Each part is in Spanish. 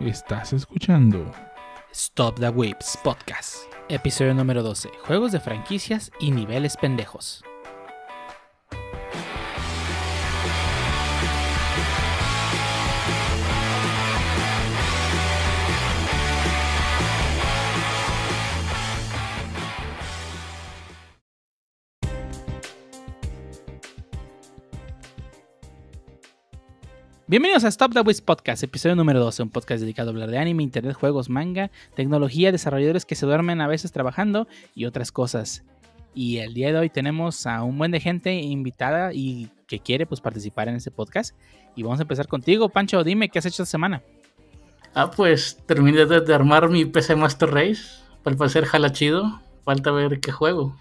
Estás escuchando Stop the Whips Podcast, episodio número 12, juegos de franquicias y niveles pendejos. Bienvenidos a Stop the Wiz Podcast, episodio número 12, un podcast dedicado a hablar de anime, internet, juegos, manga, tecnología, desarrolladores que se duermen a veces trabajando y otras cosas. Y el día de hoy tenemos a un buen de gente invitada y que quiere pues participar en este podcast. Y vamos a empezar contigo, Pancho, dime qué has hecho esta semana. Ah, pues terminé de, armar mi PC Master Race. Al parecer jala chido. Falta ver qué juego.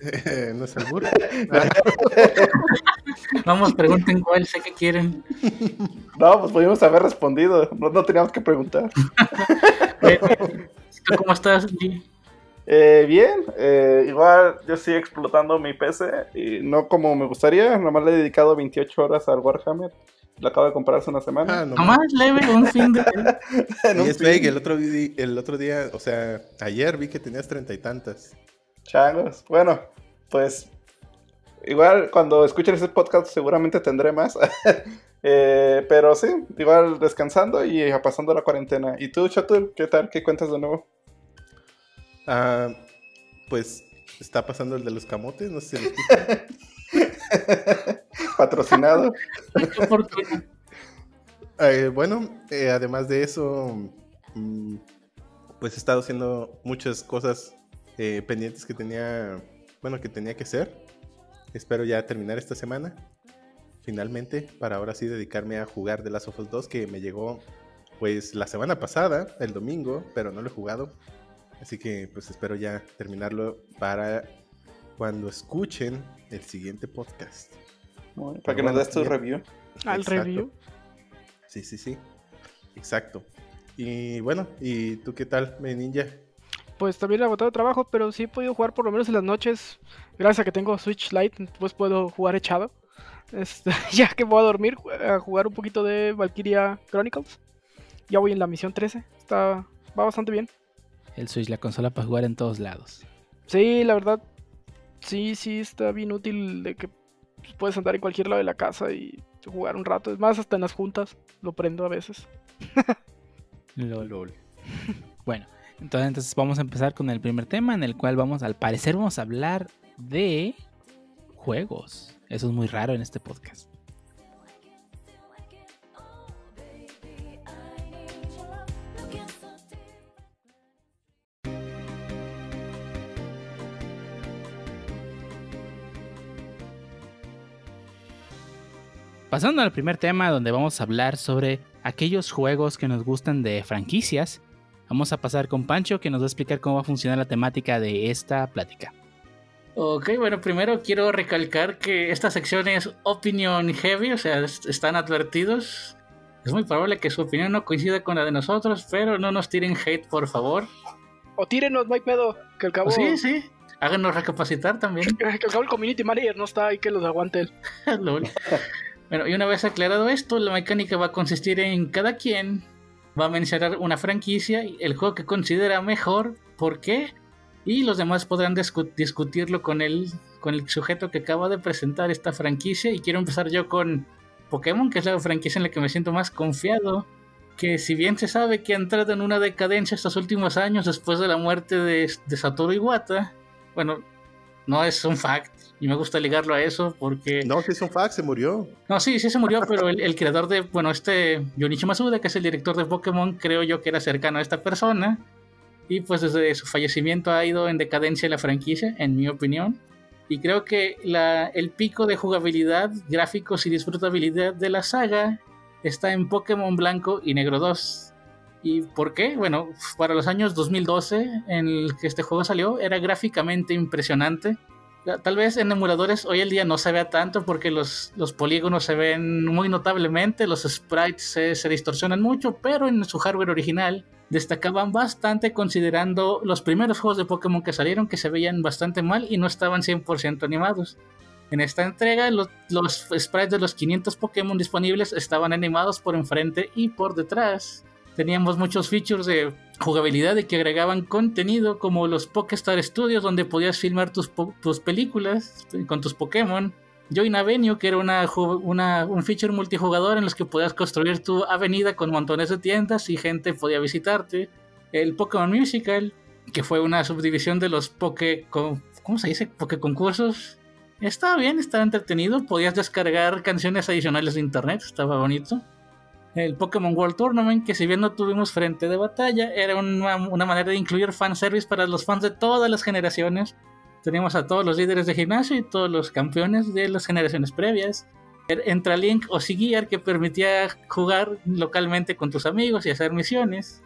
no es seguro. Vamos, pregunten cuál, sé que quieren. No, pues podríamos haber respondido. No, teníamos que preguntar. ¿Cómo estás, eh, bien, eh, igual yo sigo explotando mi PC y no como me gustaría, nomás le he dedicado 28 horas al Warhammer. Lo acabo de comprar hace una semana. Ah, nomás leve, un fin de... y es fake, el otro, el otro día, o sea, ayer vi que tenías treinta y tantas. Changos, bueno, pues igual cuando escuchen ese podcast seguramente tendré más. Eh, pero sí, igual descansando y pasando la cuarentena. ¿Y tú, Chatul, qué tal? ¿Qué cuentas de nuevo? Ah, pues está pasando el de los camotes, no sé si Patrocinado. Eh, bueno, eh, además de eso, mm, pues he estado haciendo muchas cosas pendientes que tenía, bueno, que tenía que hacer. Espero ya terminar esta semana. Finalmente, para ahora sí dedicarme a jugar The Last of Us 2, que me llegó pues la semana pasada, el domingo, pero no lo he jugado. Así que pues espero ya terminarlo para cuando escuchen el siguiente podcast. para que nos des tu review. Al review. Sí, sí, sí. Exacto. Y bueno, ¿y tú qué tal, mi ninja? Pues también he agotado trabajo, pero sí he podido jugar por lo menos en las noches. Gracias a que tengo Switch Lite, pues puedo jugar echado. Este, ya que voy a dormir, a jugar un poquito de Valkyria Chronicles. Ya voy en la misión 13. Está, va bastante bien. El Switch, la consola para jugar en todos lados. Sí, la verdad. Sí, sí, está bien útil de que puedes andar en cualquier lado de la casa y jugar un rato. Es más, hasta en las juntas lo prendo a veces. lol. bueno, entonces, vamos a empezar con el primer tema en el cual vamos, al parecer vamos a hablar de juegos. Eso es muy raro en este podcast. Pasando al primer tema donde vamos a hablar sobre aquellos juegos que nos gustan de franquicias Vamos a pasar con Pancho que nos va a explicar cómo va a funcionar la temática de esta plática. Ok, bueno, primero quiero recalcar que esta sección es opinión heavy, o sea, están advertidos. Es muy probable que su opinión no coincida con la de nosotros, pero no nos tiren hate, por favor. O tírenos, no hay pedo, que al cabo... Sí, sí, háganos recapacitar también. Que al cabo el community manager no está ahí que los aguante él. bueno, y una vez aclarado esto, la mecánica va a consistir en cada quien va a mencionar una franquicia, el juego que considera mejor, por qué, y los demás podrán discutirlo con el, con el sujeto que acaba de presentar esta franquicia. Y quiero empezar yo con Pokémon, que es la franquicia en la que me siento más confiado. Que si bien se sabe que ha entrado en una decadencia estos últimos años después de la muerte de, de Satoru Iwata, bueno, no es un fact. Y me gusta ligarlo a eso porque... No, sí es un fact, se murió. No, sí, sí se murió, pero el, creador de, bueno, este Yonichi Masuda, que es el director de Pokémon, creo yo que era cercano a esta persona. Y pues desde su fallecimiento ha ido en decadencia la franquicia, en mi opinión. Y creo que la, el pico de jugabilidad, gráficos y disfrutabilidad de la saga está en Pokémon Blanco y Negro 2. ¿Y por qué? Bueno, para los años 2012 en el que este juego salió, era gráficamente impresionante Tal vez en emuladores hoy en día no se vea tanto porque los, los polígonos se ven muy notablemente, los sprites se, distorsionan mucho, pero en su hardware original destacaban bastante considerando los primeros juegos de Pokémon que salieron que se veían bastante mal y no estaban 100% animados. En esta entrega los, los sprites de los 500 Pokémon disponibles estaban animados por enfrente y por detrás Teníamos muchos features de jugabilidad de que agregaban contenido como los Pokestar Studios donde podías filmar tus, tus películas con tus Pokémon. Join Avenue, que era una, una, un feature multijugador en los que podías construir tu avenida con montones de tiendas y gente podía visitarte. El Pokémon Musical, que fue una subdivisión de los Poké... ¿Cómo se dice? Poké concursos. Estaba bien, estaba entretenido. Podías descargar canciones adicionales de internet, estaba bonito el Pokémon World Tournament, que si bien no tuvimos frente de batalla, era una, manera de incluir fanservice para los fans de todas las generaciones. Teníamos a todos los líderes de gimnasio y todos los campeones de las generaciones previas. Entra Link o Siguiar que permitía jugar localmente con tus amigos y hacer misiones.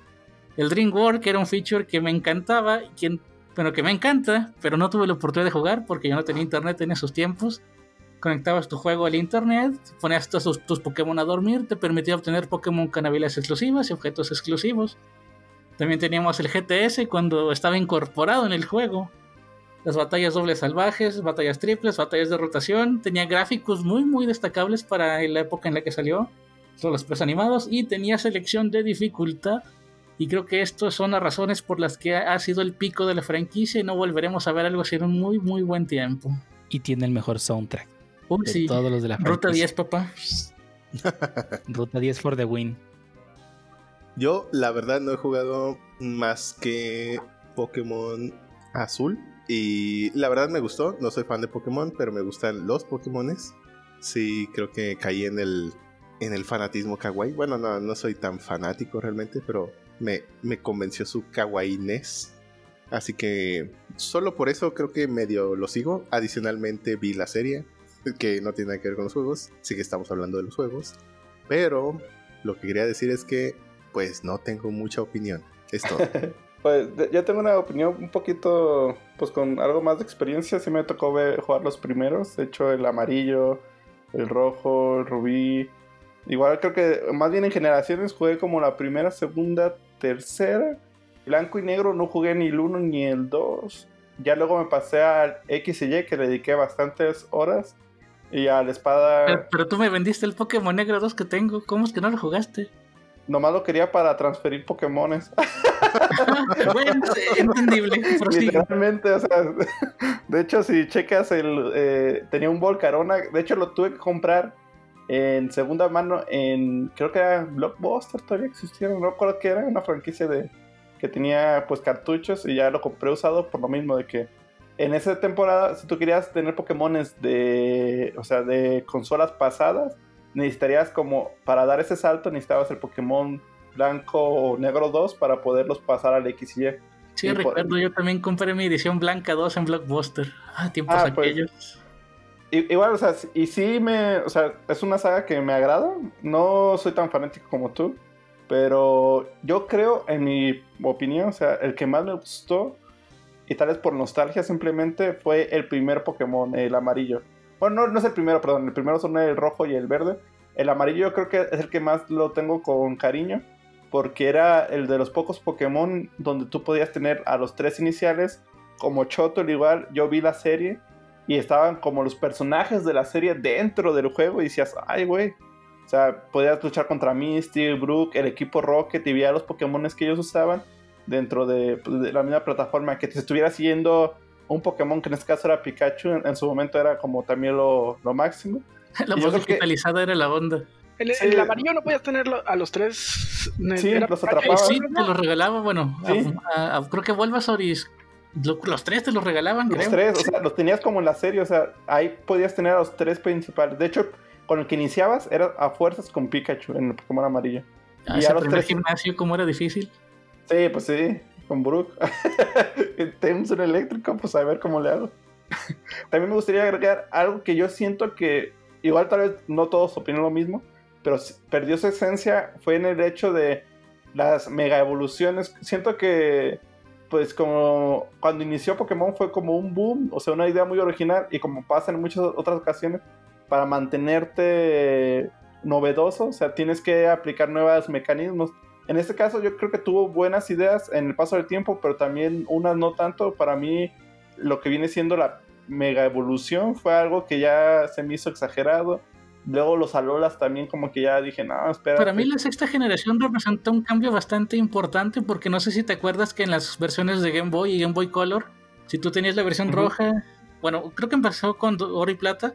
El Dream World, que era un feature que me encantaba, quien, bueno, que me encanta, pero no tuve la oportunidad de jugar porque yo no tenía internet en esos tiempos conectabas tu juego al internet, ponías tus, Pokémon a dormir, te permitía obtener Pokémon canabiles exclusivas y objetos exclusivos. También teníamos el GTS cuando estaba incorporado en el juego. Las batallas dobles salvajes, batallas triples, batallas de rotación. Tenía gráficos muy muy destacables para la época en la que salió. Todos los presanimados animados. Y tenía selección de dificultad. Y creo que estas son las razones por las que ha sido el pico de la franquicia y no volveremos a ver algo así en un muy muy buen tiempo. Y tiene el mejor soundtrack sí. todos los de la Ruta 10, papá. Ruta 10 for the win. Yo, la verdad, no he jugado más que Pokémon Azul. Y la verdad me gustó. No soy fan de Pokémon, pero me gustan los Pokémones. Sí, creo que caí en el, en el fanatismo kawaii. Bueno, no, no soy tan fanático realmente, pero me, me convenció su kawaii-ness. Así que solo por eso creo que medio lo sigo. Adicionalmente vi la serie que no tiene nada que ver con los juegos, sí que estamos hablando de los juegos, pero lo que quería decir es que pues no tengo mucha opinión, es todo. pues yo tengo una opinión un poquito, pues con algo más de experiencia, sí me tocó ver, jugar los primeros, de hecho el amarillo, el rojo, el rubí, igual creo que más bien en generaciones jugué como la primera, segunda, tercera, blanco y negro no jugué ni el 1 ni el 2. Ya luego me pasé al X y Y que le dediqué bastantes horas. Y a la espada. Pero, tú me vendiste el Pokémon Negro 2 que tengo. ¿Cómo es que no lo jugaste? Nomás lo quería para transferir Pokémones. bueno, entendible. Literalmente, o sea, de hecho, si checas el. Eh, tenía un Volcarona. De hecho, lo tuve que comprar en segunda mano en. Creo que era Blockbuster, todavía existía. No recuerdo qué era, una franquicia de que tenía pues cartuchos y ya lo compré usado por lo mismo de que en esa temporada, si tú querías tener Pokémones de, o sea, de consolas pasadas, necesitarías como, para dar ese salto, necesitabas el Pokémon blanco o negro 2 para poderlos pasar al X y Y. Sí, recuerdo, yo también compré mi edición blanca 2 en Blockbuster. Ah, tiempos ah, pues, aquellos. igual, o sea, y sí me, o sea, es una saga que me agrada. No soy tan fanático como tú, pero yo creo, en mi opinión, o sea, el que más me gustó y tal vez por nostalgia simplemente fue el primer Pokémon, el amarillo. Bueno, no, es el primero, perdón, el primero son el rojo y el verde. El amarillo yo creo que es el que más lo tengo con cariño, porque era el de los pocos Pokémon donde tú podías tener a los tres iniciales, como Choto, igual, yo vi la serie y estaban como los personajes de la serie dentro del juego y decías, ay, güey. O sea, podías luchar contra Misty, Brook, el equipo Rocket y veía los Pokémon que ellos usaban dentro pues, de, la misma plataforma, que te estuviera siguiendo un Pokémon que en este caso era Pikachu, en, su momento era como también lo, máximo. la voz digitalizada era la onda. El, amarillo no podías tenerlo a los tres. Sí, los atrapaba. Sí, te los regalaba. Bueno, creo que Bulbasaur los tres te los regalaban, los tres, o sea, los tenías como en la serie, o sea, ahí podías tener a los tres principales. De hecho, con el que iniciabas era a fuerzas con Pikachu en el Pokémon amarillo. Ah, y a los tres gimnasio, ¿cómo era difícil? Sí, pues sí, con Brook. Tenemos un eléctrico, pues a ver cómo le hago. También me gustaría agregar algo que yo siento que, igual tal vez no todos opinan lo mismo, pero perdió su esencia, fue en el hecho de las mega evoluciones. Siento que, pues como cuando inició Pokémon fue como un boom, o sea, una idea muy original, y como pasa en muchas otras ocasiones, para mantenerte novedoso, o sea, tienes que aplicar nuevos mecanismos en este caso yo creo que tuvo buenas ideas en el paso del tiempo, pero también unas no tanto. Para mí lo que viene siendo la mega evolución fue algo que ya se me hizo exagerado. Luego los Alolas también como que ya dije, no, espera. Para mí la sexta generación representa un cambio bastante importante porque no sé si te acuerdas que en las versiones de Game Boy y Game Boy Color, si tú tenías la versión roja, bueno, creo que empezó con oro y plata,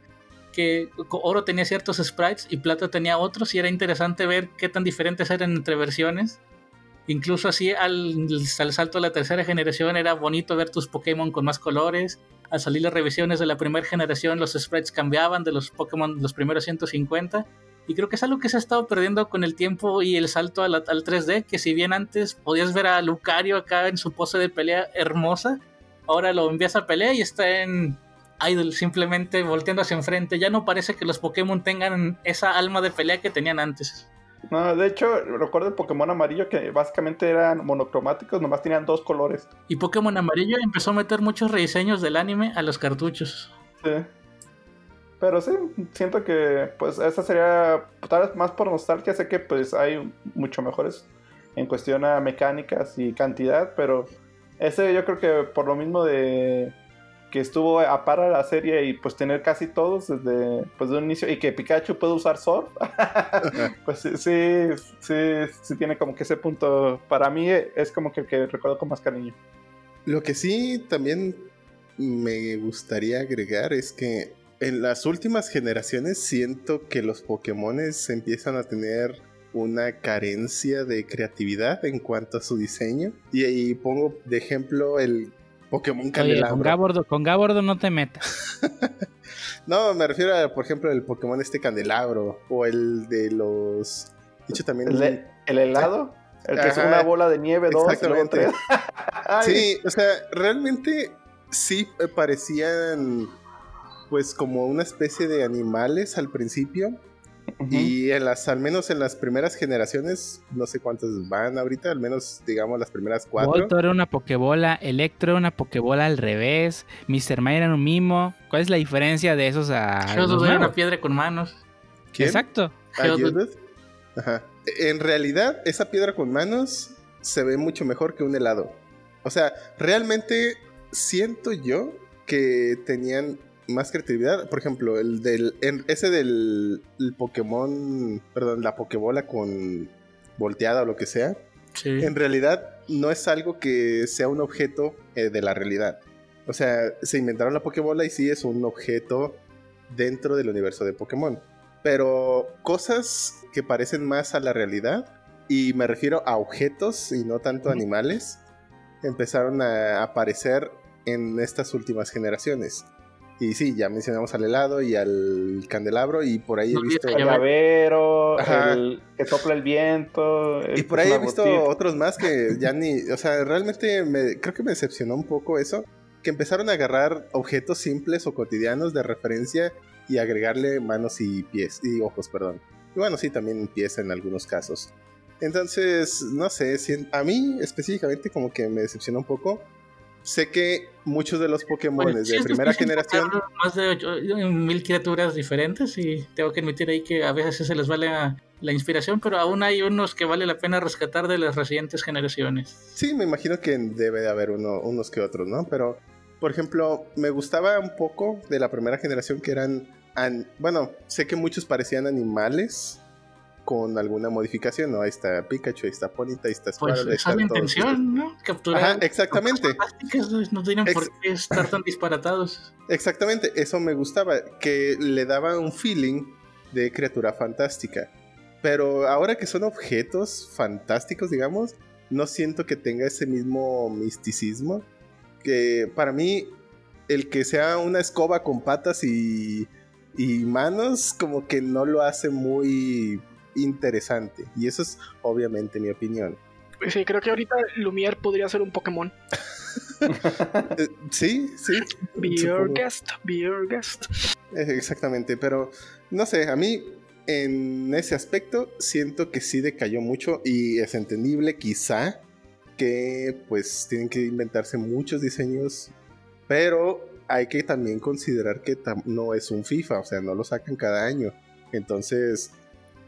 que oro tenía ciertos sprites y plata tenía otros y era interesante ver qué tan diferentes eran entre versiones. Incluso así al, al salto a la tercera generación era bonito ver tus Pokémon con más colores al salir las revisiones de la primera generación, los sprites cambiaban de los Pokémon, los primeros 150. Y creo que es algo que se ha estado perdiendo con el tiempo y el salto al, 3D, que si bien antes podías ver a Lucario acá en su pose de pelea hermosa, ahora lo envías a pelea y está en Idol, simplemente volteando hacia enfrente. Ya no parece que los Pokémon tengan esa alma de pelea que tenían antes. No, de hecho, recuerdo el Pokémon amarillo que básicamente eran monocromáticos, nomás tenían dos colores. Y Pokémon amarillo empezó a meter muchos rediseños del anime a los cartuchos. Sí. Pero sí, siento que pues esa sería tal vez más por nostalgia, sé que pues hay mucho mejores en cuestión a mecánicas y cantidad, pero ese yo creo que por lo mismo de que estuvo a para la serie y pues tener casi todos desde pues de un inicio y que Pikachu puede usar Surf, pues sí, sí, sí, tiene como que ese punto, para mí es como que el que recuerdo con más cariño. Lo que sí también me gustaría agregar es que en las últimas generaciones siento que los Pokémon empiezan a tener una carencia de creatividad en cuanto a su diseño. Y ahí pongo de ejemplo el Pokémon Candelabro. con, Gabordo, no te metas. no, me refiero a, por ejemplo, el Pokémon este Candelabro. O el de los. Dicho también. ¿El, el helado? El que es una bola de nieve, dos, Exactamente. sí, o sea, realmente sí parecían. Pues como una especie de animales al principio. Y en las, al menos en las primeras generaciones, no sé cuántas van ahorita, al menos digamos las primeras cuatro. Voltor era una pokebola, Electro era una pokebola al revés, Mr. Mime era un mimo. ¿Cuál es la diferencia de esos a Geodude era una piedra con manos. Exacto. Ajá. En realidad, esa piedra con manos se ve mucho mejor que un helado. O sea, realmente siento yo que tenían más creatividad. Por ejemplo, el del. ese del Pokémon. Perdón, la Pokébola con volteada o lo que sea. En realidad no es algo que sea un objeto eh, de la realidad. O sea, se inventaron la Pokébola y sí es un objeto dentro del universo de Pokémon. Pero cosas que parecen más a la realidad, y me refiero a objetos y no tanto animales, empezaron a aparecer en estas últimas generaciones. Y sí, ya mencionamos al helado y al candelabro y por ahí he visto... El llavero, el que sopla el viento. y por ahí he visto otros más que ya ni... O sea, realmente me, creo que me decepcionó un poco eso. Que empezaron a agarrar objetos simples o cotidianos de referencia y agregarle manos y pies, y ojos, perdón. Y bueno, sí, también pies en algunos casos. Entonces, no sé, a mí específicamente como que me decepcionó un poco sé que muchos de los Pokémon de primera generación. Más de mil criaturas diferentes y tengo que admitir ahí que a veces se les vale la, inspiración, pero aún hay unos que vale la pena rescatar de las recientes generaciones. Sí, me imagino que debe de haber uno, unos que otros, ¿no? Pero, por ejemplo, me gustaba un poco de la primera generación que eran. bueno, sé que muchos parecían animales con alguna modificación, ¿no? Ahí está Pikachu, ahí está Ponita, ahí está Squirtle. Pues esa es la intención, ¿no? Capturar. Ajá, exactamente. No tienen por qué estar tan disparatados. Exactamente, eso me gustaba, que le daba un feeling de criatura fantástica. Pero ahora que son objetos fantásticos, digamos, no siento que tenga ese mismo misticismo. Que para mí, el que sea una escoba con patas y, y manos, como que no lo hace muy interesante. Y eso es obviamente mi opinión. Sí, creo que ahorita Lumière podría ser un Pokémon. Eh, sí, sí. Be your guest, be your guest. Eh, exactamente, pero no sé, a mí en ese aspecto siento que sí decayó mucho y es entendible quizá que pues tienen que inventarse muchos diseños, pero hay que también considerar que no es un FIFA, o sea, no lo sacan cada año. Entonces,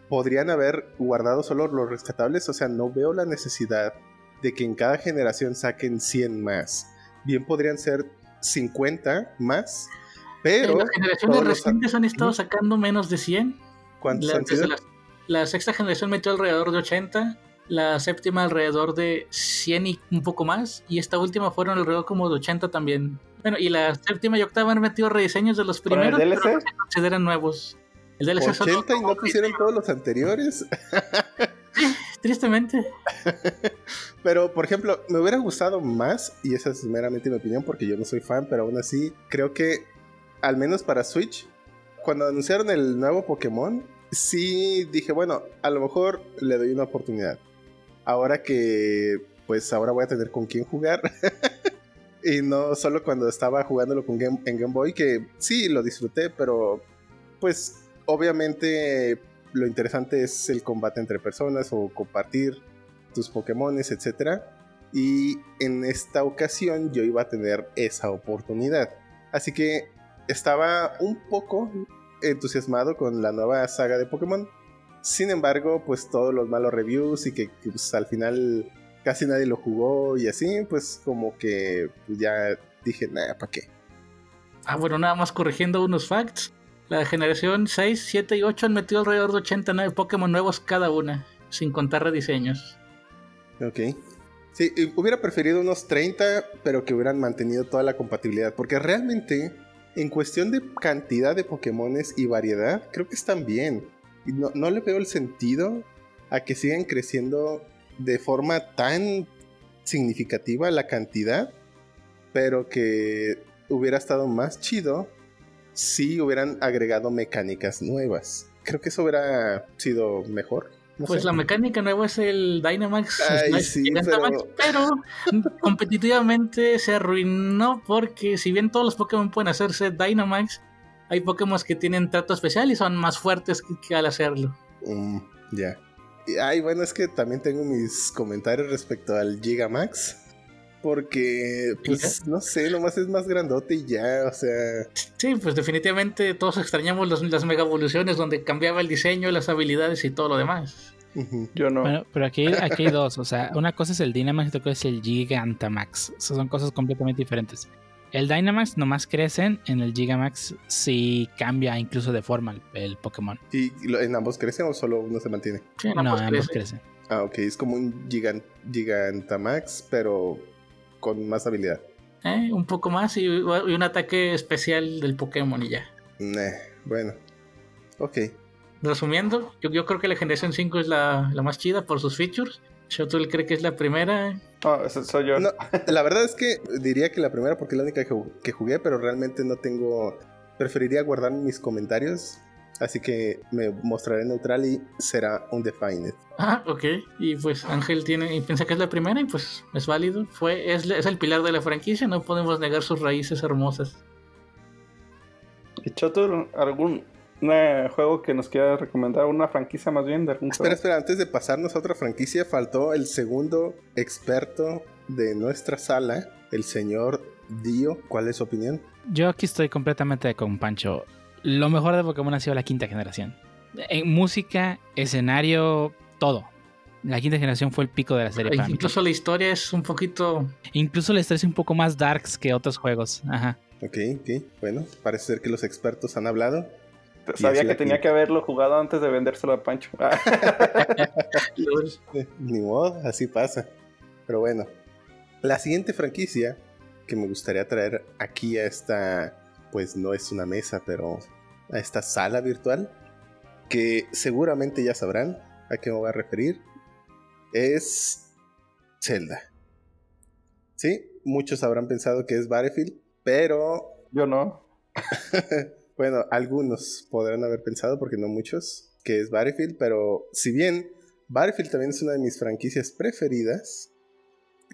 podrían haber guardado solo los rescatables, o sea, no veo la necesidad de que en cada generación saquen 100 más. Bien podrían ser 50 más, pero... ¿En las generaciones recientes han estado sacando menos de 100? ¿Cuántos La, han sido? la, la sexta generación metió alrededor de 80, la séptima alrededor de 100 y un poco más, y esta última fueron alrededor como de 80 también. Bueno, y la séptima y octava han metido rediseños de los ¿Con el primeros, pero no se consideran nuevos. El DLC solo 80 y no pusieron todos los anteriores. Tristemente. Pero, por ejemplo, me hubiera gustado más, y esa es meramente mi opinión porque yo no soy fan, pero aún así creo que, al menos para Switch, cuando anunciaron el nuevo Pokémon, sí dije, bueno, a lo mejor le doy una oportunidad. Ahora que, pues ahora voy a tener con quién jugar. y no solo cuando estaba jugándolo con Game- en Game Boy, que sí, lo disfruté, pero pues obviamente lo interesante es el combate entre personas o compartir tus Pokémones, etc. Y en esta ocasión yo iba a tener esa oportunidad. Así que estaba un poco entusiasmado con la nueva saga de Pokémon. Sin embargo, pues todos los malos reviews y que, pues, al final casi nadie lo jugó y así, pues como que ya dije, nada, ¿para qué? Ah, bueno, nada más corrigiendo unos facts. La generación 6, 7 y 8 han metido alrededor de 89 Pokémon nuevos cada una, sin contar rediseños. Ok. Sí, hubiera preferido unos 30, pero que hubieran mantenido toda la compatibilidad. Porque realmente, en cuestión de cantidad de Pokémones y variedad, creo que están bien. Y no, no le veo el sentido a que sigan creciendo de forma tan significativa la cantidad, pero que hubiera estado más chido si hubieran agregado mecánicas nuevas. Creo que eso hubiera sido mejor. No Pues sé. la mecánica nueva es el Dynamax, Ay, Smash sí, pero... competitivamente se arruinó porque si bien todos los Pokémon pueden hacerse Dynamax, hay Pokémon que tienen trato especial y son más fuertes que, que al hacerlo. Mm, ya. Ay, bueno, es que también tengo mis comentarios respecto al Gigamax. Porque, pues, no sé, nomás es más grandote y ya, o sea. Sí, pues definitivamente todos extrañamos los- las mega evoluciones donde cambiaba el diseño, las habilidades y todo lo demás. Yo no. Bueno, pero aquí, aquí hay dos. O sea, una cosa es el Dynamax y otra cosa es el Gigantamax. O sea, son cosas completamente diferentes. El Dynamax nomás crecen, en el Gigamax sí cambia incluso de forma el, el Pokémon. ¿Y en ambos crecen o solo uno se mantiene? Sí, No, ambos crece. crecen. Ah, ok, es como un gigan- Gigantamax, pero con más habilidad. Eh, Un poco más y, y un ataque especial del Pokémon y ya. Nah, bueno. Ok. Resumiendo, yo, yo creo que la generación 5 es la, la más chida por sus features. Shotul cree que es la primera. No, ese soy yo. No, la verdad es que diría que la primera porque es la única que jugué, pero realmente no tengo... Preferiría guardar mis comentarios, así que me mostraré neutral y será un defined. Ah, ok. Y pues Ángel tiene y piensa que es la primera y pues es válido. Fue, es, es el pilar de la franquicia, no podemos negar sus raíces hermosas. ¿Y Chotur, algún eh, juego que nos quiera recomendar? ¿Una franquicia más bien de algún Espera, juego? espera, antes de pasarnos a otra franquicia, faltó el segundo experto de nuestra sala, el señor Dio. ¿Cuál es su opinión? Yo aquí estoy completamente con Pancho. Lo mejor de Pokémon ha sido la quinta generación. En música, escenario, todo. La quinta generación fue el pico de la serie para mí. Incluso la historia es un poquito. Incluso la historia es un poco más darks que otros juegos. Ajá. Ok, ok. Bueno, parece ser que los expertos han hablado. Sabía que tenía quinta. que haberlo jugado antes de vendérselo a Pancho. Ah, Ni modo, así pasa. Pero bueno, la siguiente franquicia que me gustaría traer aquí a esta, pues no es una mesa, pero a esta sala virtual, que seguramente ya sabrán a qué me voy a referir, es Zelda. Sí, muchos habrán pensado que es Battlefield, pero yo no. bueno, algunos podrán haber pensado, porque no muchos, que es Battlefield, pero si bien Battlefield también es una de mis franquicias preferidas,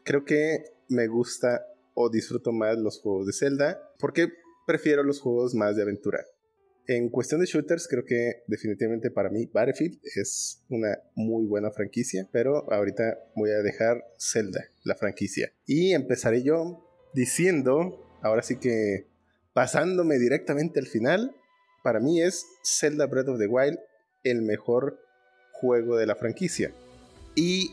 creo que me gusta o disfruto más los juegos de Zelda, porque prefiero los juegos más de aventura. En cuestión de shooters, creo que definitivamente para mí Battlefield es una muy buena franquicia, pero ahorita voy a dejar Zelda, la franquicia. Y empezaré yo diciendo, ahora sí que pasándome directamente al final, para mí es Zelda Breath of the Wild el mejor juego de la franquicia. Y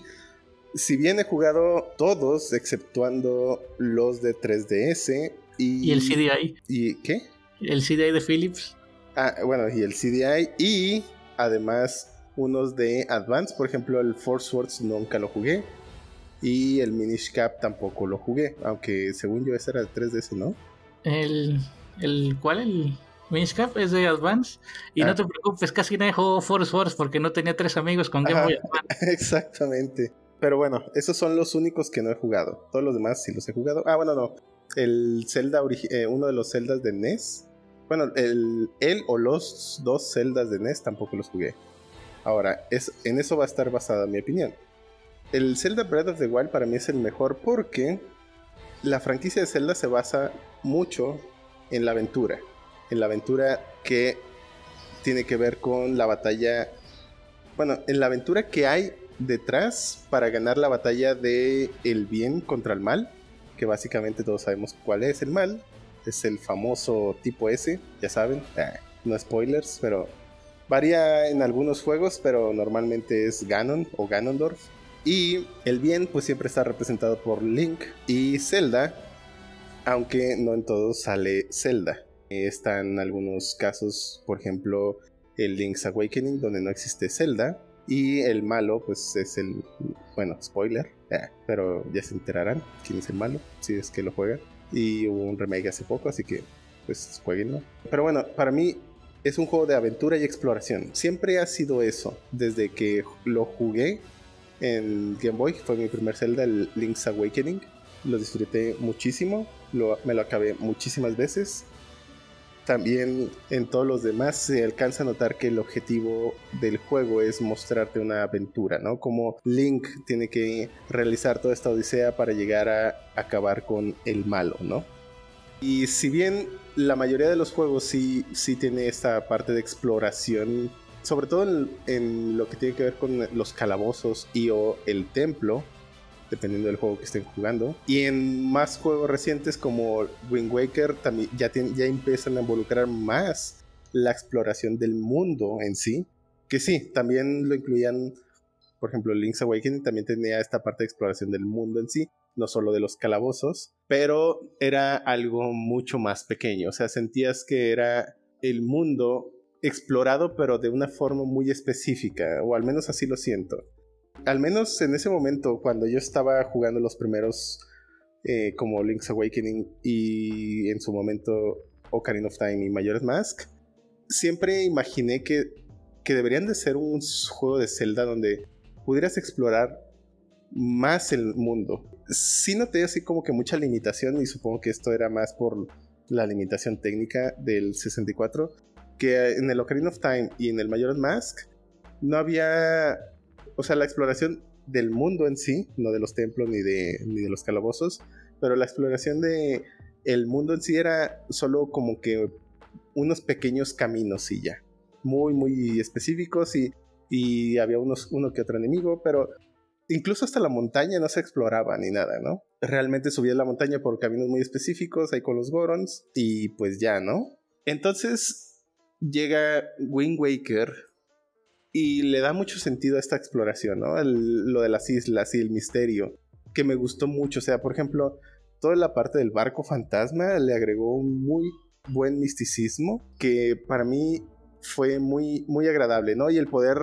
si bien he jugado todos, exceptuando los de 3DS y... Y el CDI. ¿Y qué? El CDI de Philips. Ah, bueno, y el CDI. Y además unos de Advance, por ejemplo el Force Wars nunca lo jugué y el Minish Cap tampoco lo jugué, aunque según yo ese era el 3DS, ¿no? El, el ¿cuál? El Minish Cap es de Advance y Ah. no te preocupes, casi nadie jugó Force Wars porque no tenía tres amigos con Game. Boy Advance. Exactamente. Pero bueno, esos son los únicos que no he jugado. Todos los demás sí los he jugado. Ah, bueno, no. El Zelda, eh, uno de los Zeldas de NES. Bueno, el, él o los dos Zeldas de NES tampoco los jugué. Ahora, es, en eso va a estar basada mi opinión. El Zelda Breath of the Wild para mí es el mejor porque la franquicia de Zelda se basa mucho en la aventura. En la aventura que tiene que ver con la batalla bueno, en la aventura que hay detrás para ganar la batalla de el bien contra el mal, básicamente todos sabemos cuál es el mal, es el famoso tipo S, ya saben, ah, no spoilers, pero varía en algunos juegos, pero normalmente es Ganon o Ganondorf. Y el bien pues siempre está representado por Link y Zelda, aunque no en todos sale Zelda. Están algunos casos, por ejemplo, el Link's Awakening, donde no existe Zelda. Y el malo, pues es el. Bueno, spoiler, eh, pero ya se enterarán quién es el malo, si es que lo juegan. Y hubo un remake hace poco, así que, pues, jueguenlo. Pero bueno, para mí es un juego de aventura y exploración. Siempre ha sido eso. Desde que lo jugué en Game Boy, fue mi primer Zelda, el Link's Awakening. Lo disfruté muchísimo, me lo acabé muchísimas veces también en todos los demás se alcanza a notar que el objetivo del juego es mostrarte una aventura, ¿no? Como Link tiene que realizar toda esta odisea para llegar a acabar con el malo, ¿no? Y si bien la mayoría de los juegos sí, sí tiene esta parte de exploración, sobre todo en, en lo que tiene que ver con los calabozos y o el templo, dependiendo del juego que estén jugando. Y en más juegos recientes como Wind Waker también ya, ya empiezan a involucrar más la exploración del mundo en sí. Que sí, también lo incluían, por ejemplo, Link's Awakening también tenía esta parte de exploración del mundo en sí, no solo de los calabozos, pero era algo mucho más pequeño. O sea, sentías que era el mundo explorado, pero de una forma muy específica, o al menos así lo siento al menos en ese momento, cuando yo estaba jugando los primeros, eh, como Link's Awakening y en su momento Ocarina of Time y Majora's Mask, siempre imaginé que, que deberían de ser un juego de Zelda donde pudieras explorar más el mundo. Sí noté así como que mucha limitación y supongo que esto era más por la limitación técnica del 64, que en el Ocarina of Time y en el Majora's Mask no había o sea, la exploración del mundo en sí, no de los templos ni de, ni de los calabozos, pero la exploración de el mundo en sí era solo como que unos pequeños caminos y ya, muy, muy específicos y, y había unos, uno que otro enemigo, pero incluso hasta la montaña no se exploraba ni nada, ¿no? Realmente subías la montaña por caminos muy específicos, ahí con los Gorons, y pues ya, ¿no? Entonces llega Wind Waker y le da mucho sentido a esta exploración, ¿no? Lo de las islas y el misterio, que me gustó mucho. O sea, por ejemplo, toda la parte del barco fantasma le agregó un muy buen misticismo que para mí fue muy, muy agradable, ¿no? Y el poder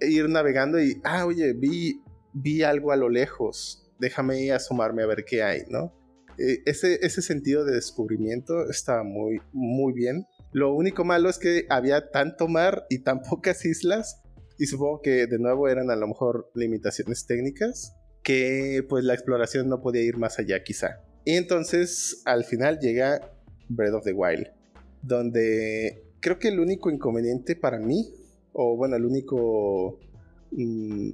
ir navegando y, ah, oye, vi, vi algo a lo lejos, déjame asomarme a ver qué hay, ¿no? Eh, ese, ese sentido de descubrimiento estaba muy, muy bien. Lo único malo es que había tanto mar y tan pocas islas, y supongo que de nuevo eran a lo mejor limitaciones técnicas, que pues la exploración no podía ir más allá quizá. Y entonces al final llega Breath of the Wild, donde creo que el único inconveniente para mí, o bueno, el único, mm,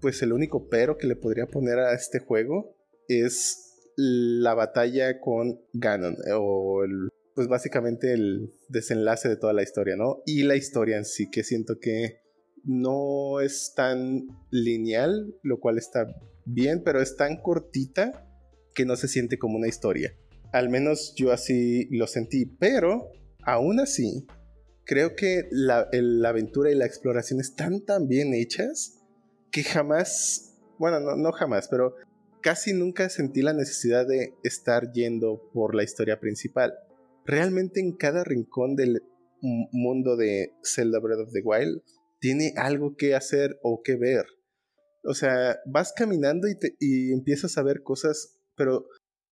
pues el único pero que le podría poner a este juego es la batalla con Ganon, o el, pues básicamente el desenlace de toda la historia, ¿no? Y la historia en sí, que siento que no es tan lineal, lo cual está bien, pero es tan cortita que no se siente como una historia. Al menos yo así lo sentí, pero aún así, creo que la, aventura y la exploración están tan bien hechas que jamás, bueno, no, no jamás, pero casi nunca sentí la necesidad de estar yendo por la historia principal. Realmente en cada rincón del, mundo de Zelda Breath of the Wild tiene algo que hacer o que ver. O sea, vas caminando y, te- y empiezas a ver cosas, pero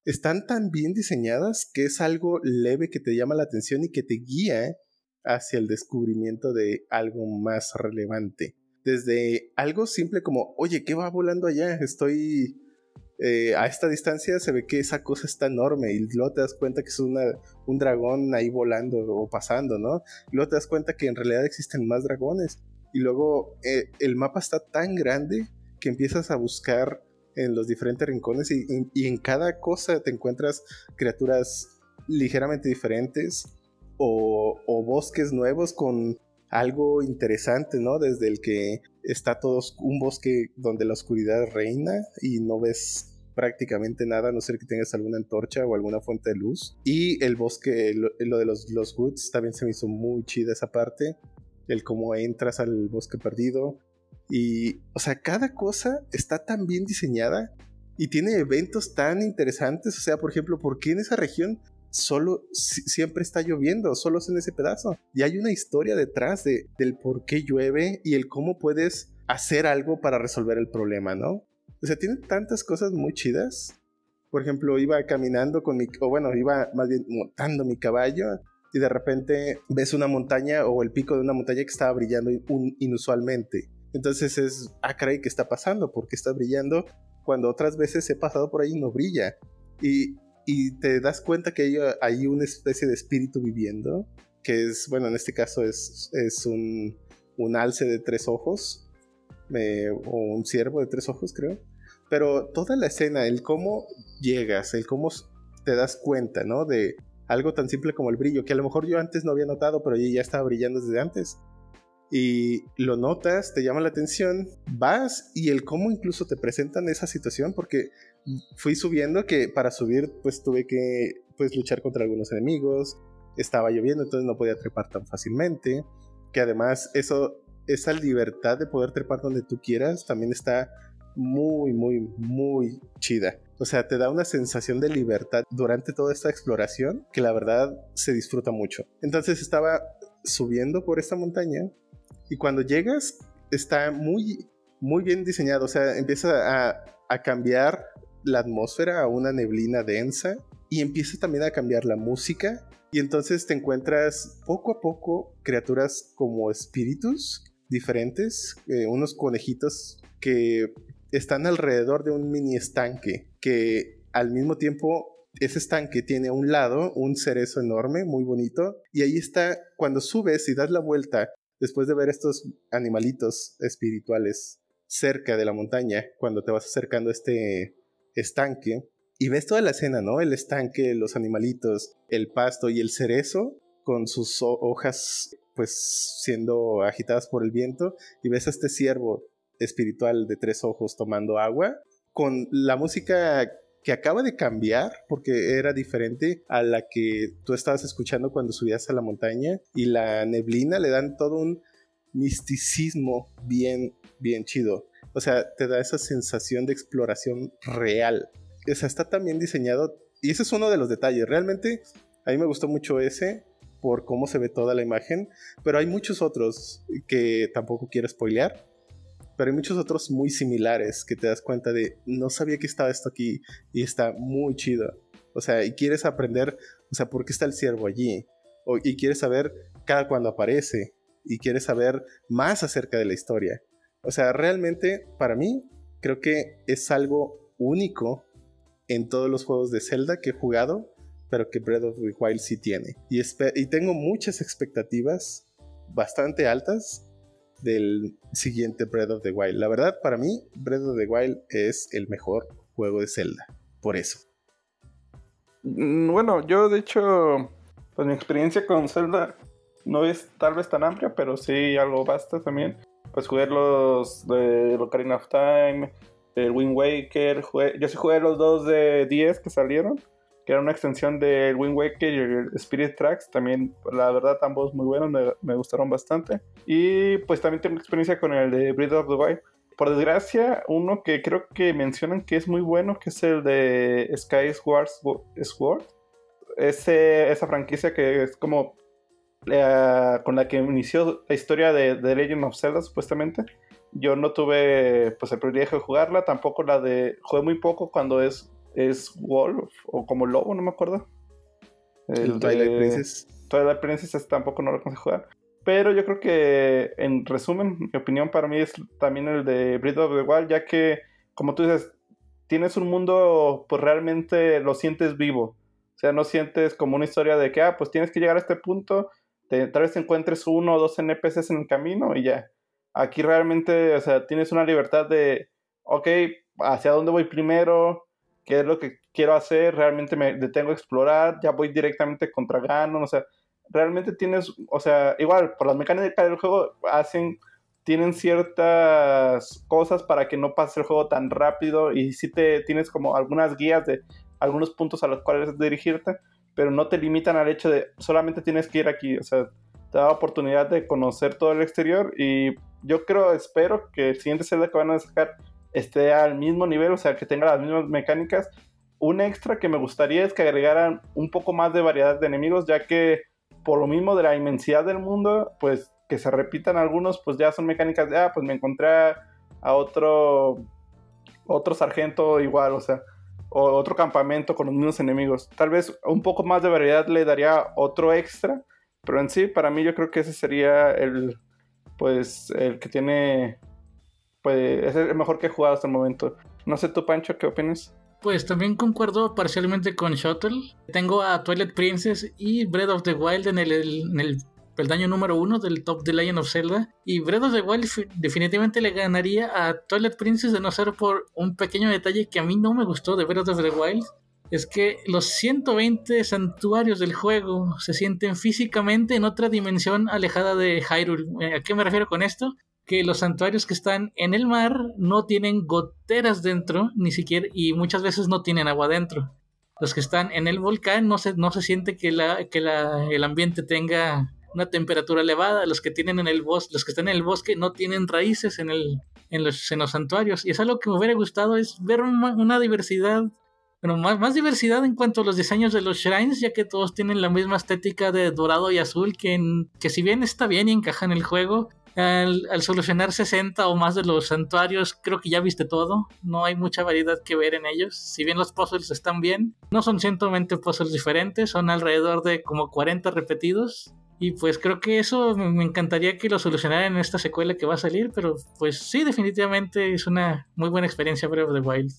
están tan bien diseñadas que es algo leve que te llama la atención y que te guía hacia el descubrimiento de algo más relevante. Desde algo simple como, oye, ¿qué va volando allá? Estoy eh, a esta distancia, se ve que esa cosa está enorme y luego te das cuenta que es un dragón ahí volando o pasando, ¿no? Y luego te das cuenta que en realidad existen más dragones. Y luego eh, el mapa está tan grande que empiezas a buscar en los diferentes rincones y, y- y en cada cosa te encuentras criaturas ligeramente diferentes o, o bosques nuevos con algo interesante, ¿no? Desde el que está todo un bosque donde la oscuridad reina y no ves prácticamente nada, a no ser que tengas alguna antorcha o alguna fuente de luz. Y el bosque, lo, lo de los, los woods, también se me hizo muy chida esa parte. El cómo entras al bosque perdido. Y, o sea, cada cosa está tan bien diseñada y tiene eventos tan interesantes. O sea, por ejemplo, ¿por qué en esa región solo si- siempre está lloviendo? Solo es en ese pedazo. Y hay una historia detrás de, del por qué llueve y el cómo puedes hacer algo para resolver el problema, ¿no? O sea, tiene tantas cosas muy chidas. Por ejemplo, iba caminando con mi, o bueno, iba más bien montando mi caballo y de repente ves una montaña o el pico de una montaña que estaba brillando inusualmente. Entonces es, ah, ¿qué está pasando? ¿Por qué está brillando? Cuando otras veces he pasado por ahí y no brilla. Y, y te das cuenta que hay, una especie de espíritu viviendo, que es, bueno, en este caso es, es un, un alce de tres ojos, eh, o un ciervo de tres ojos, creo. Pero toda la escena, el cómo llegas, el cómo te das cuenta, ¿no? De algo tan simple como el brillo, que a lo mejor yo antes no había notado, pero ya estaba brillando desde antes. Y lo notas, te llama la atención, vas y el cómo incluso te presentan esa situación, porque fui subiendo que para subir pues tuve que pues luchar contra algunos enemigos, estaba lloviendo, entonces no podía trepar tan fácilmente, que además eso, esa libertad de poder trepar donde tú quieras también está muy, muy, muy chida. O sea, te da una sensación de libertad durante toda esta exploración que la verdad se disfruta mucho. Entonces estaba subiendo por esta montaña y cuando llegas está muy, muy bien diseñado. O sea, empieza a, a cambiar la atmósfera a una neblina densa y empieza también a cambiar la música. Y entonces te encuentras poco a poco criaturas como espíritus diferentes, eh, unos conejitos que están alrededor de un mini estanque que al mismo tiempo ese estanque tiene a un lado un cerezo enorme, muy bonito, y ahí está, cuando subes y das la vuelta, después de ver estos animalitos espirituales cerca de la montaña, cuando te vas acercando a este estanque, y ves toda la escena, ¿no? El estanque, los animalitos, el pasto y el cerezo con sus ho- hojas pues siendo agitadas por el viento, y ves a este ciervo espiritual de tres ojos tomando agua, con la música que acaba de cambiar porque era diferente a la que tú estabas escuchando cuando subías a la montaña y la neblina le dan todo un misticismo bien, bien chido. O sea, te da esa sensación de exploración real. O sea, está tan bien diseñado y ese es uno de los detalles. Realmente a mí me gustó mucho ese por cómo se ve toda la imagen, pero hay muchos otros que tampoco quiero spoilear pero hay muchos otros muy similares que te das cuenta de no sabía que estaba esto aquí y está muy chido. O sea, y quieres aprender, o sea, por qué está el ciervo allí. O, y quieres saber cada cuando aparece. Y quieres saber más acerca de la historia. O sea, realmente, para mí, creo que es algo único en todos los juegos de Zelda que he jugado, pero que Breath of the Wild sí tiene. Y tengo muchas expectativas bastante altas del siguiente Breath of the Wild. La verdad, para mí, Breath of the Wild es el mejor juego de Zelda. Por eso. Mm, Bueno, yo de hecho, pues mi experiencia con Zelda no es tal vez tan amplia, pero sí algo basta también. Pues jugué los de Ocarina of Time, el Wind Waker, jugué- yo sí jugué los dos de 10 que salieron, que era una extensión del Wind Waker y el Spirit Tracks, también la verdad ambos muy buenos, me, me gustaron bastante. Y pues también tengo experiencia con el de Breath of the Wild. Por desgracia, uno que creo que mencionan que es muy bueno, que es el de Sky Sword, Sword. Ese, esa franquicia que es como eh, con la que inició la historia de, de Legend of Zelda, supuestamente. Yo no tuve pues el privilegio de jugarla, tampoco la de... Jugué muy poco cuando es, es Wolf o como Lobo, no me acuerdo. El, Twilight de- Princess. Twilight Princess tampoco no lo conseguí jugar. Pero yo creo que, en resumen, mi opinión para mí es también el de Breath of the Wild, ya que, como tú dices, tienes un mundo, pues realmente lo sientes vivo. O sea, no sientes como una historia de que, ah, pues tienes que llegar a este punto, te, tal vez encuentres uno o dos NPCs en el camino y ya. Aquí realmente, o sea, tienes una libertad de, ok, ¿hacia dónde voy primero? ¿Qué es lo que quiero hacer? ¿Realmente me detengo a explorar? ¿Ya voy directamente contra Ganon? O sea, realmente tienes, o sea, igual, por las mecánicas del juego hacen, tienen ciertas cosas para que no pase el juego tan rápido y si te tienes como algunas guías de algunos puntos a los cuales dirigirte, pero no te limitan al hecho de solamente tienes que ir aquí, o sea, te da la oportunidad de conocer todo el exterior y yo creo, espero que el siguiente Zelda que van a sacar esté al mismo nivel, o sea, que tenga las mismas mecánicas. Un extra que me gustaría es que agregaran un poco más de variedad de enemigos, ya que por lo mismo de la inmensidad del mundo, pues que se repitan algunos, pues ya son mecánicas de, ah, pues me encontré a, otro, otro sargento igual, o sea, o otro campamento con los mismos enemigos. Tal vez un poco más de variedad le daría otro extra, pero en sí, para mí yo creo que ese sería el, pues, el que tiene, pues, es el mejor que he jugado hasta el momento. No sé tú, Pancho, ¿qué opinas? Pues también concuerdo parcialmente con Shuttle. Tengo a Twilight Princess y Breath of the Wild en el, en el peldaño número uno del top de Legend of Zelda. Y Breath of the Wild fi- definitivamente le ganaría a Twilight Princess de no ser por un pequeño detalle que a mí no me gustó de Breath of the Wild. Es que los 120 santuarios del juego se sienten físicamente en otra dimensión alejada de Hyrule. Eh, ¿A qué me refiero con esto? que los santuarios que están en el mar no tienen goteras dentro, ni siquiera, y muchas veces no tienen agua dentro. Los que están en el volcán no se, no se siente que, la, que la, el ambiente tenga una temperatura elevada. Los que tienen en el bosque, los que están en el bosque no tienen raíces en, el, en, los, en los santuarios. Y es algo que me hubiera gustado, es ver una, diversidad, bueno, más, más diversidad en cuanto a los diseños de los shrines, ya que todos tienen la misma estética de dorado y azul, que, que si bien está bien y encaja en el juego, al, al, solucionar 60 o más de los santuarios, creo que ya viste todo. No hay mucha variedad que ver en ellos. Si bien los puzzles están bien, no son 120 puzzles diferentes, son alrededor de como 40 repetidos. Y pues creo que eso me encantaría que lo solucionaran en esta secuela que va a salir, pero pues sí, definitivamente es una muy buena experiencia Breath of the Wild.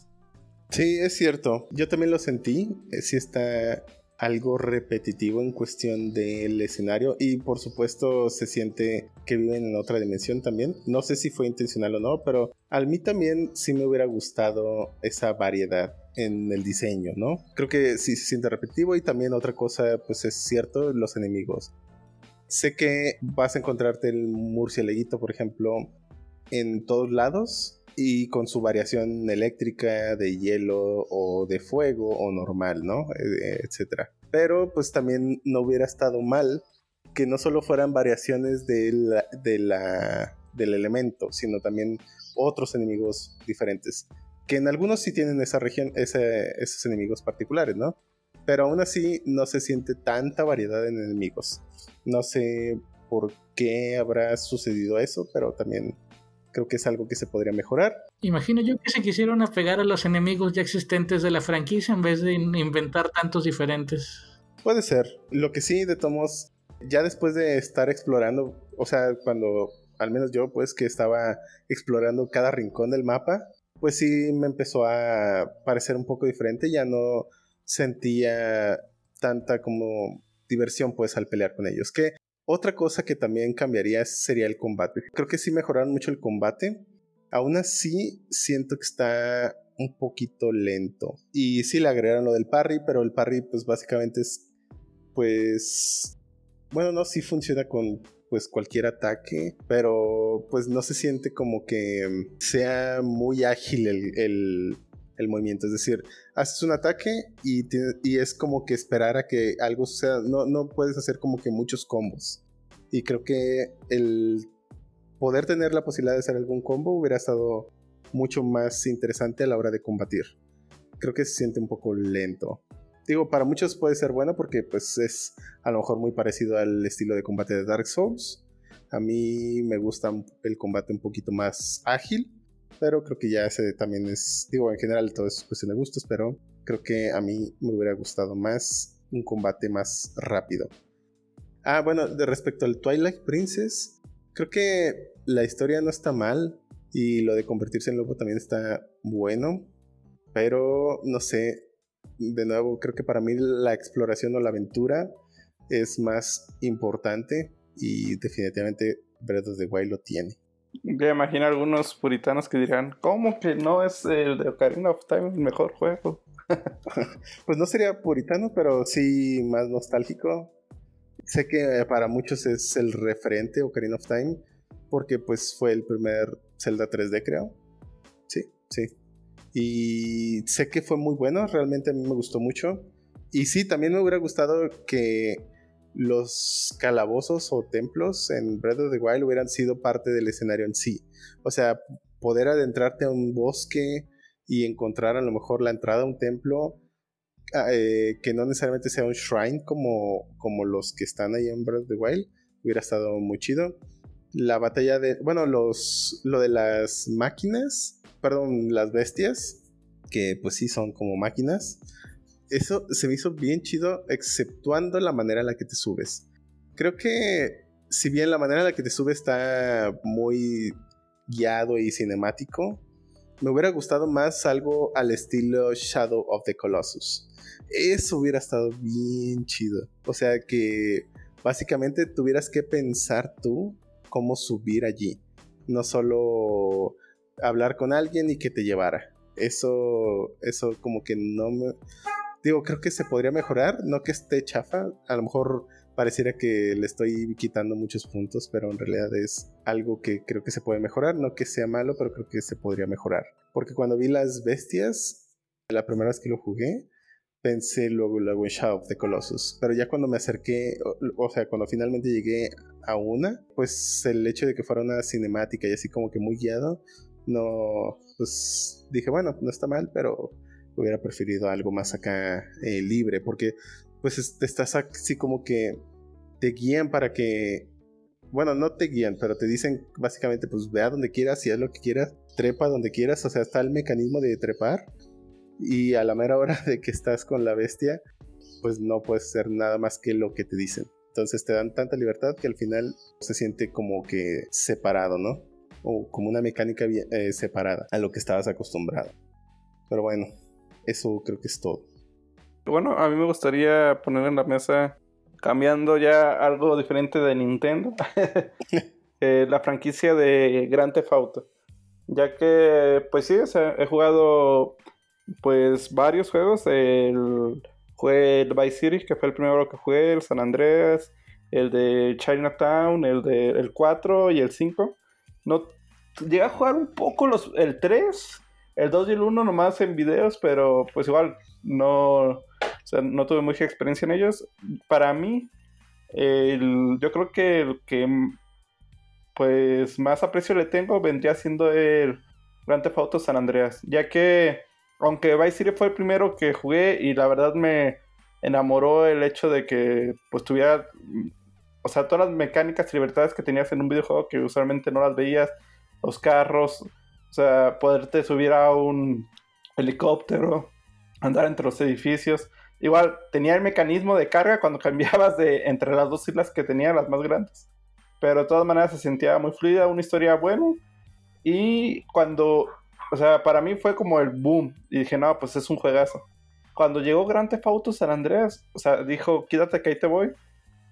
Sí, es cierto. Yo también lo sentí. Sí está algo repetitivo en cuestión del escenario y por supuesto se siente que viven en otra dimensión también. No sé si fue intencional o no, pero a mí también sí me hubiera gustado esa variedad en el diseño, ¿no? Creo que sí se siente repetitivo y también otra cosa, pues es cierto, los enemigos. Sé que vas a encontrarte el murcieleguito, por ejemplo, en todos lados, y con su variación eléctrica, de hielo o de fuego o normal, ¿no? E etcétera. Pero pues también no hubiera estado mal que no solo fueran variaciones de del elemento, sino también otros enemigos diferentes. Que en algunos sí tienen esa región, esos enemigos particulares, ¿no? Pero aún así no se siente tanta variedad en enemigos. No sé por qué habrá sucedido eso, pero también creo que es algo que se podría mejorar. Imagino yo que se quisieron apegar a los enemigos ya existentes de la franquicia en vez de inventar tantos diferentes. Puede ser. Lo que sí, de tomos, ya después de estar explorando, o sea, cuando al menos yo, pues que estaba explorando cada rincón del mapa, pues sí me empezó a parecer un poco diferente. Ya no sentía tanta como diversión, pues, al pelear con ellos. Que otra cosa que también cambiaría sería el combate. Creo que sí mejoraron mucho el combate. Aún así, siento que está un poquito lento. Y sí le agregaron lo del parry, pero el parry pues básicamente es pues bueno, no sí funciona con pues cualquier ataque, pero pues no se siente como que sea muy ágil el, el, el movimiento. Es decir, haces un ataque y, y, es como que esperar a que algo suceda. No, no puedes hacer como que muchos combos. Y creo que el poder tener la posibilidad de hacer algún combo hubiera estado mucho más interesante a la hora de combatir. Creo que se siente un poco lento. digo, para muchos puede ser bueno porque pues es a lo mejor muy parecido al estilo de combate de Dark Souls. A mí me gusta el combate un poquito más ágil, pero creo que ya ese también es, digo, en general todo es cuestión de gustos, pero creo que a mí me hubiera gustado más un combate más rápido. Ah, bueno, de respecto al Twilight Princess, creo que la historia no está mal y lo de convertirse en lobo también está bueno, pero no sé, de nuevo, creo que para mí la exploración o la aventura es más importante y definitivamente Breath of the Wild lo tiene. Ya imagino algunos puritanos que dirán, ¿cómo que no es el de Ocarina of Time el mejor juego? pues no sería puritano, pero sí más nostálgico. Sé que para muchos es el referente Ocarina of Time, porque pues fue el primer Zelda 3D, creo. Sí, sí. Y sé que fue muy bueno, realmente a mí me gustó mucho. Y sí, también me hubiera gustado que los calabozos o templos en Breath of the Wild hubieran sido parte del escenario en sí. O sea, poder adentrarte a un bosque y encontrar a lo mejor la entrada a un templo ah, eh, que no necesariamente sea un shrine como, como los que están ahí en Breath of the Wild, hubiera estado muy chido. La batalla de, bueno, los, lo de las máquinas, perdón, las bestias, que pues sí son como máquinas eso se me hizo bien chido, exceptuando la manera en la que te subes. Creo que si bien la manera en la que te subes está muy guiado y cinemático, me hubiera gustado más algo al estilo Shadow of the Colossus. Eso hubiera estado bien chido. O sea que básicamente tuvieras que pensar tú cómo subir allí. No solo hablar con alguien y que te llevara. Eso, eso como que no me digo, creo que se podría mejorar, no que esté chafa, a lo mejor pareciera que le estoy quitando muchos puntos, pero en realidad es algo que creo que se puede mejorar, no que sea malo, pero creo que se podría mejorar. Porque cuando vi las bestias, la primera vez que lo jugué, pensé luego, luego en Shadow of the Colossus, pero ya cuando me acerqué, o, sea, cuando finalmente llegué a una, pues el hecho de que fuera una cinemática y así como que muy guiado, no, pues dije, bueno, no está mal, pero hubiera preferido algo más acá eh, libre, porque pues estás así como que te guían para que, bueno, no te guían, pero te dicen básicamente pues ve donde quieras, si es lo que quieras, trepa donde quieras, o sea, está el mecanismo de trepar y a la mera hora de que estás con la bestia, pues no puedes hacer nada más que lo que te dicen. Entonces te dan tanta libertad que al final se siente como que separado, ¿no? O como una mecánica eh, separada a lo que estabas acostumbrado. Pero bueno, eso creo que es todo. Bueno, a mí me gustaría poner en la mesa, cambiando ya algo diferente de Nintendo, eh, la franquicia de Grand Theft Auto. Ya que, pues sí, he jugado pues varios juegos. El, el Vice City, que fue el primero que jugué, el San Andreas, el de Chinatown, el de el 4 y el 5. No, llegué a jugar un poco los, el 3 el 2 y el 1 nomás en videos, pero pues igual no, no tuve mucha experiencia en ellos. Para mí, yo creo que el que pues más aprecio le tengo vendría siendo el Grand Theft Auto San Andreas, ya que aunque Vice City fue el primero que jugué y la verdad me enamoró el hecho de que pues tuviera o sea, todas las mecánicas y libertades que tenías en un videojuego que usualmente no las veías, los carros, o sea, poderte subir a un helicóptero, andar entre los edificios. Igual tenía el mecanismo de carga cuando cambiabas de entre las dos islas que tenía, las más grandes. Pero de todas maneras se sentía muy fluida, una historia buena. Y cuando, o sea, para mí fue como el boom. Y dije, no, pues es un juegazo. Cuando llegó Grand Theft San Andreas, o sea, dijo, quédate que ahí te voy.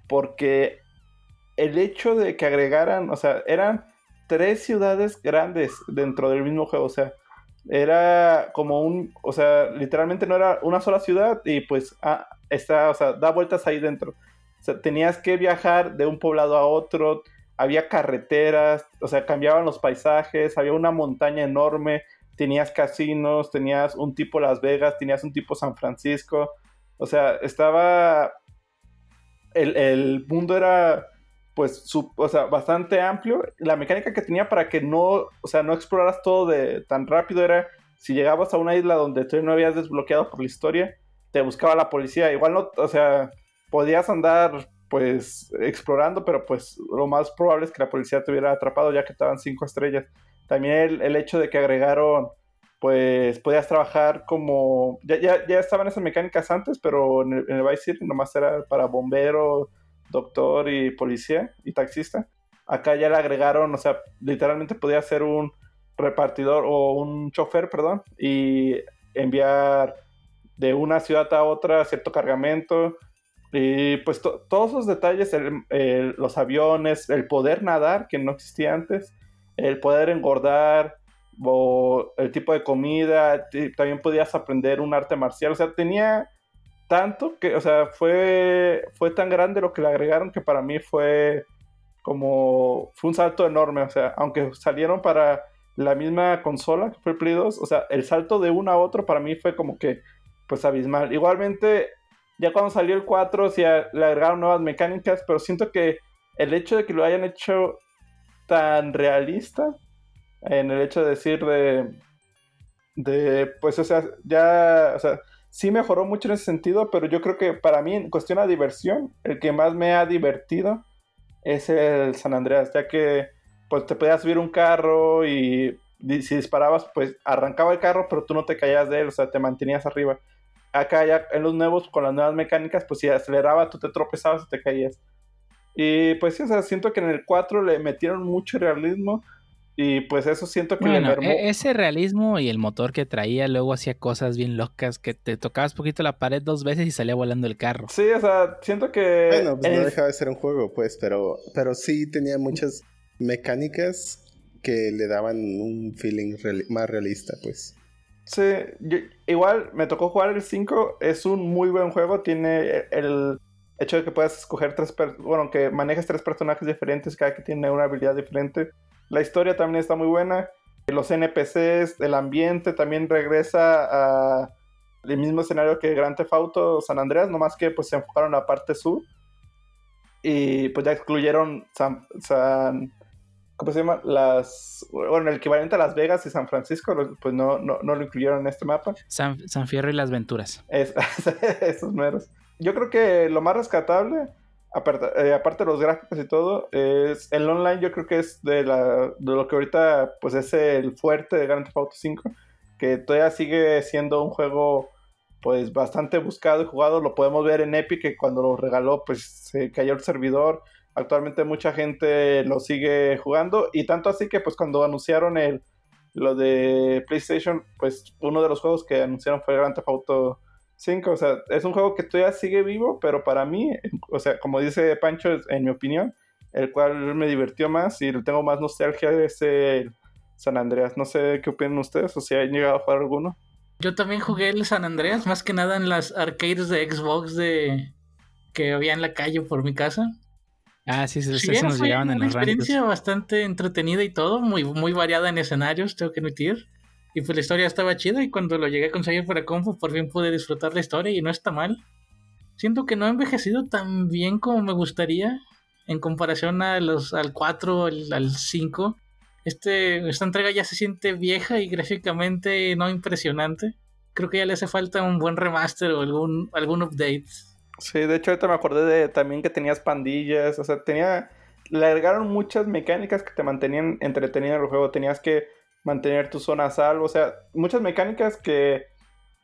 Porque el hecho de que agregaran, o sea, eran tres ciudades grandes dentro del mismo juego. O sea, era como un, o sea, literalmente no era una sola ciudad y pues ah, está, o sea, da vueltas ahí dentro. O sea, tenías que viajar de un poblado a otro, había carreteras, o sea, cambiaban los paisajes, había una montaña enorme, tenías casinos, tenías un tipo Las Vegas, tenías un tipo San Francisco, o sea, estaba, el, el mundo era pues, o sea, bastante amplio. La mecánica que tenía para que no, o sea, no exploraras todo de tan rápido era si llegabas a una isla donde tú no habías desbloqueado por la historia, te buscaba la policía. Igual no, o sea, podías andar pues explorando, pero pues lo más probable es que la policía te hubiera atrapado ya que estaban cinco estrellas. También el, el hecho de que agregaron, pues podías trabajar como, ya, ya, ya estaban esas mecánicas antes, pero en el, en el Vice City nomás era para bombero, doctor y policía y taxista. Acá ya le agregaron, o sea, literalmente podía ser un repartidor o un chofer, perdón, y enviar de una ciudad a otra cierto cargamento. Y pues to- todos esos detalles, el- los aviones, el poder nadar, que no existía antes, el poder engordar, o el tipo de comida, también podías aprender un arte marcial, o sea, tenía tanto que, o sea, fue, fue tan grande lo que le agregaron que para mí fue como, fue un salto enorme, o sea, aunque salieron para la misma consola que fue Play 2, o sea, el salto de uno a otro para mí fue como que, pues abismal. Igualmente, ya cuando salió el 4, sí a- le agregaron nuevas mecánicas, pero siento que el hecho de que lo hayan hecho tan realista, en el hecho de decir de, de pues, o sea, ya, o sea, sí mejoró mucho en ese sentido, pero yo creo que para mí, en cuestión de diversión, el que más me ha divertido es el San Andreas, ya que pues te podías subir un carro y si disparabas, pues arrancaba el carro, pero tú no te caías de él, o sea, te mantenías arriba. Acá ya en los nuevos, con las nuevas mecánicas, pues si aceleraba, tú te tropezabas y te caías. Y pues sí, o siento que en el 4 le metieron mucho realismo y pues eso siento que le Bueno, mermó. e- ese realismo y el motor que traía luego hacía cosas bien locas que te tocabas poquito la pared dos veces y salía volando el carro. Sí, o sea, siento que... Bueno, pues no dejaba de ser un juego, pues, pero, pero sí tenía muchas mecánicas que le daban un feeling más realista, pues. Sí, yo- igual me tocó jugar el 5, es un muy buen juego, tiene el hecho de que puedas escoger tres, per- bueno, que manejes tres personajes diferentes, cada que tiene una habilidad diferente. La historia también está muy buena, los NPCs, el ambiente también regresa a el mismo escenario que Grand Theft Auto San Andreas, nomás que pues se enfocaron a la parte sur y pues ya excluyeron San, San ¿cómo se llama? Las, bueno, el equivalente a Las Vegas y San Francisco, pues no, no, no lo incluyeron en este mapa. San, San Fierro y las Venturas. Es, esos meros. Yo creo que lo más rescatable, aparte, eh, aparte de los gráficos y todo, es el online. Yo creo que es de, la, de lo que ahorita pues es el fuerte de Grand Theft Auto 5, que todavía sigue siendo un juego pues bastante buscado y jugado. Lo podemos ver en Epic, que cuando lo regaló pues se cayó el servidor. Actualmente mucha gente lo sigue jugando y tanto así que pues cuando anunciaron el lo de PlayStation, pues uno de los juegos que anunciaron fue Grand Theft Auto 5, o sea, es un juego que todavía sigue vivo, pero para mí, o sea, como dice Pancho, en mi opinión, el cual me divirtió más y le tengo más nostalgia es el San Andreas. No sé qué opinan ustedes o si han llegado a jugar alguno. Yo también jugué el San Andreas, más que nada en las arcades de Xbox de que había en la calle por mi casa. Ah, sí, sí, sí, bien nos llegaban en una los ranchos. experiencia bastante entretenida y todo, muy, muy variada en escenarios, tengo que admitir. Y pues la historia estaba chida y cuando lo llegué a conseguir para compu por fin pude disfrutar la historia y no está mal. Siento que no ha envejecido tan bien como me gustaría en comparación a los, al 4 al, al 5. Este, esta entrega ya se siente vieja y gráficamente no impresionante. Creo que ya le hace falta un buen remaster o algún, algún update. Sí, de hecho ahorita me acordé de también que tenías pandillas, o sea, tenía, le muchas mecánicas que te mantenían entretenido en el juego, tenías que mantener tu zona a salvo, o sea, muchas mecánicas que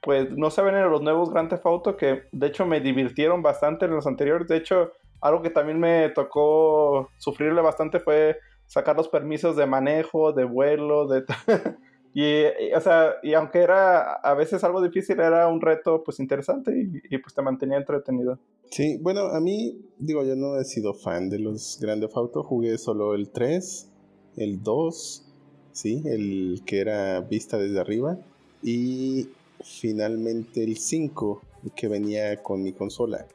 pues no se ven en los nuevos Grand Theft que de hecho me divirtieron bastante en los anteriores, de hecho algo que también me tocó sufrirle bastante fue sacar los permisos de manejo, de vuelo, de... Y, o sea, y aunque era a veces algo difícil, era un reto pues interesante y, pues te mantenía entretenido. Sí, bueno, a mí, digo, yo no he sido fan de los Grand Theft jugué solo el 3, el 2, sí, el que era vista desde arriba, y finalmente el 5, que venía con mi consola,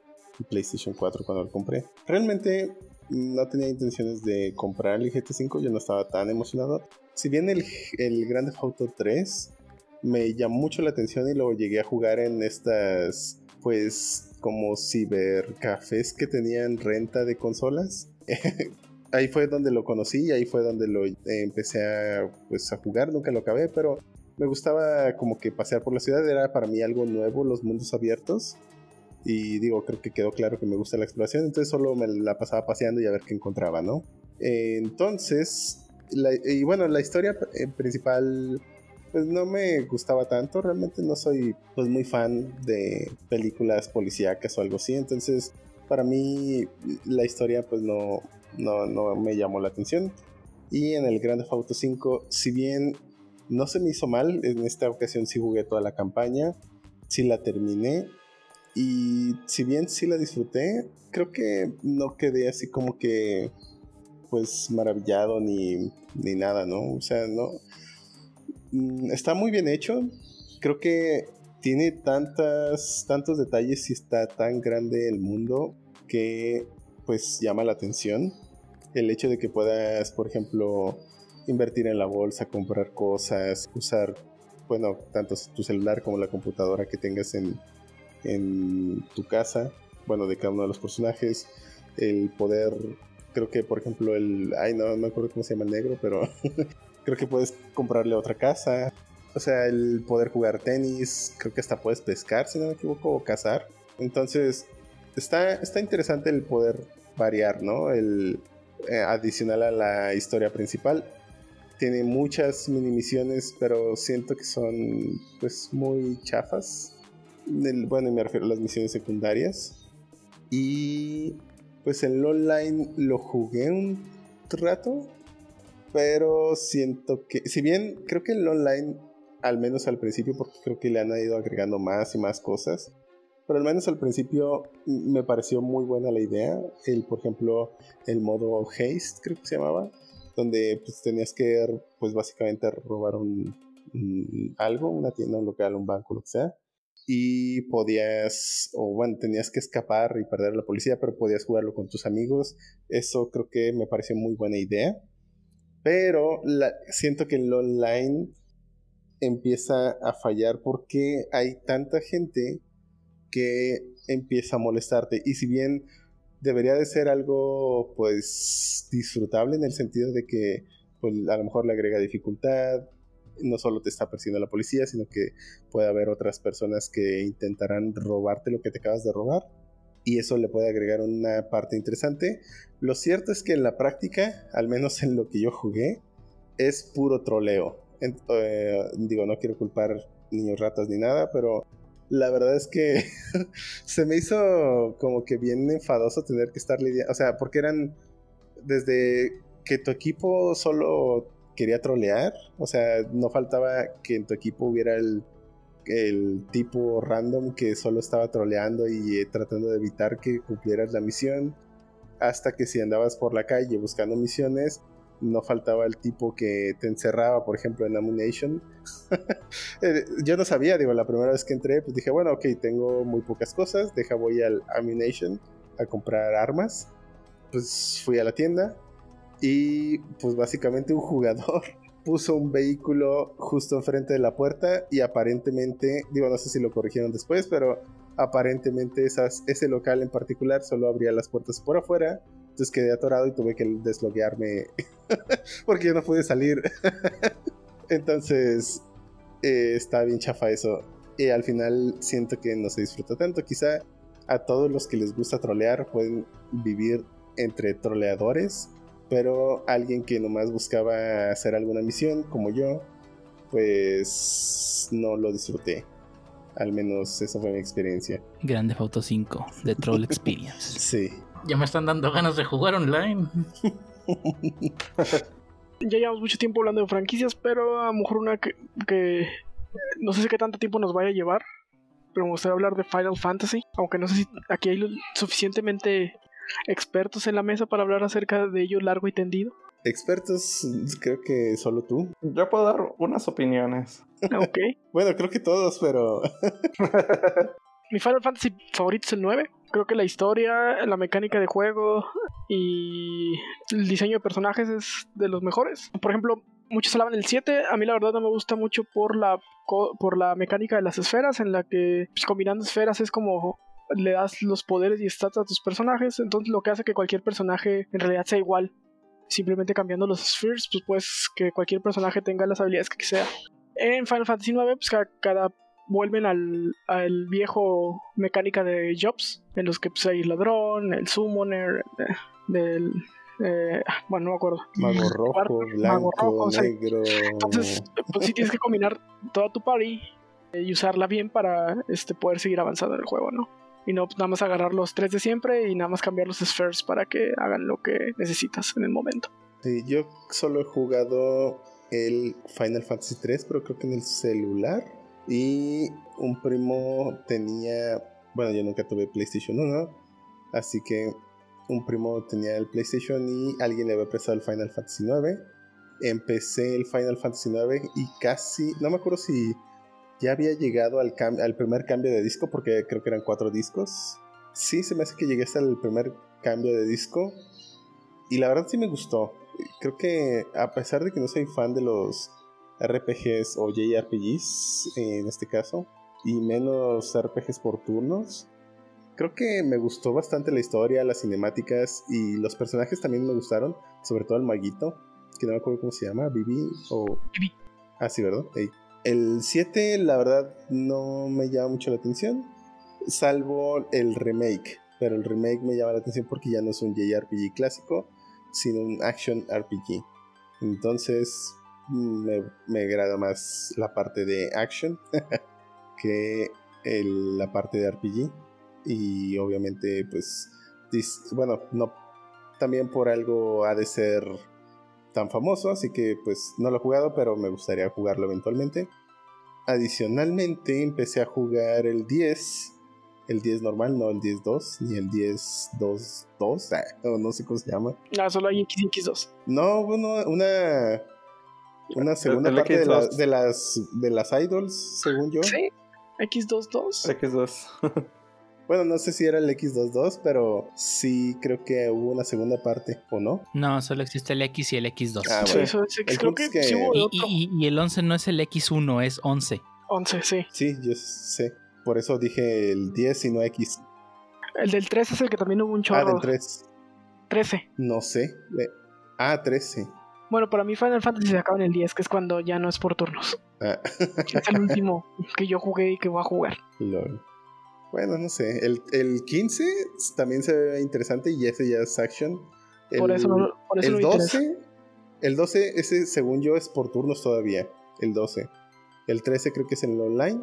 PlayStation 4 cuando lo compré. Realmente no tenía intenciones de comprar el GT5, yo no estaba tan emocionado. Si bien el, el Grand Theft Auto 3 me llamó mucho la atención y lo llegué a jugar en estas, pues, como cibercafés que tenían renta de consolas. ahí fue donde lo conocí, ahí fue donde lo eh, empecé a, pues, a jugar, nunca lo acabé, pero me gustaba como que pasear por la ciudad, era para mí algo nuevo, los mundos abiertos. Y digo, creo que quedó claro que me gusta la exploración, entonces solo me la pasaba paseando y a ver qué encontraba, ¿no? entonces, y bueno, la historia eh, principal pues no me gustaba tanto, realmente no soy pues muy fan de películas policíacas o algo así, entonces para mí la historia pues no, no, no me llamó la atención. Y en el Grand Theft Auto 5, si bien no se me hizo mal, en esta ocasión sí jugué toda la campaña, sí la terminé y si bien sí la disfruté, creo que no quedé así como que pues maravillado ni, ni nada, ¿no? O sea, no, Mm, está muy bien hecho. Creo que tiene tantas, tantos detalles y está tan grande el mundo que pues llama la atención. El hecho de que puedas, por ejemplo, invertir en la bolsa, comprar cosas, usar, bueno, tanto tu celular como la computadora que tengas en, en tu casa, bueno, de cada uno de los personajes, el poder, creo que por ejemplo el, ay no, no me acuerdo cómo se llama el negro, pero Creo que puedes comprarle otra casa. O sea, el poder jugar tenis. Creo que hasta puedes pescar, si no me equivoco, o cazar. Entonces, está, está interesante el poder variar, ¿no? El eh, adicional a la historia principal. Tiene muchas mini misiones, pero siento que son pues muy chafas. bueno, me refiero a las misiones secundarias. Y pues el online lo jugué un rato, pero siento que, si bien creo que el online, al menos al principio, porque creo que le han ido agregando más y más cosas, pero al menos al principio me pareció muy buena la idea. El, por ejemplo, el modo haste, creo que se llamaba, donde pues tenías que, pues básicamente robar un, algo, una tienda, un local, un banco, lo que sea. Y podías, o bueno, tenías que escapar y perder a la policía, pero podías jugarlo con tus amigos. Eso creo que me pareció muy buena idea. Pero siento que el online empieza a fallar porque hay tanta gente que empieza a molestarte. Y si bien debería de ser algo pues disfrutable en el sentido de que pues, a lo mejor le agrega dificultad, no solo te está persiguiendo la policía, sino que puede haber otras personas que intentarán robarte lo que te acabas de robar y eso le puede agregar una parte interesante. Lo cierto es que en la práctica, al menos en lo que yo jugué, es puro troleo. Eh, digo, no quiero culpar niños ratas ni nada, pero la verdad es que se me hizo como que bien enfadoso tener que estar lidiando, o sea, porque eran desde que tu equipo solo quería trolear, o sea, no faltaba que en tu equipo hubiera el el tipo random que solo estaba troleando y eh, tratando de evitar que cumplieras la misión. Hasta que si andabas por la calle buscando misiones, no faltaba el tipo que te encerraba, por ejemplo, en Ammunition. Eh, yo no sabía, digo, la primera vez que entré, pues dije, bueno, ok, tengo muy pocas cosas, deja voy al Ammunition a comprar armas. Pues fui a la tienda y pues básicamente un jugador puso un vehículo justo enfrente de la puerta y aparentemente, digo, no sé si lo corrigieron después, pero aparentemente esas, ese local en particular solo abría las puertas por afuera. Entonces quedé atorado y tuve que desloguearme porque yo no pude salir. Entonces eh, está bien chafa eso. Y al final siento que no se disfruta tanto. Quizá a todos los que les gusta trolear pueden vivir entre troleadores pero alguien que nomás buscaba hacer alguna misión, como yo, pues no lo disfruté. Al menos esa fue mi experiencia. Grande Auto 5, de Troll Experience. sí. Ya me están dando ganas de jugar online. ya llevamos mucho tiempo hablando de franquicias, pero a lo mejor una que, que no sé qué tanto tiempo nos vaya a llevar. Pero me gustaría hablar de Final Fantasy, aunque no sé si aquí hay suficientemente expertos en la mesa para hablar acerca de ello largo y tendido? Expertos, creo que solo tú. Yo puedo dar unas opiniones. Ok. bueno, creo que todos, pero. Mi Final Fantasy favorito es el 9. Creo que la historia, la mecánica de juego y el diseño de personajes es de los mejores. Por ejemplo, muchos hablaban del 7. A mí la verdad no me gusta mucho por la, por la mecánica de las esferas, en la que pues, combinando esferas es como le das los poderes y stats a tus personajes, entonces lo que hace que cualquier personaje en realidad sea igual. Simplemente cambiando los spheres, pues pues que cualquier personaje tenga las habilidades que sea. En Final Fantasy IX, pues ca- cada, vuelven al, al viejo mecánica de Jobs, en los que pues, hay ladrón, el summoner, eh, del... eh, bueno, no me acuerdo. Mago rojo, Mago blanco, rojo, sí. negro. Entonces, pues sí tienes que combinar toda tu party eh, y usarla bien para este, poder seguir avanzando en el juego, ¿no? Y no pues, nada más agarrar los tres de siempre y nada más cambiar los spheres para que hagan lo que necesitas en el momento. Sí, yo solo he jugado el Final Fantasy 3, pero creo que en el celular. Y un primo tenía. Bueno, yo nunca tuve PlayStation 1, así que un primo tenía el PlayStation y alguien le había prestado el Final Fantasy 9. Empecé el Final Fantasy 9 y casi. No me acuerdo si ya había llegado al, al primer cambio de disco, porque creo que eran cuatro discos. Sí, se me hace que llegué hasta el primer cambio de disco. Y la verdad sí me gustó. Creo que a pesar de que no soy fan de los RPGs o JRPGs en este caso, y menos RPGs por turnos, creo que me gustó bastante la historia, las cinemáticas y los personajes también me gustaron, sobre todo el maguito, que no me acuerdo cómo se llama, Vivi o... Vivi. Ah, sí, ¿verdad? Ey. El 7 la verdad no me llama mucho la atención, salvo el remake, pero el remake me llama la atención porque ya no es un JRPG clásico, sino un action RPG. Entonces me, me agrada más la parte de action que el- la parte de RPG. Y obviamente, pues, dis- bueno, no, también por algo ha de ser tan famoso, así que pues no lo he jugado, pero me gustaría jugarlo eventualmente. Adicionalmente empecé a jugar el 10, el 10 normal, no el 10-2, ni el 10-2-2, ah, o no sé cómo se llama. Ah, solo hay X y X2. No, bueno, una una segunda el parte de, la- X2. de las de las idols, según yo. Sí, X22. X2. Bueno, no sé si era el X22, pero sí creo que hubo una segunda parte, ¿o no? No, solo existe el X y el X2. Ah, bueno. El creo que, sí hubo y, y- y el 11 no es el X1, es 11. 11, sí. Sí, yo sé. Por eso dije el 10 y no X. El del 3 es el que también hubo un Ah, chorro. del 3. 13. No sé. Ah, 13. Bueno, para mí Final Fantasy se acaba en el 10, que es cuando ya no es por turnos. Ah, Es el último que yo jugué y que voy a jugar. lol. Bueno, no sé. El, el 15 también se ve interesante y ese ya es action. El, Por eso no, por eso el no me interesa. 12, el 12, ese según yo es por turnos todavía. El 12. El 13 creo que es en el online.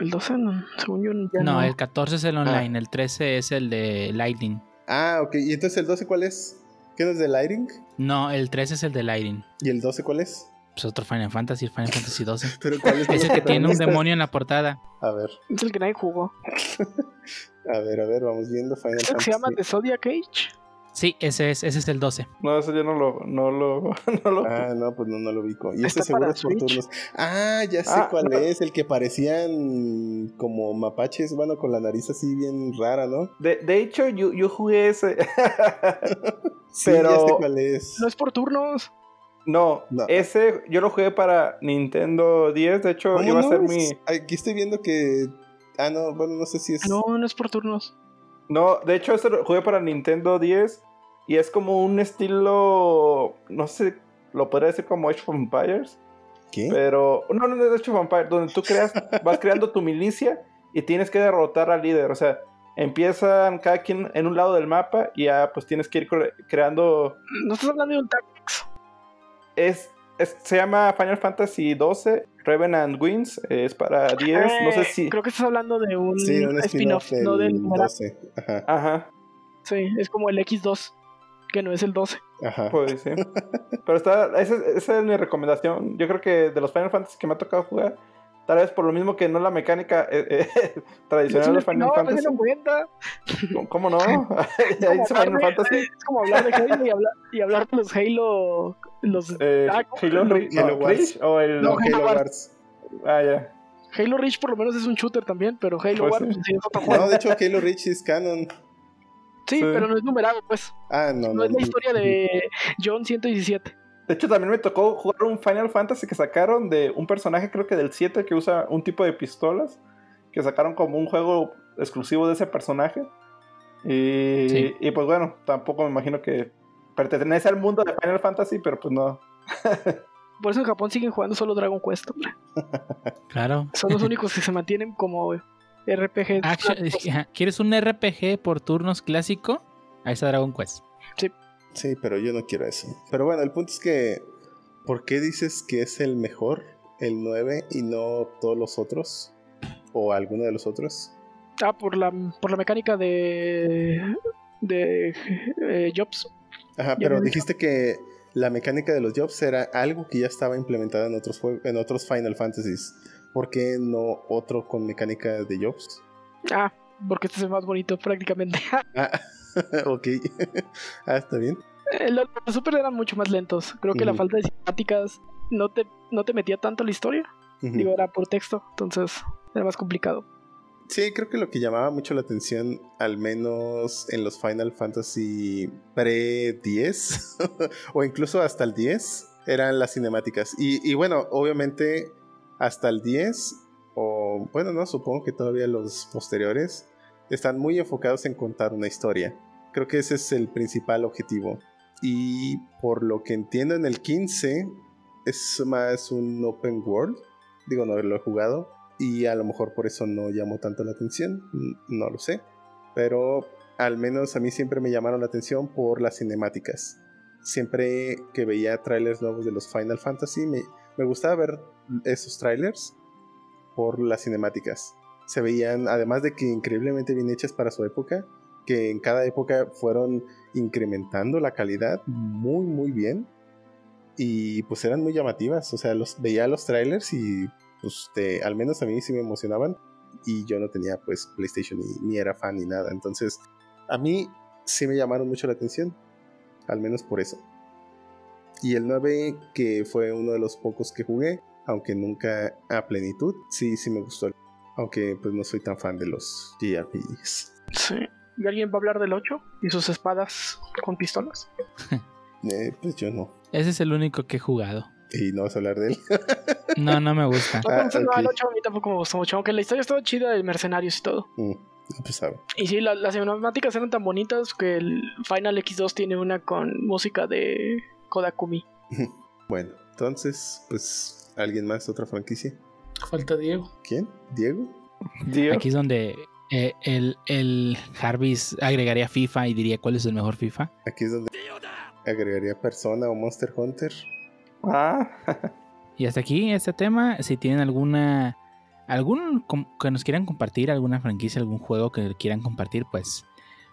El 12, no, según yo, ya No, no. el 14 es el online, el 13 es el de Lightning. Ah, ok. ¿Y entonces el 12 cuál es? ¿Qué no es de Lighting? No, el 13 es el de Lightning. ¿Y el 12 cuál es? Pues otro Final Fantasy, el Final Fantasy 12. Pero ¿cuál es Es el que tiene un demonio en la portada. A ver, Es el que nadie jugó. a ver, a ver, vamos viendo Final ¿Es el que se llama Fantasy. The Zodiac Age? Sí, ese es, ese es el 12. No, eso yo no lo. No lo, no lo Ah, no, pues no, no lo ubico. Y Está este seguro para es por turnos. Ah, ya sé Ah, cuál no. es. El que parecían como mapaches, bueno, con la nariz así bien rara, ¿no? de, de hecho, yo, yo jugué ese. Sí, Pero- ya sé cuál es. No es por turnos. no, No. ese yo lo jugué para Nintendo 10. De hecho, ¿Cómo iba a no? ser mi. Aquí estoy viendo que. Ah, no, bueno, no sé si es. No, no es por turnos. No, de hecho, ese lo jugué para Nintendo 10. Y es como un estilo. No sé, lo podría decir como Age of Empires. ¿Qué? Pero. No, no, no es Age of Empires. Donde tú creas, vas creando tu milicia y tienes que derrotar al líder. O sea, empiezan cada quien en un lado del mapa y ya pues tienes que ir cre- creando. No estás hablando de un Tactics. Es, es- se llama Final Fantasy 12. Revenant Wins. Es para 10. No sé Eh, si. Creo que estás hablando de un, Sí, un spin-off, no del numeral. 12. Ajá, Ajá. Sí, es como el X2, que no es el 12. ajá. Pues sí. Pero está, esa, esa es mi recomendación. Yo creo que de los Final Fantasy que me ha tocado jugar, tal vez por lo mismo que no la mecánica eh, eh, tradicional de Es Final spin-off, Fantasy. no cuenta. ¿Cómo- ¿Cómo no? Ahí como Final de- Fantasy. Es como hablar de Halo y hablar, y hablar de los Halo. Los, Eh, ah, Halo, no, no, Halo Wars. Reach o el. No, No, Halo Halo Wars. Ah, ya. Halo Reach por lo menos es un shooter también, pero Halo Pues Wars sí. sí es otro juego. No, de hecho, Halo Reach es canon. sí, sí. pero no es numerado, pues. Ah, no, No, no. es la historia de John 117. De hecho, también me tocó jugar un Final Fantasy que sacaron de un personaje, creo que del 7, que usa un tipo de pistolas. Que sacaron como un juego exclusivo de ese personaje. Y, Sí. y pues bueno, tampoco me imagino que pertenece al mundo de Final Fantasy, pero pues no. por eso en Japón siguen jugando solo Dragon Quest. hombre. Claro. Son los únicos que se mantienen como RPG. Action- ¿Quieres un RPG por turnos clásico? Ahí está Dragon Quest. Sí, pero yo no quiero eso. Pero bueno, el punto es que, ¿por qué dices que es el mejor, el 9, y no todos los otros? ¿O alguno de los otros? Ah, por la, por la mecánica de. de. eh, Jobs. Ajá, pero dijiste que la mecánica de los jobs era algo que ya estaba implementada en otros juegos, en otros Final Fantasies. ¿Por qué no otro con mecánica de jobs? Ah, porque este es el más bonito prácticamente. Ah, ok. ah, está bien. Eh, Los, los Super eran mucho más lentos. Creo que la falta de cinemáticas no te, no te metía tanto la historia. Ujú. Digo, era por texto, entonces era más complicado. Sí, creo que lo que llamaba mucho la atención, al menos en los Final Fantasy pre-10, o incluso hasta el 10, eran las cinemáticas. Y, y bueno, obviamente hasta el 10, o bueno, no, supongo que todavía los posteriores, están muy enfocados en contar una historia. Creo que ese es el principal objetivo. Y por lo que entiendo en el 15, es más un open world. Digo, no lo he jugado. Y a lo mejor por eso no llamó tanto la atención. No lo sé. Pero al menos a mí siempre me llamaron la atención por las cinemáticas. Siempre que veía trailers nuevos de los Final Fantasy, me, me gustaba ver esos trailers por las cinemáticas. Se veían, además de que increíblemente bien hechas para su época, que en cada época fueron incrementando la calidad muy, muy bien. Y pues eran muy llamativas. O sea, los, veía los trailers y pues al menos a mí sí me emocionaban. Y yo no tenía pues PlayStation ni, ni era fan ni nada. Entonces, a mí sí me llamaron mucho la atención. Al menos por eso. Y el 9, que fue uno de los pocos que jugué, aunque nunca a plenitud, sí, sí me gustó. Aunque pues no soy tan fan de los JRPGs. Sí. ¿Y alguien va a hablar del 8 y sus espadas con pistolas? Eh, pues yo no. Ese es el único que he jugado. Y no vas a hablar de él. No, no me gusta. Ah, No, no, ok. el 8 a mí tampoco me gustó mucho, aunque la historia estaba chida de mercenarios y todo. Mm, pues sabe. Y sí, la- las cinemáticas eran tan bonitas que el Final X2 tiene una con música de Kodakumi. Bueno, entonces, pues, ¿alguien más? ¿Otra franquicia? Falta Diego. ¿Quién? ¿Diego? Tío, Aquí es donde eh, el, el Jarvis agregaría FIFA y diría cuál es el mejor FIFA. Aquí es donde agregaría Persona o Monster Hunter. Ah, Y hasta aquí este tema. Si tienen alguna algún que nos quieran compartir, alguna franquicia, algún juego que quieran compartir, pues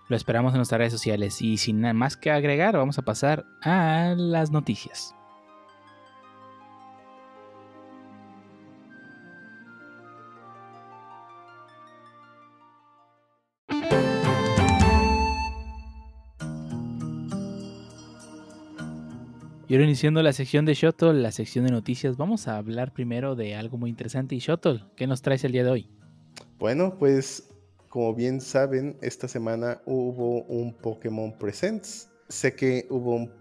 lo esperamos en nuestras redes sociales. Y sin nada más que agregar, vamos a pasar a las noticias. Y ahora iniciando la sección de Shotol, la sección de noticias, vamos a hablar primero de algo muy interesante. Y Shotol, ¿qué nos traes el día de hoy? Bueno, pues, como bien saben, esta semana hubo un Pokémon Presents. Sé que hubo un-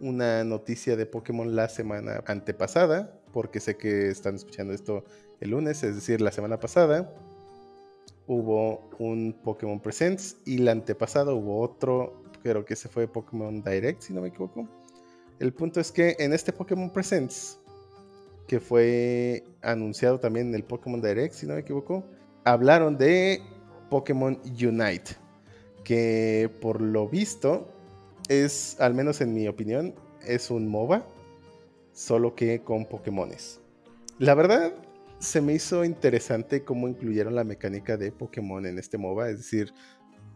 una noticia de Pokémon la semana antepasada, porque sé que están escuchando esto el lunes, es decir, la semana pasada. Hubo un Pokémon Presents y la antepasada hubo otro, creo que ese fue Pokémon Direct, si no me equivoco. El punto es que en este Pokémon Presents, que fue anunciado también en el Pokémon Direct, si no me equivoco, hablaron de Pokémon Unite, que por lo visto es, al menos en mi opinión, es un MOBA, solo que con Pokémones. La verdad, se me hizo interesante cómo incluyeron la mecánica de Pokémon en este MOBA, es decir,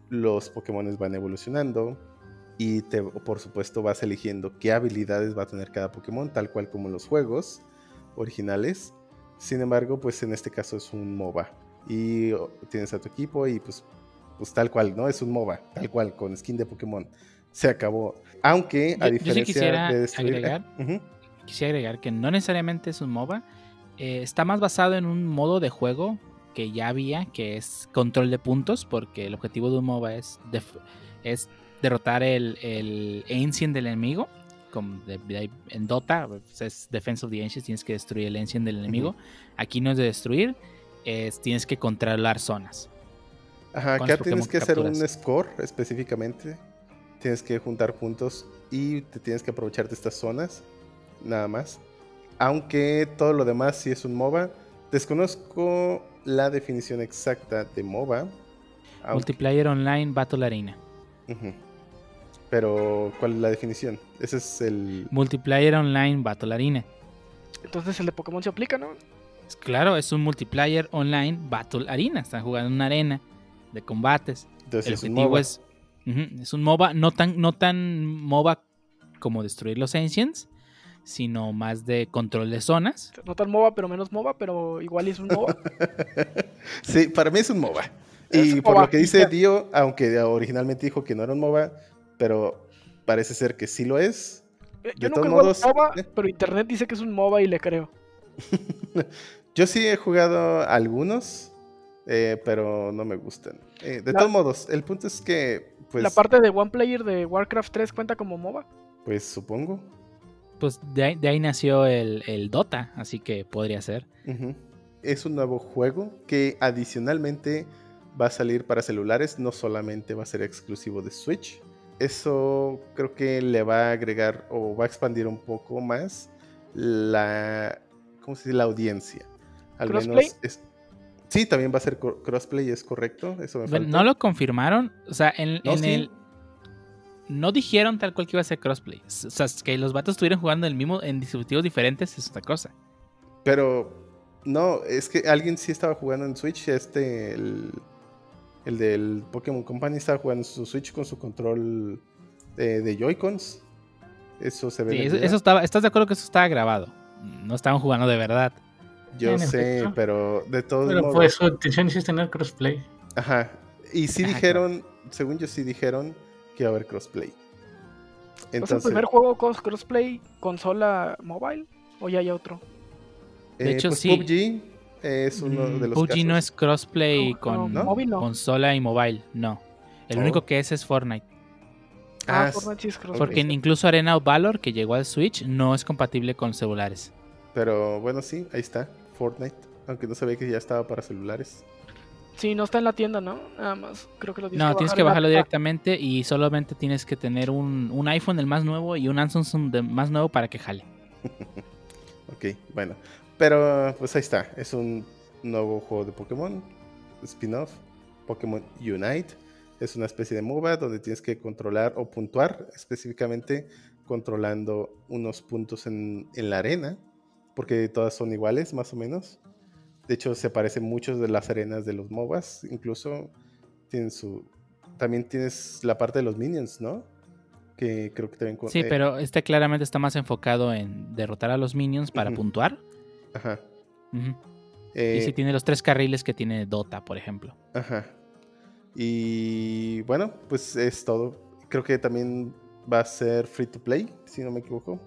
los Pokémones van evolucionando y te- por supuesto vas eligiendo qué habilidades va a tener cada Pokémon, tal cual como en los juegos originales. Sin embargo, pues en este caso es un MOBA y oh, tienes a tu equipo y pues, pues tal cual, ¿no? Es un MOBA, tal cual, con skin de Pokémon. Se acabó. Aunque a Yo- yo sí diferencia quisiera de destruir... agregar-. Quisiera agregar que no necesariamente es un MOBA, eh, está más basado en un modo de juego que ya había, que es control de puntos, porque el objetivo de un MOBA es, es derrotar el, el Ancient del enemigo. Como de- de- en Dota, pues, es Defense of the Ancients, tienes que destruir el Ancient del enemigo. Aquí no es de destruir, es, tienes que controlar zonas. Ajá, acá tienes que hacer un score específicamente. Tienes que juntar puntos y te tienes que aprovechar de estas zonas. Nada más. aunque todo lo demás sí es un MOBA. Desconozco la definición exacta de MOBA. aunque- Multiplayer Online Battle Arena. Ujú. Pero, ¿cuál es la definición? Ese es el... Multiplayer Online Battle Arena. Entonces el de Pokémon se aplica, ¿no? Es Claro, es un multiplayer online Battle Arena. Están jugando en una arena de combates. Entonces El es un objetivo MOBA. es, es un MOBA, no tan, no tan MOBA como destruir los Ancients, sino más de control de zonas. No tan MOBA, pero menos MOBA, pero igual es un MOBA. Sí, para mí es un MOBA. Y un por MOBA, lo que dice. Dio, aunque originalmente dijo que no era un MOBA, pero parece ser que sí lo es. Eh, De Yo todos nunca he jugado modos, MOBA, eh. pero internet dice que es un MOBA y le creo. Yo sí he jugado algunos, eh, pero no me gustan. Eh, de La- todos modos, el punto es que, pues, La parte de One Player de Warcraft 3 cuenta como MOBA. pues supongo. Pues de ahí, de ahí nació el, el Dota, así que podría ser. Es un nuevo juego que adicionalmente va a salir para celulares, no solamente va a ser exclusivo de Switch. Eso creo que le va a agregar o va a expandir un poco más la, ¿cómo se dice? La audiencia. Al ¿Crossplay? menos es- sí, también va a ser cro- crossplay, es correcto. Eso me Bueno, no lo confirmaron, o sea, en, No, en sí. el... No dijeron tal cual que iba a ser crossplay. O sea, es que los vatos estuvieran jugando en el mismo en dispositivos diferentes es otra cosa. Pero no, es que alguien sí estaba jugando en Switch, este, el, el del Pokémon Company estaba jugando su Switch con su control de, de Joy-Cons. Eso se ve. Sí, eso, estaba, ¿Estás de acuerdo que eso estaba grabado? No estaban jugando de verdad. Yo En sé, efecto. pero de todos Pero modos. pues su intención es tener crossplay. Ajá. Y sí Ajá, dijeron, según yo sí dijeron que iba a haber crossplay. ¿Es el Entonces, primer juego con crossplay consola mobile? ¿O ya hay otro? De eh, hecho, pues sí. PUBG es uno Mm, de los PUBG casos. no es crossplay No, con no, móvil no. consola y mobile, no. El Oh. único que es es Fortnite. Ah, Ah, Fortnite sí es crossplay. Porque incluso Arena of Valor, que llegó al Switch, no es compatible con celulares. Pero bueno, sí, ahí está. Fortnite. Aunque no sabía que ya estaba para celulares. Sí, no está en la tienda, ¿no? Nada más, creo que lo tienes No, que tienes que la- bajarlo directamente y solamente tienes que tener un, un iPhone el más nuevo y un Samsung más nuevo para que jale. Ok, bueno. Pero pues ahí está. Es un nuevo juego de Pokémon. Spin-off. Pokémon Unite. Es una especie de MOBA donde tienes que controlar o puntuar específicamente controlando unos puntos en, en la arena. Porque todas son iguales, más o menos. De hecho, se parecen muchos de las arenas de los MOBAs. Incluso tienen su. También tienes la parte de los minions, ¿no? Que creo que también. Sí, eh, pero este claramente está más enfocado en derrotar a los minions para puntuar. Ajá. Ujú. Eh, Y si tiene los tres carriles que tiene Dota, por ejemplo. Ajá. Y bueno, pues es todo. Creo que también va a ser free to play, si no me equivoco.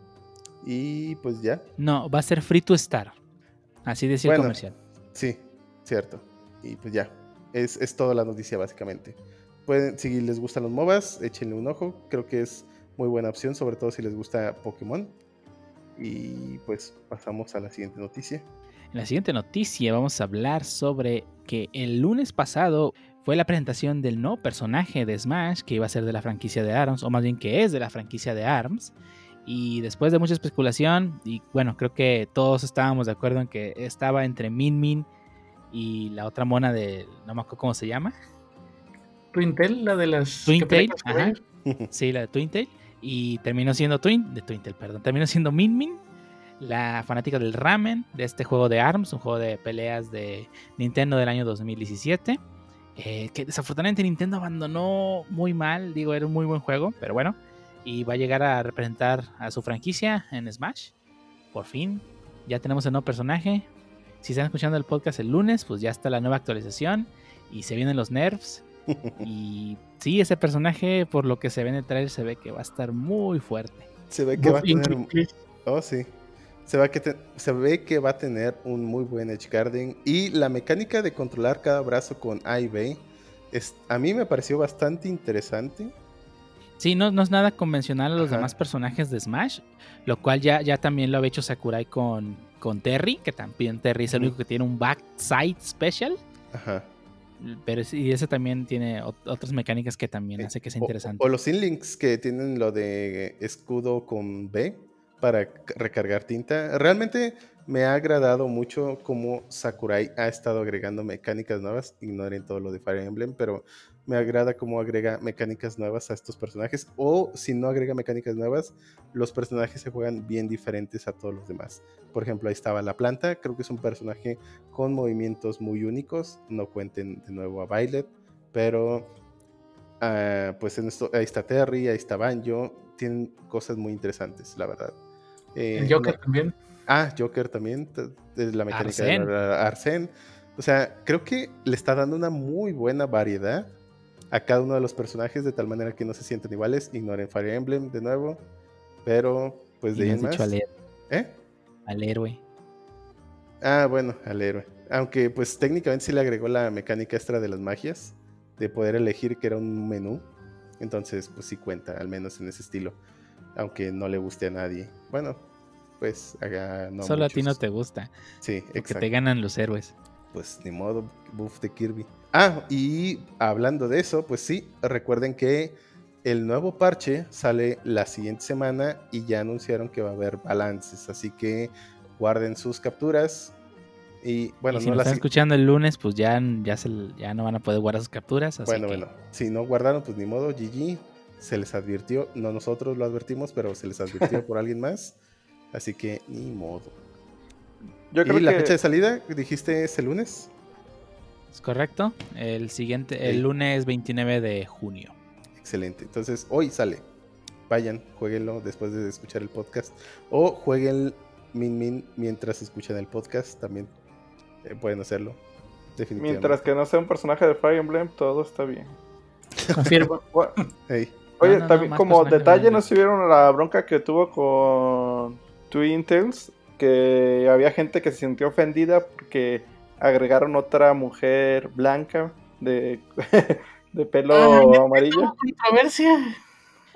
Y pues ya. No, va a ser free to start. Así decía el Bueno. comercial. Sí, cierto. Y pues ya. Es, es toda la noticia básicamente. Pueden, si les gustan los MOBAs, échenle un ojo. Creo que es muy buena opción, sobre todo si les gusta Pokémon. Y pues pasamos a la siguiente noticia. En la siguiente noticia vamos a hablar sobre que el lunes pasado fue la presentación del nuevo personaje de Smash que iba a ser de la franquicia de ARMS, o más bien que es de la franquicia de ARMS. Y después de mucha especulación, y bueno, creo que todos estábamos de acuerdo en que estaba entre Min Min y la otra mona de, no me acuerdo cómo se llama, Twintel, la de las. Twin que pelean Tail, con los ajá. Sí, la de Twintail. Y terminó siendo Twin, de Twintail, perdón. Terminó siendo Min Min, la fanática del ramen, de este juego de ARMS, un juego de peleas de Nintendo del año 2017. eh, que desafortunadamente Nintendo abandonó muy mal, digo, era un muy buen juego, pero bueno. Y va a llegar a representar a su franquicia en Smash. Por fin, ya tenemos el nuevo personaje. Si están escuchando el podcast el lunes, pues ya está la nueva actualización. Y se vienen los nerfs. Y sí, ese personaje, por lo que se ve en el trailer, se ve que va a estar muy fuerte. Se ve que va a tener. Oh, sí. Se, va que te- se ve que va a tener un muy buen Edge Guarding. Y la mecánica de controlar cada brazo con A y B. Es, a mí me pareció bastante interesante. Sí, no, no es nada convencional a los Ajá. demás personajes de Smash, lo cual ya, ya también lo había hecho Sakurai con, con Terry, que también Terry es el único que tiene un backside special, Ajá. Pero sí, ese también tiene ot- otras mecánicas que también Eh, hace que sea o- interesante. O, los Inlinks que tienen lo de escudo con B para recargar tinta. Realmente me ha agradado mucho cómo Sakurai ha estado agregando mecánicas nuevas. Ignoren todo lo de Fire Emblem, pero me agrada cómo agrega mecánicas nuevas a estos personajes. O si no agrega mecánicas nuevas, los personajes se juegan bien diferentes a todos los demás. Por ejemplo, ahí estaba la planta. Creo que es un personaje con movimientos muy únicos. No cuenten de nuevo a Violet, pero ah, pues en esto, ahí está Terry, ahí está Banjo. Tienen cosas muy interesantes, la verdad. Eh, El Joker no- también. Ah, Joker también, es la mecánica Arsène. de Arsène. O sea, creo que le está dando una muy buena variedad a cada uno de los personajes de tal manera que no se sienten iguales. Ignoren Fire Emblem de nuevo, pero pues de ahí más. al, héroe- ¿Eh? al héroe. Ah, bueno, al héroe. Aunque pues técnicamente sí le agregó la mecánica extra de las magias, de poder elegir que era un menú. Entonces, pues sí cuenta, al menos en ese estilo. Aunque no le guste a nadie. Bueno, pues haga no Solo a ti no te gusta, Sí, porque exacto. te ganan los héroes. Pues ni modo, buff de Kirby. Ah, y hablando de eso, pues sí, recuerden que el nuevo parche sale la siguiente semana y ya anunciaron que va a haber balances, así que guarden sus capturas. Y bueno, y si no las están escuchando el lunes, pues ya, ya, se, ya no van a poder guardar sus capturas. Así Bueno, que bueno, si no guardaron, pues ni modo, GG. Se les advirtió, no nosotros lo advertimos, pero se les advirtió por alguien más. Así que ni modo. Yo ¿Y creo la que fecha de salida? ¿Dijiste ese lunes? ¿Es correcto? El siguiente, el Sí. lunes 29 de junio. Excelente. Entonces, hoy sale. Vayan, jueguenlo después de escuchar el podcast. O jueguen Min Min mientras escuchan el podcast. También eh, pueden hacerlo. Definitivamente. mientras que no sea un personaje de Fire Emblem, todo está bien. Confirmo. Oye, No, no, no, también como detalle, de ¿no se vieron la bronca que tuvo con Twin Tails? Que había gente que se sintió ofendida porque agregaron otra mujer blanca de, de pelo Ah, amarillo. ¿Hubo controversia?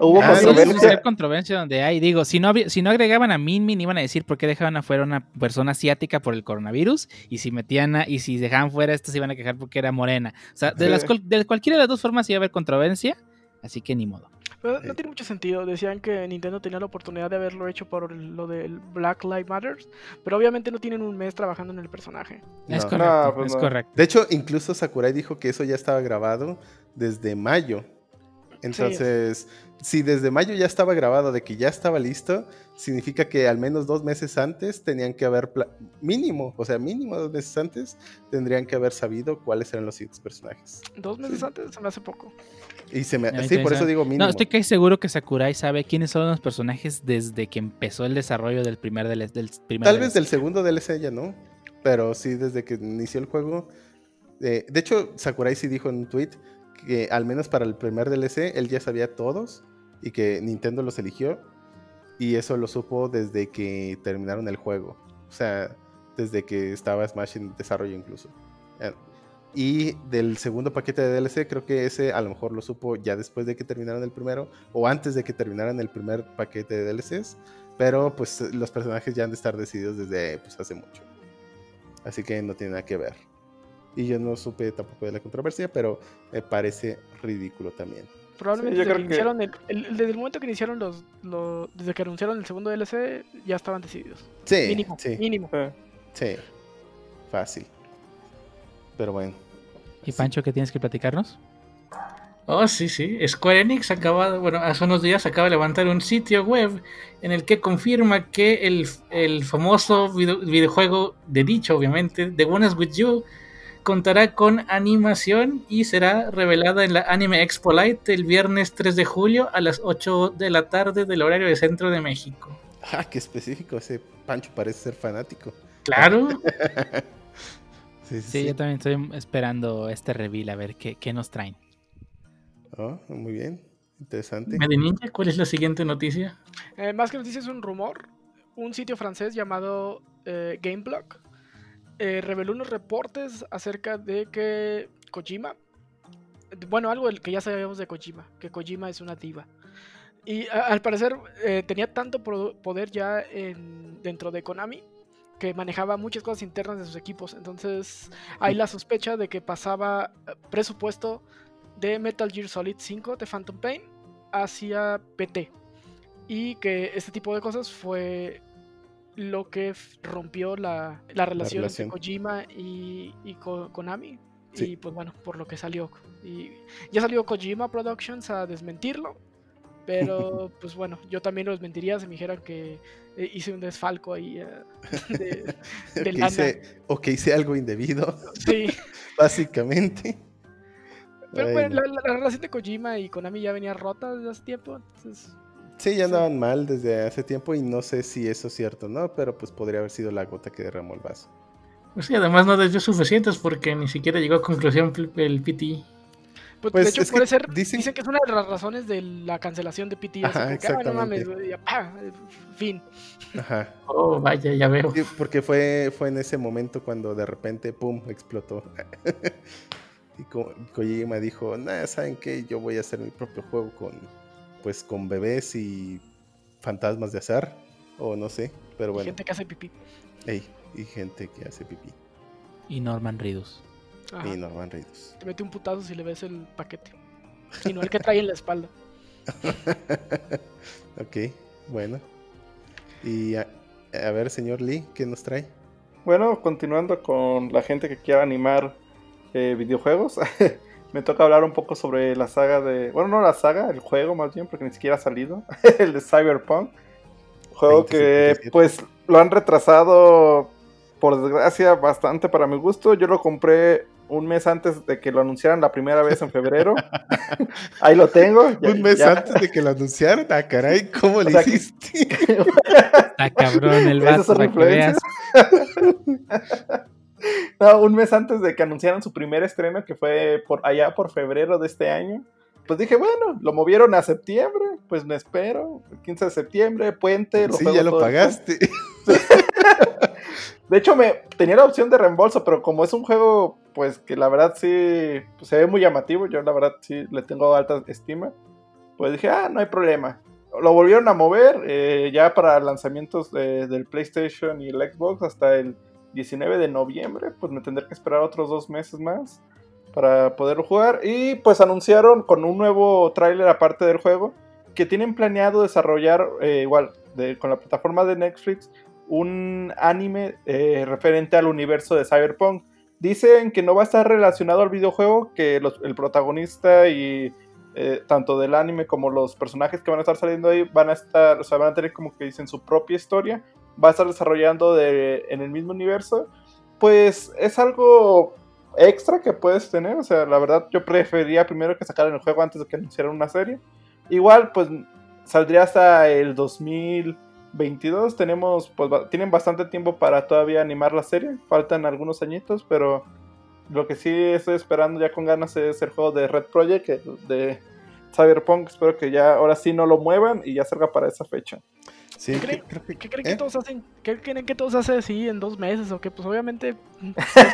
Hubo Ah, Sí, controversia. una controversia donde hay, digo, si no, había- si no agregaban a Min Min iban a decir por qué dejaban afuera una persona asiática por el coronavirus y si metían a- y si dejaban fuera estos se iban a quejar porque era morena. O sea, de, Sí. las, de cualquiera de las dos formas iba a haber controversia, así que ni modo. Pero no tiene mucho sentido. Decían que Nintendo tenía la oportunidad de haberlo hecho por lo del Black Lives Matter, pero obviamente no tienen un mes trabajando en el personaje. Es correcto, No, pues es no. correcto. De hecho, incluso Sakurai dijo que eso ya estaba grabado desde mayo. Entonces, si desde mayo ya estaba grabado de que ya estaba listo, significa que al menos dos meses antes tenían que haber, mínimo, o sea, mínimo dos meses antes, tendrían que haber sabido cuáles eran los siguientes personajes. Dos meses Sí. antes se me hace poco. Y se me, Ahí sí, por eso digo mínimo. No, estoy casi seguro que Sakurai sabe quiénes son los personajes desde que empezó el desarrollo del primer del, del primer Tal vez DLC. del segundo DLC ya no, pero sí desde que inició el juego. eh, de hecho, Sakurai sí dijo en un tweet que al menos para el primer DLC él ya sabía todos y que Nintendo los eligió y eso lo supo desde que terminaron el juego. O sea, desde que estaba Smash en desarrollo incluso. Eh, Y del segundo paquete de DLC, creo que ese a lo mejor lo supo ya después de que terminaron el primero o antes de que terminaran el primer paquete de DLCs. Pero pues los personajes ya han de estar decididos desde pues, hace mucho. Así que no tiene nada que ver. Y yo no supe tampoco de la controversia, pero me parece ridículo también. Probablemente yo desde, creo que- el, el- el- desde el momento que iniciaron los, los- desde que anunciaron el segundo DLC ya estaban decididos. Sí, mínimo, sí, mínimo. Sí. Fácil. Pero bueno. ¿Y Pancho qué tienes que platicarnos? Oh, sí, sí. Square Enix acaba, bueno, hace unos días acaba de levantar un sitio web en el que confirma que el, el famoso video- videojuego de dicho, obviamente, The One is With You, contará con animación y será revelada en la Anime Expo Light el viernes 3 de julio a las 8 de la tarde del horario de Centro de México. Ah, qué específico. Ese Pancho parece ser fanático. Claro, Sí, sí, Sí, sí. yo también estoy esperando este reveal a ver qué, qué nos traen. Oh, muy bien. Interesante. Medinilla, ¿cuál es la siguiente noticia? Eh, más que dice es un rumor. Un sitio francés llamado eh, Gameblog eh, reveló unos reportes acerca de que Kojima, bueno, algo que ya sabíamos de Kojima, que Kojima es una diva. Y al parecer eh, tenía tanto poder ya en- dentro de Konami que manejaba muchas cosas internas de sus equipos. Entonces hay la sospecha de que pasaba eh, presupuesto de Metal Gear Solid 5 de Phantom Pain hacia PT. y que este tipo de cosas fue lo que rompió la, la relación, relación. entre Kojima y, y Ko- Konami. Sí. Y pues bueno, por lo que salió. Y ya salió Kojima Productions a desmentirlo. Pero pues bueno, yo también lo desmentiría si me dijeran que eh, hice un desfalco ahí eh, de, de que lana. hice, o que hice algo indebido, Sí, básicamente. pero bueno, no. la, la- la relación de Kojima y Konami ya venía rota desde hace tiempo. Entonces, Sí, ya andaban mal desde hace tiempo y no sé si eso es cierto, ¿no? Pero pues podría haber sido la gota que derramó el vaso. Pues sí, además no desvió suficientes porque ni siquiera llegó a conclusión el PT. pues, Pues, de hecho es que puede ser, dicen- dicen... que es una de las razones de la cancelación de PT. así Ajá, que, "Ah, no mames, exactamente. güey, ya, pa, eh, fin. Ajá. Oh, vaya, ya veo. Sí, porque fue, fue en ese momento cuando de repente, ¡pum!, explotó. y Ko- Kojima dijo, nah, ¿saben qué? Yo voy a hacer mi propio juego con, pues, con bebés y fantasmas de azar. O no sé, pero Y bueno. Gente que hace pipí. Ey, y gente que hace pipí. Y Norman Reedus. Ajá. Y Norman Reedus. Te mete un putazo si le ves el paquete. Sino el que trae en la espalda. ok, bueno. Y a, a ver, señor Lee, ¿qué nos trae? Bueno, continuando con la gente que quiera animar eh, videojuegos, me toca hablar un poco sobre la saga de. Bueno, no la saga, el juego más bien, porque ni siquiera ha salido. el de Cyberpunk. Juego que, 2077. pues, lo han retrasado, por desgracia, bastante para mi gusto. Yo lo compré un mes antes de que lo anunciaran la primera vez en febrero. Ahí lo tengo. ya- Un mes ya- antes de que lo anunciaran. Ah, caray, ¿cómo le O sea, hiciste? Está cabrón el Esas No, un mes antes de que anunciaran su primer estreno, que fue por allá por febrero de este año. Pues dije, bueno, lo movieron a septiembre, pues me espero. El 15 de septiembre, puente. Sí, juego ya lo pagaste. De hecho, me tenía la opción de reembolso, pero como es un juego, pues que la verdad sí pues, se ve muy llamativo, yo la verdad sí le tengo alta estima, pues dije, ah, no hay problema. Lo volvieron a mover eh, ya para lanzamientos de- del PlayStation y el Xbox hasta el 19 de noviembre, pues me tendré que esperar otros dos meses más para poderlo jugar. Y pues anunciaron con un nuevo tráiler aparte del juego que tienen planeado desarrollar eh, igual con la plataforma de Netflix un anime eh, referente al universo de Cyberpunk. Dicen que no va a estar relacionado al videojuego, que el protagonista y eh, tanto del anime como los personajes que van a estar saliendo ahí van a estar, o sea, van a tener como que dicen su propia historia, va a estar desarrollando de, en el mismo universo. Pues es algo extra que puedes tener, o sea, la verdad yo preferiría primero que sacaran el juego antes de que anunciaran una serie. Igual, pues saldría hasta el 2022. Tenemos, pues, tienen bastante tiempo para todavía animar la serie. Faltan algunos añitos, pero lo que sí estoy esperando ya con ganas es el juego de Red Project, de Cyberpunk. Espero que ya ahora sí no lo muevan y ya salga para esa fecha. Sí, ¿Qué creen, que- qué creen ¿eh? que todos hacen? ¿Qué creen que todos hacen así en dos meses? O que pues obviamente.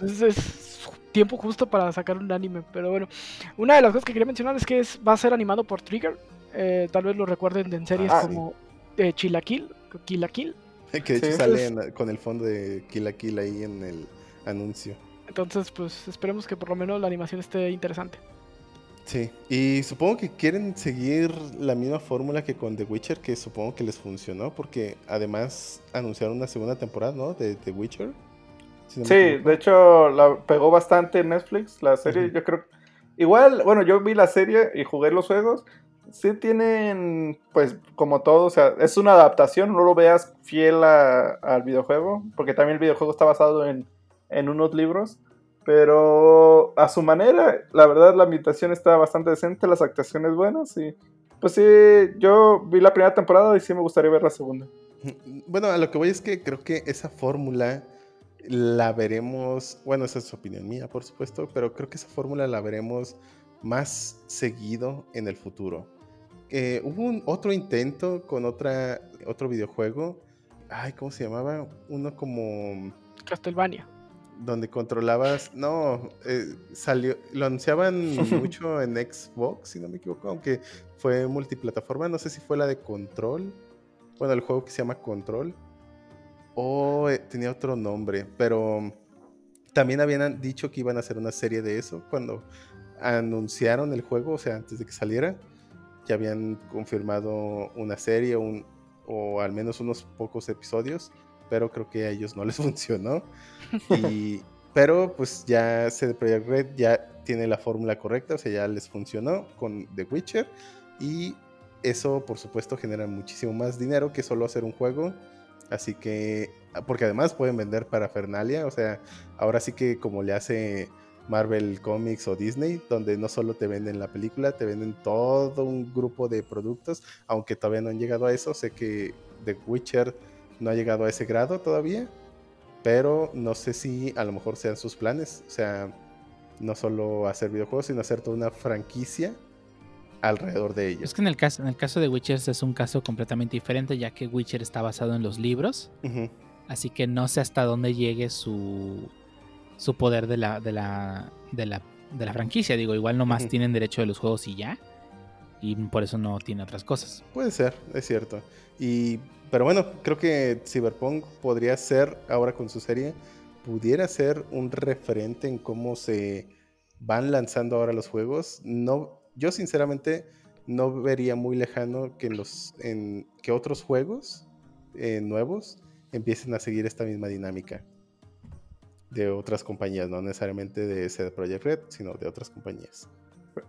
Entonces es tiempo justo para sacar un anime. Pero bueno, una de las cosas que quería mencionar es que es, va a ser animado por Trigger. Eh, tal vez lo recuerden en series Ah, como eh, Chilaquil, Kill. Que de hecho Sí. sale en- con el fondo de Kill ahí en el anuncio. Entonces, pues esperemos que por lo menos la animación esté interesante. Sí, y supongo que quieren seguir la misma fórmula que con The Witcher, que supongo que les funcionó, porque además anunciaron una segunda temporada, ¿no? De The Witcher. Si no me Sí, de hecho la pegó bastante en Netflix, la serie, yo creo. Igual, bueno, yo vi la serie y jugué los juegos. Sí tienen, pues, como todo, o sea, es una adaptación, no lo veas fiel a- al videojuego, porque también el videojuego está basado en, en unos libros, pero a su manera, la verdad la ambientación está bastante decente, las actuaciones buenas y pues sí, yo vi la primera temporada y sí me gustaría ver la segunda. Bueno, a lo que voy es que creo que esa fórmula la veremos, bueno, esa es su opinión mía, por supuesto, pero creo que esa fórmula la veremos más seguido en el futuro. Eh, hubo un otro intento con otra, otro videojuego, ay, ¿cómo se llamaba? Uno como Castlevania. Donde controlabas, no, eh, salió, lo anunciaban mucho en Xbox, si no me equivoco, aunque fue multiplataforma, no sé si fue la de Control, bueno, el juego que se llama Control, o eh, tenía otro nombre, pero también habían dicho que iban a hacer una serie de eso cuando anunciaron el juego, o sea, antes de que saliera, ya habían confirmado una serie un, o al menos unos pocos episodios, pero creo que a ellos no les funcionó. Y, pero pues ya CD Projekt Red ya tiene la fórmula correcta, o sea, ya les funcionó con The Witcher y eso por supuesto genera muchísimo más dinero que solo hacer un juego. Así que, porque además pueden vender para Fernalia, o sea, ahora sí que como le hace Marvel Comics o Disney, donde no solo te venden la película, te venden todo un grupo de productos, aunque todavía no han llegado a eso, sé que The Witcher no ha llegado a ese grado todavía, pero no sé si a lo mejor sean sus planes, o sea, no solo hacer videojuegos, sino hacer toda una franquicia alrededor de ellos. Es que en el caso, en el caso de Witcher es un caso completamente diferente, ya que Witcher está basado en los libros. Así que no sé hasta dónde llegue su, su poder de la, de la, de la, de la franquicia. Digo, igual nomás Ujú. tienen derecho de los juegos y ya. Y por eso no tiene otras cosas. Puede ser, es cierto. Y, pero bueno, creo que Cyberpunk podría ser, ahora con su serie, pudiera ser un referente en cómo se van lanzando ahora los juegos. No, yo sinceramente no vería muy lejano que, los, en, que otros juegos eh, nuevos empiecen a seguir esta misma dinámica de otras compañías, no necesariamente de CD Projekt Red, sino de otras compañías.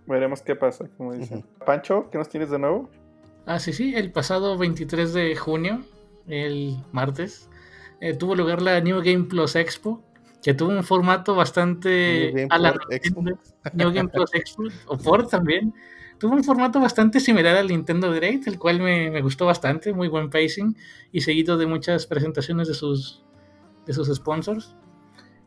Veremos qué pasa, como dicen. Pancho, ¿qué nos tienes de nuevo? Ah, sí, sí, el pasado 23 de junio, el martes, eh, tuvo lugar la New Game Plus Expo, que tuvo un formato bastante New Game a la Plus Expo. Nintendo- New Game Plus Expo, o Port también. Tuvo un formato bastante similar al Nintendo Direct, el cual me, me gustó bastante, muy buen pacing, y seguido de muchas presentaciones de sus, de sus sponsors.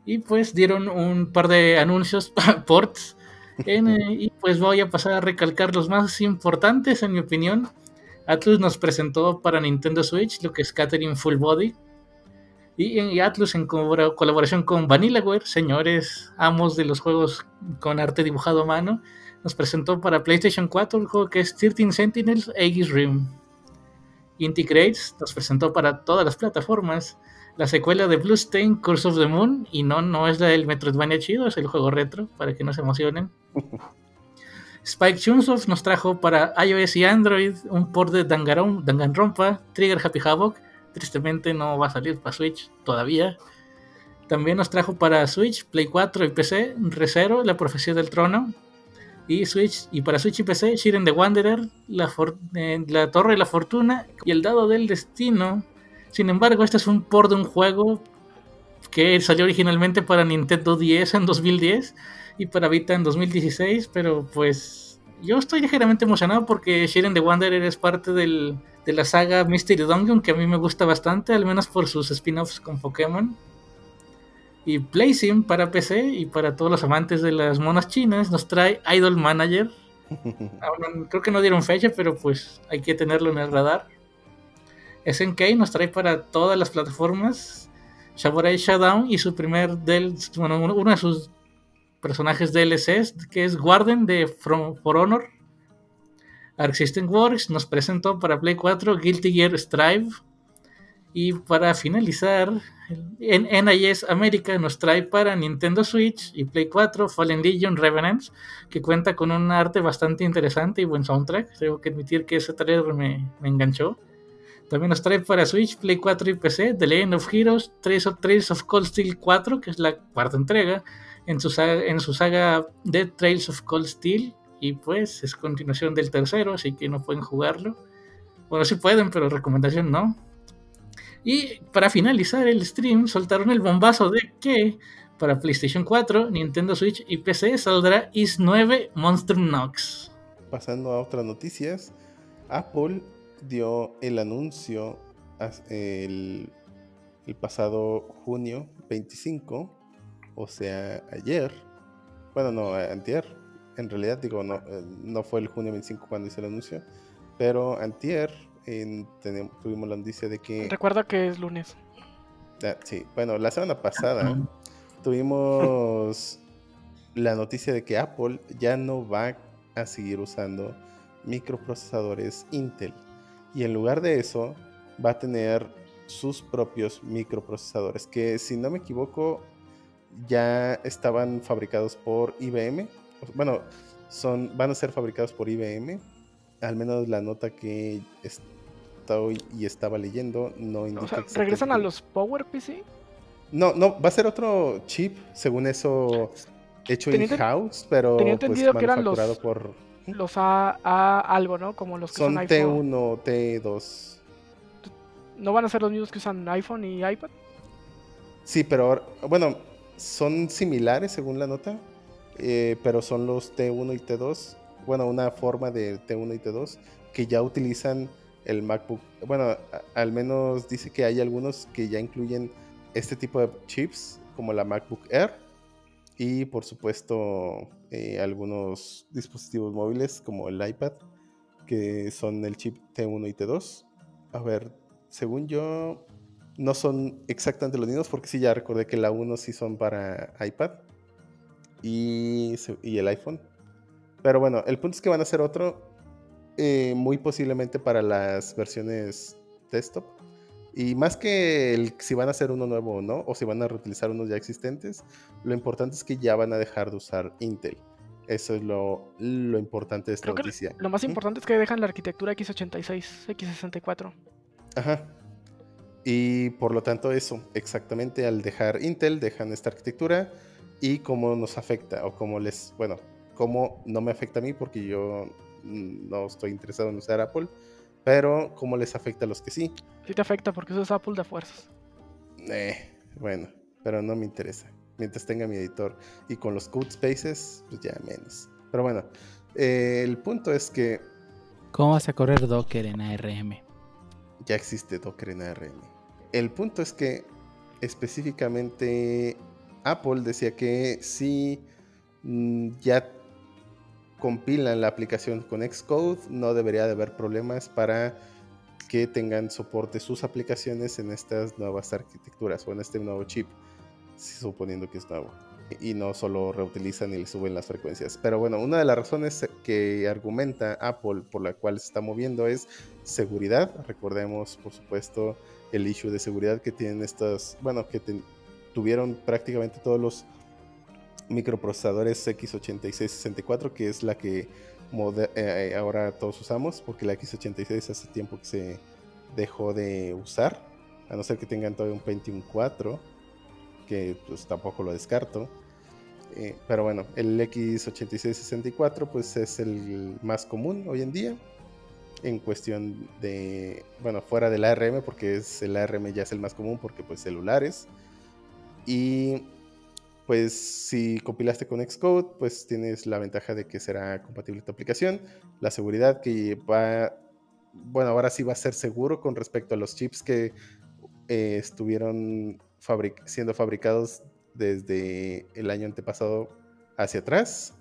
Y pues dieron un par de anuncios, ports, en, eh, y pues voy a pasar a recalcar los más importantes, en mi opinión. Atlus nos presentó para Nintendo Switch lo que es Catherine Full Body. Y, y Atlus en colabora- colaboración con Vanillaware, señores amos de los juegos con arte dibujado a mano, nos presentó para PlayStation 4 el juego que es 13 Sentinels Aegis Rim. Integrates nos presentó para todas las plataformas la secuela de Bluestain Curse of the Moon y no, no es la del Metroidvania chido, es el juego retro, para que no se emocionen. Spike Chunsoft nos trajo para iOS y Android un port de Dangaron- Danganronpa, Trigger Happy Havoc. Tristemente no va a salir para Switch todavía. También nos trajo para Switch, Play 4 y PC ReZero, La Profecía del Trono. Y Switch y para Switch y PC, Shiren the Wanderer, la, eh, la Torre de la Fortuna y el Dado del Destino. Sin embargo, este es un port de un juego que salió originalmente para Nintendo 10 en 2010 y para Vita en 2016, pero pues yo estoy ligeramente emocionado porque Shiren the Wanderer es parte del- de la saga Mystery Dungeon que a mí me gusta bastante, al menos por sus spin-offs con Pokémon. Y PlaySim para PC y para todos los amantes de las monas chinas nos trae Idol Manager. Creo que no dieron fecha, pero pues hay que tenerlo en el radar. SNK nos trae para todas las plataformas Samurai Showdown y su primer del, bueno, uno de sus personajes DLCs, que es Warden de From, For Honor. Arc System Works nos presentó para Play 4 Guilty Gear Strive. Y para finalizar, en NIS América nos trae para Nintendo Switch y Play 4 Fallen Legion Revenants, que cuenta con un arte bastante interesante y buen soundtrack. Tengo que admitir que ese trailer me, me enganchó. También nos trae para Switch, Play 4 y PC The Legend of Heroes, Trails of, Trails of Cold Steel 4, que es la cuarta entrega, en su saga, en su saga Dead Trails of Cold Steel. Y pues es continuación del tercero, así que no pueden jugarlo. Bueno, sí pueden, pero recomendación no. Y para finalizar el stream, soltaron el bombazo de que para PlayStation 4, Nintendo Switch y PC saldrá Is 9 Monster Nox. Pasando a otras noticias, Apple dio el anuncio el pasado junio 25, o sea, ayer. Bueno, no, antier. En realidad, digo, no, eh, no fue el junio 25 cuando hice el anuncio, pero antier tuvimos la noticia de que... Recuerda que es lunes. Ah, sí, bueno, la semana pasada tuvimos la noticia de que Apple ya no va a seguir usando microprocesadores Intel. Y en lugar de eso, va a tener sus propios microprocesadores, que si no me equivoco, ya estaban fabricados por IBM. Bueno, son, van a ser fabricados por IBM. al menos la nota que estoy y estaba leyendo no indica. O sea, exactamente- ¿regresan a los Power PC? No, no, va a ser otro chip, según eso, hecho in-house, pero tenía pues, entendido que eran los- por... Los A, A algo, ¿no? Como los que Son usan iPhone. T1, T2. ¿No van a ser los mismos que usan iPhone y iPad? Sí, pero ahora- bueno, son similares según la nota, eh, pero son los T1 y T2. Bueno, una forma de T1 y T2 que ya utilizan el MacBook. Bueno, al menos dice que hay algunos que ya incluyen este tipo de chips, como la MacBook Air. Y por supuesto, eh, algunos dispositivos móviles como el iPad, que son el chip T1 y T2. A ver, según yo, no son exactamente los mismos, porque sí, ya recordé que la 1 sí son para iPad y, y el iPhone. Pero bueno, el punto es que van a ser otro, eh, muy posiblemente para las versiones desktop. Y más que el, si van a hacer uno nuevo o no, o si van a reutilizar unos ya existentes, lo importante es que ya van a dejar de usar Intel. Eso es lo, lo importante de esta Creo que noticia. Lo más importante es que dejan la arquitectura x86, x64. Ajá. Y por lo tanto eso, exactamente al dejar Intel, dejan esta arquitectura y cómo nos afecta o cómo les, bueno, cómo no me afecta a mí porque yo mm, no estoy interesado en usar Apple, pero cómo les afecta a los que sí. Sí te afecta porque usas Apple de fuerzas. Eh, bueno, pero no me interesa. Mientras tenga mi editor y con los code spaces, pues ya menos. Pero bueno, eh, el punto es que ¿Cómo vas a correr Docker en ARM? ya existe Docker en ARM. El punto es que específicamente Apple decía que si mm, ya compilan la aplicación con Xcode, no debería de haber problemas para que tengan soporte sus aplicaciones en estas nuevas arquitecturas o en este nuevo chip, suponiendo que es nuevo. Y no solo reutilizan y le suben las frecuencias. Pero bueno, una de las razones que argumenta Apple por la cual se está moviendo es seguridad. Recordemos, por supuesto, el issue de seguridad que tienen estas, bueno, que tuvieron prácticamente todos los microprocesadores x86-64, que es la que mode- eh, ahora todos usamos, porque la x86 hace tiempo que se dejó de usar, a no ser que tengan todavía un Pentium 4, que pues tampoco lo descarto. Eh, pero bueno, el x86-64 pues es el más común hoy en día en cuestión de, bueno, fuera del ARM, porque es el ARM ya es el más común, porque pues celulares. Y pues si compilaste con Xcode, pues tienes la ventaja de que será compatible tu aplicación. La seguridad que va, bueno, ahora sí va a ser seguro con respecto a los chips que eh, estuvieron fabric- siendo fabricados desde el año antepasado hacia atrás,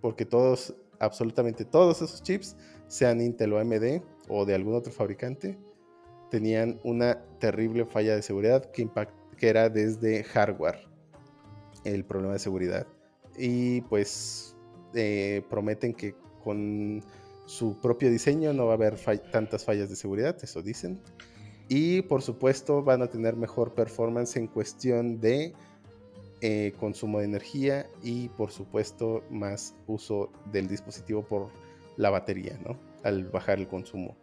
porque todos, absolutamente todos esos chips, sean Intel o AMD o de algún otro fabricante, tenían una terrible falla de seguridad que, que era desde hardware el problema de seguridad. Y pues eh, prometen que con su propio diseño no va a haber tantas fallas de seguridad, eso dicen. Y por supuesto van a tener mejor performance en cuestión de eh, consumo de energía y por supuesto más uso del dispositivo por la batería, ¿no? Al bajar el consumo.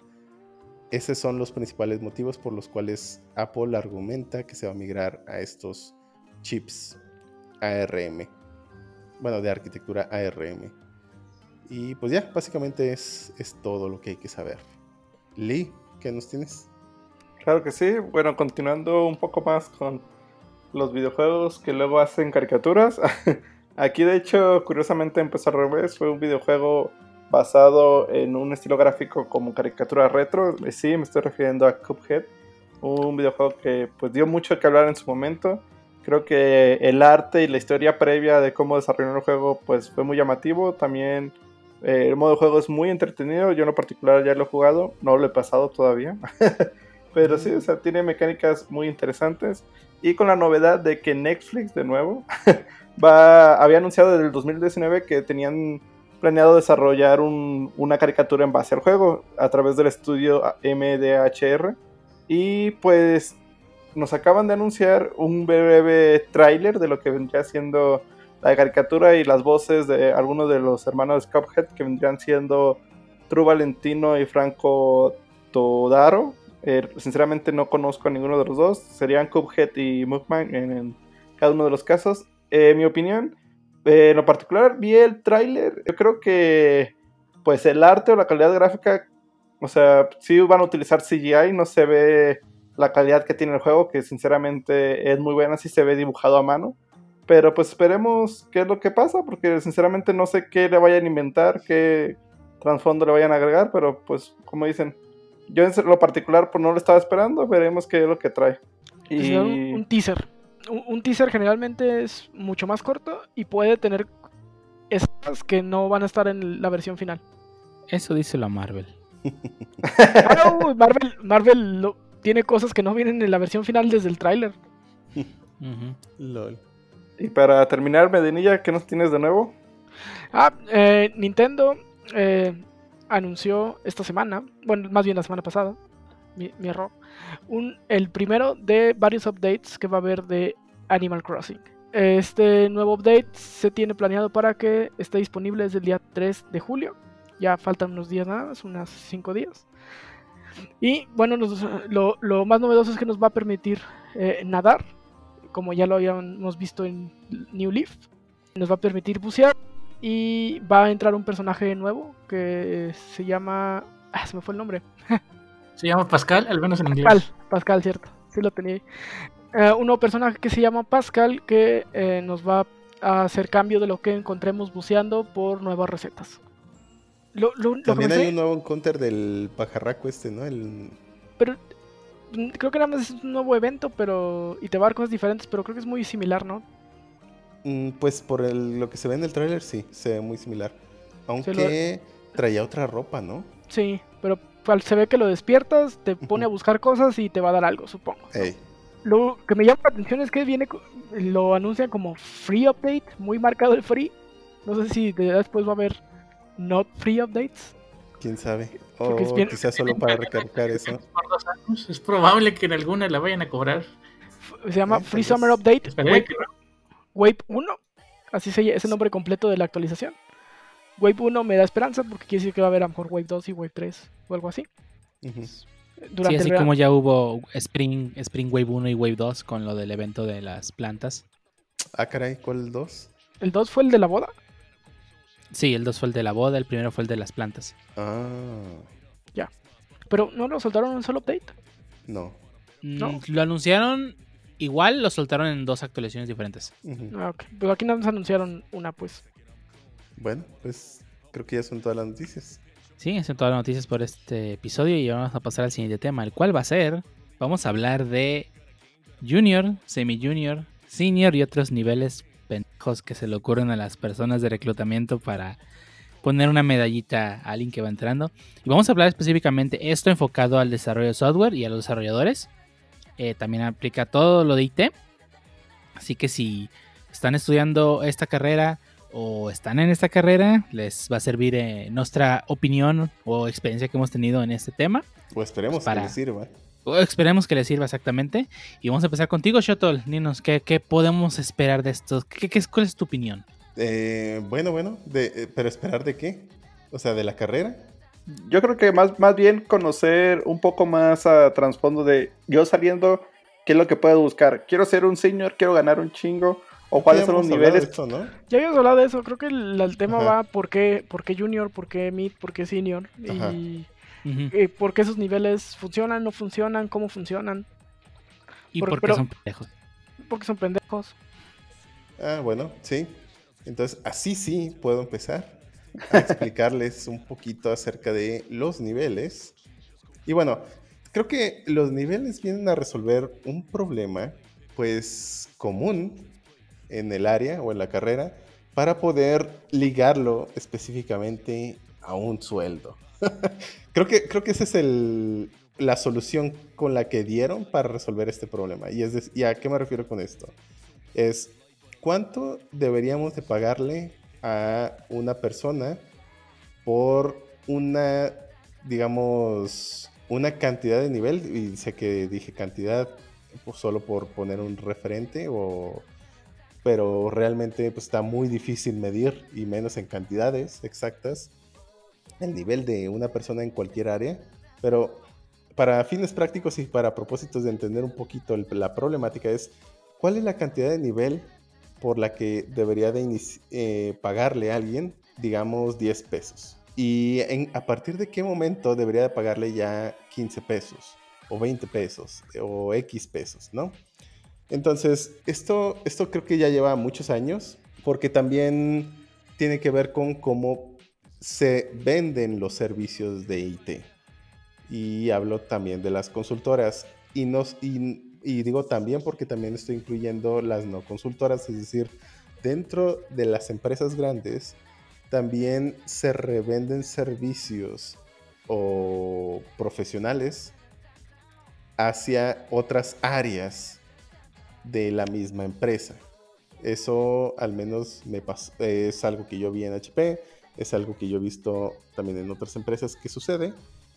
Esos son los principales motivos por los cuales Apple argumenta que se va a migrar a estos chips ARM. Bueno, de arquitectura ARM. Y pues ya, básicamente es, es todo lo que hay que saber. Lee, ¿qué nos tienes? Claro que sí. Bueno, continuando un poco más con los videojuegos que luego hacen caricaturas. Aquí, de hecho, curiosamente empezó al revés. Fue un videojuego basado en un estilo gráfico como caricatura retro. Eh, Sí, me estoy refiriendo a Cuphead. Un videojuego que pues dio mucho que hablar en su momento. Creo que el arte y la historia previa de cómo desarrollar el juego pues fue muy llamativo. También eh, el modo de juego es muy entretenido. Yo en lo particular ya lo he jugado. No lo he pasado todavía. Pero sí, o sea, tiene mecánicas muy interesantes. Y con la novedad de que Netflix, de nuevo, va, había anunciado desde el 2019 que tenían planeado desarrollar un- una caricatura en base al juego a través del estudio MDHR. Y pues nos acaban de anunciar un breve tráiler de lo que vendría siendo la caricatura y las voces de algunos de los hermanos Cuphead que vendrían siendo True Valentino y Franco Todaro. Eh, sinceramente no conozco a ninguno de los dos. Serían Cuphead y Mugman en, cada uno de los casos. Eh, mi opinión, eh, en lo particular, vi el tráiler. Yo creo que pues el arte o la calidad gráfica, o sea, sí van a utilizar CGI, no se ve la calidad que tiene el juego, que sinceramente es muy buena, sí se ve dibujado a mano. Pero pues esperemos qué es lo que pasa, porque sinceramente no sé qué le vayan a inventar, qué trasfondo le vayan a agregar, pero pues como dicen, yo en lo particular pues no lo estaba esperando, veremos qué es lo que trae. Y... Un, teaser. Un, un, teaser generalmente es mucho más corto y puede tener esas que no van a estar en la versión final. Eso dice la Marvel. ah, no, Marvel, Marvel lo, tiene cosas que no vienen en la versión final desde el tráiler. Uh -huh. LOL. Y para terminar, Medinilla, ¿qué nos tienes de nuevo? Ah, eh, Nintendo eh, anunció esta semana, bueno, más bien la semana pasada, mi, error, el primero de varios updates que va a haber de Animal Crossing. Este nuevo update se tiene planeado para que esté disponible desde el día 3 de julio. Ya faltan unos días nada más, unos 5 días. Y bueno, lo, lo, más novedoso es que nos va a permitir eh, nadar, como ya lo habíamos visto en New Leaf. Nos va a permitir bucear y va a entrar un personaje nuevo que se llama... Ah, se me fue el nombre. se llama Pascal, al menos en Pascal, inglés. Pascal, cierto. Sí lo tenía. Uh, un nuevo personaje que se llama Pascal que eh, nos va a hacer cambio de lo que encontremos buceando por nuevas recetas. Lo, lo, También hay un nuevo encounter del pajarraco este, ¿no? El... Pero mm, creo que nada más es un nuevo evento, pero y te va a dar cosas diferentes, pero creo que es muy similar, ¿no? Mm, pues por el, lo que se ve en el tráiler sí, se ve muy similar. Aunque lo... traía otra ropa, ¿no? Sí, pero se ve que lo despiertas, te pone a buscar cosas y te va a dar algo, supongo. Hey. Lo que me llama la atención es que viene, lo anuncian como free update, muy marcado el free. No sé si después va a haber not free updates. Quién sabe. O oh, quizás solo para recargar eso. Es probable que en alguna la vayan a cobrar. Se llama Free Summer Update Wave, Wave 1. Así se es el nombre completo de la actualización. Wave 1 me da esperanza porque quiere decir que va a haber a lo mejor Wave 2 y Wave 3 o algo así. Uh -huh. Durante sí, así como ya hubo Spring, Spring Wave 1 y Wave 2 con lo del evento de las plantas. Ah, caray, ¿cuál 2? ¿El 2 fue el de la boda? Sí, el 2 fue el de la boda, el primero fue el de las plantas. Ah. Ya. Pero ¿no lo soltaron en un solo update? No. ¿No? Mm, lo anunciaron igual, lo soltaron en dos actualizaciones diferentes. Uh -huh. ah, ok. Pero aquí nos anunciaron una, pues. Bueno, pues creo que ya son todas las noticias. Sí, son todas las noticias por este episodio y vamos a pasar al siguiente tema, el cual va a ser, vamos a hablar de Junior, Semi Junior, Senior y otros niveles pendejos que se le ocurren a las personas de reclutamiento para poner una medallita a alguien que va entrando. Y vamos a hablar específicamente esto enfocado al desarrollo de software y a los desarrolladores. Eh, también aplica todo lo de IT. Así que si están estudiando esta carrera o están en esta carrera, les va a servir eh, nuestra opinión o experiencia que hemos tenido en este tema. O esperemos para... que les sirva. O esperemos que les sirva exactamente. Y vamos a empezar contigo, Shotol. Dinos, ¿qué, ¿qué, podemos esperar de esto? ¿Qué, qué, ¿Cuál es tu opinión? Eh, bueno, bueno, de, eh, pero esperar de qué? O sea, de la carrera. Yo creo que más, más bien conocer un poco más a trasfondo de yo saliendo, qué es lo que puedo buscar. Quiero ser un senior, quiero ganar un chingo o cuáles son los niveles. Esto, ¿no? Ya habíamos hablado de eso, creo que el, el tema Ajá. va por qué, por qué junior, por qué mid, por qué senior Ajá. y uh -huh. eh, por qué esos niveles funcionan, no funcionan, cómo funcionan. Y por, por qué son pendejos. Porque son pendejos. Ah, bueno, sí. Entonces, así sí puedo empezar a explicarles un poquito acerca de los niveles. Y bueno, creo que los niveles vienen a resolver un problema, pues, común en el área o en la carrera para poder ligarlo específicamente a un sueldo. creo, que, creo que esa es el, la solución con la que dieron para resolver este problema. Y, es de, ¿Y a qué me refiero con esto? Es cuánto deberíamos de pagarle a una persona por una, digamos, una cantidad de nivel. Y sé que dije cantidad pues, solo por poner un referente o pero realmente pues, está muy difícil medir y menos en cantidades exactas. el nivel de una persona en cualquier área, pero para fines prácticos y para propósitos de entender un poquito la problemática es cuál es la cantidad de nivel por la que debería de eh, pagarle a alguien, digamos, 10 pesos. Y a partir de qué momento debería de pagarle ya 15 pesos, o 20 pesos, o X pesos, ¿no? Entonces, esto, esto creo que ya lleva muchos años, porque también tiene que ver con cómo se venden los servicios de IT. Y hablo también de las consultoras. Y, y, digo también porque también estoy incluyendo las no consultoras, es decir, dentro de las empresas grandes también se revenden servicios o profesionales hacia otras áreas de la misma empresa. Eso al menos me es algo que yo vi en HP, es algo que yo he visto también en otras empresas que sucede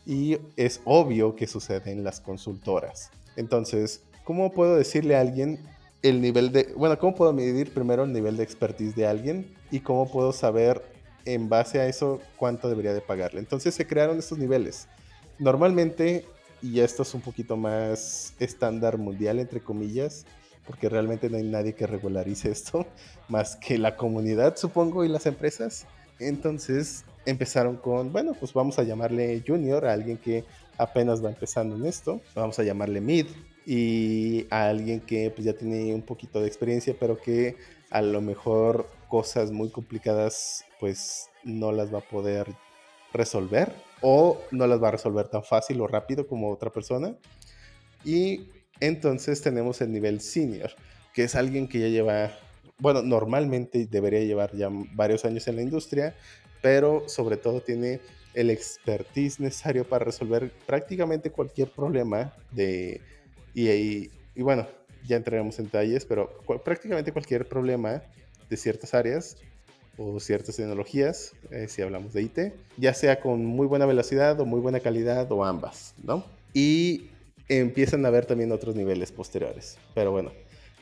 y es obvio que sucede en las consultoras. Entonces, ¿cómo puedo decirle a alguien el nivel de, bueno, cómo puedo medir primero el nivel de expertise de alguien y cómo puedo saber en base a eso cuánto debería de pagarle? Entonces se crearon estos niveles. Normalmente, y esto es un poquito más estándar mundial, entre comillas, porque realmente no hay nadie que regularice esto, más que la comunidad, supongo, y las empresas. Entonces empezaron con, bueno, pues vamos a llamarle junior a alguien que apenas va empezando en esto, vamos a llamarle mid y a alguien que pues ya tiene un poquito de experiencia, pero que a lo mejor cosas muy complicadas pues no las va a poder resolver o no las va a resolver tan fácil o rápido como otra persona. Y entonces tenemos el nivel senior, que es alguien que ya lleva, bueno, normalmente debería llevar ya varios años en la industria, pero sobre todo tiene el expertise necesario para resolver prácticamente cualquier problema de, y, bueno, ya entraremos en detalles, pero prácticamente cualquier problema de ciertas áreas o ciertas tecnologías, eh, si hablamos de IT, ya sea con muy buena velocidad o muy buena calidad o ambas, ¿no? Y empiezan a haber también otros niveles posteriores. Pero bueno,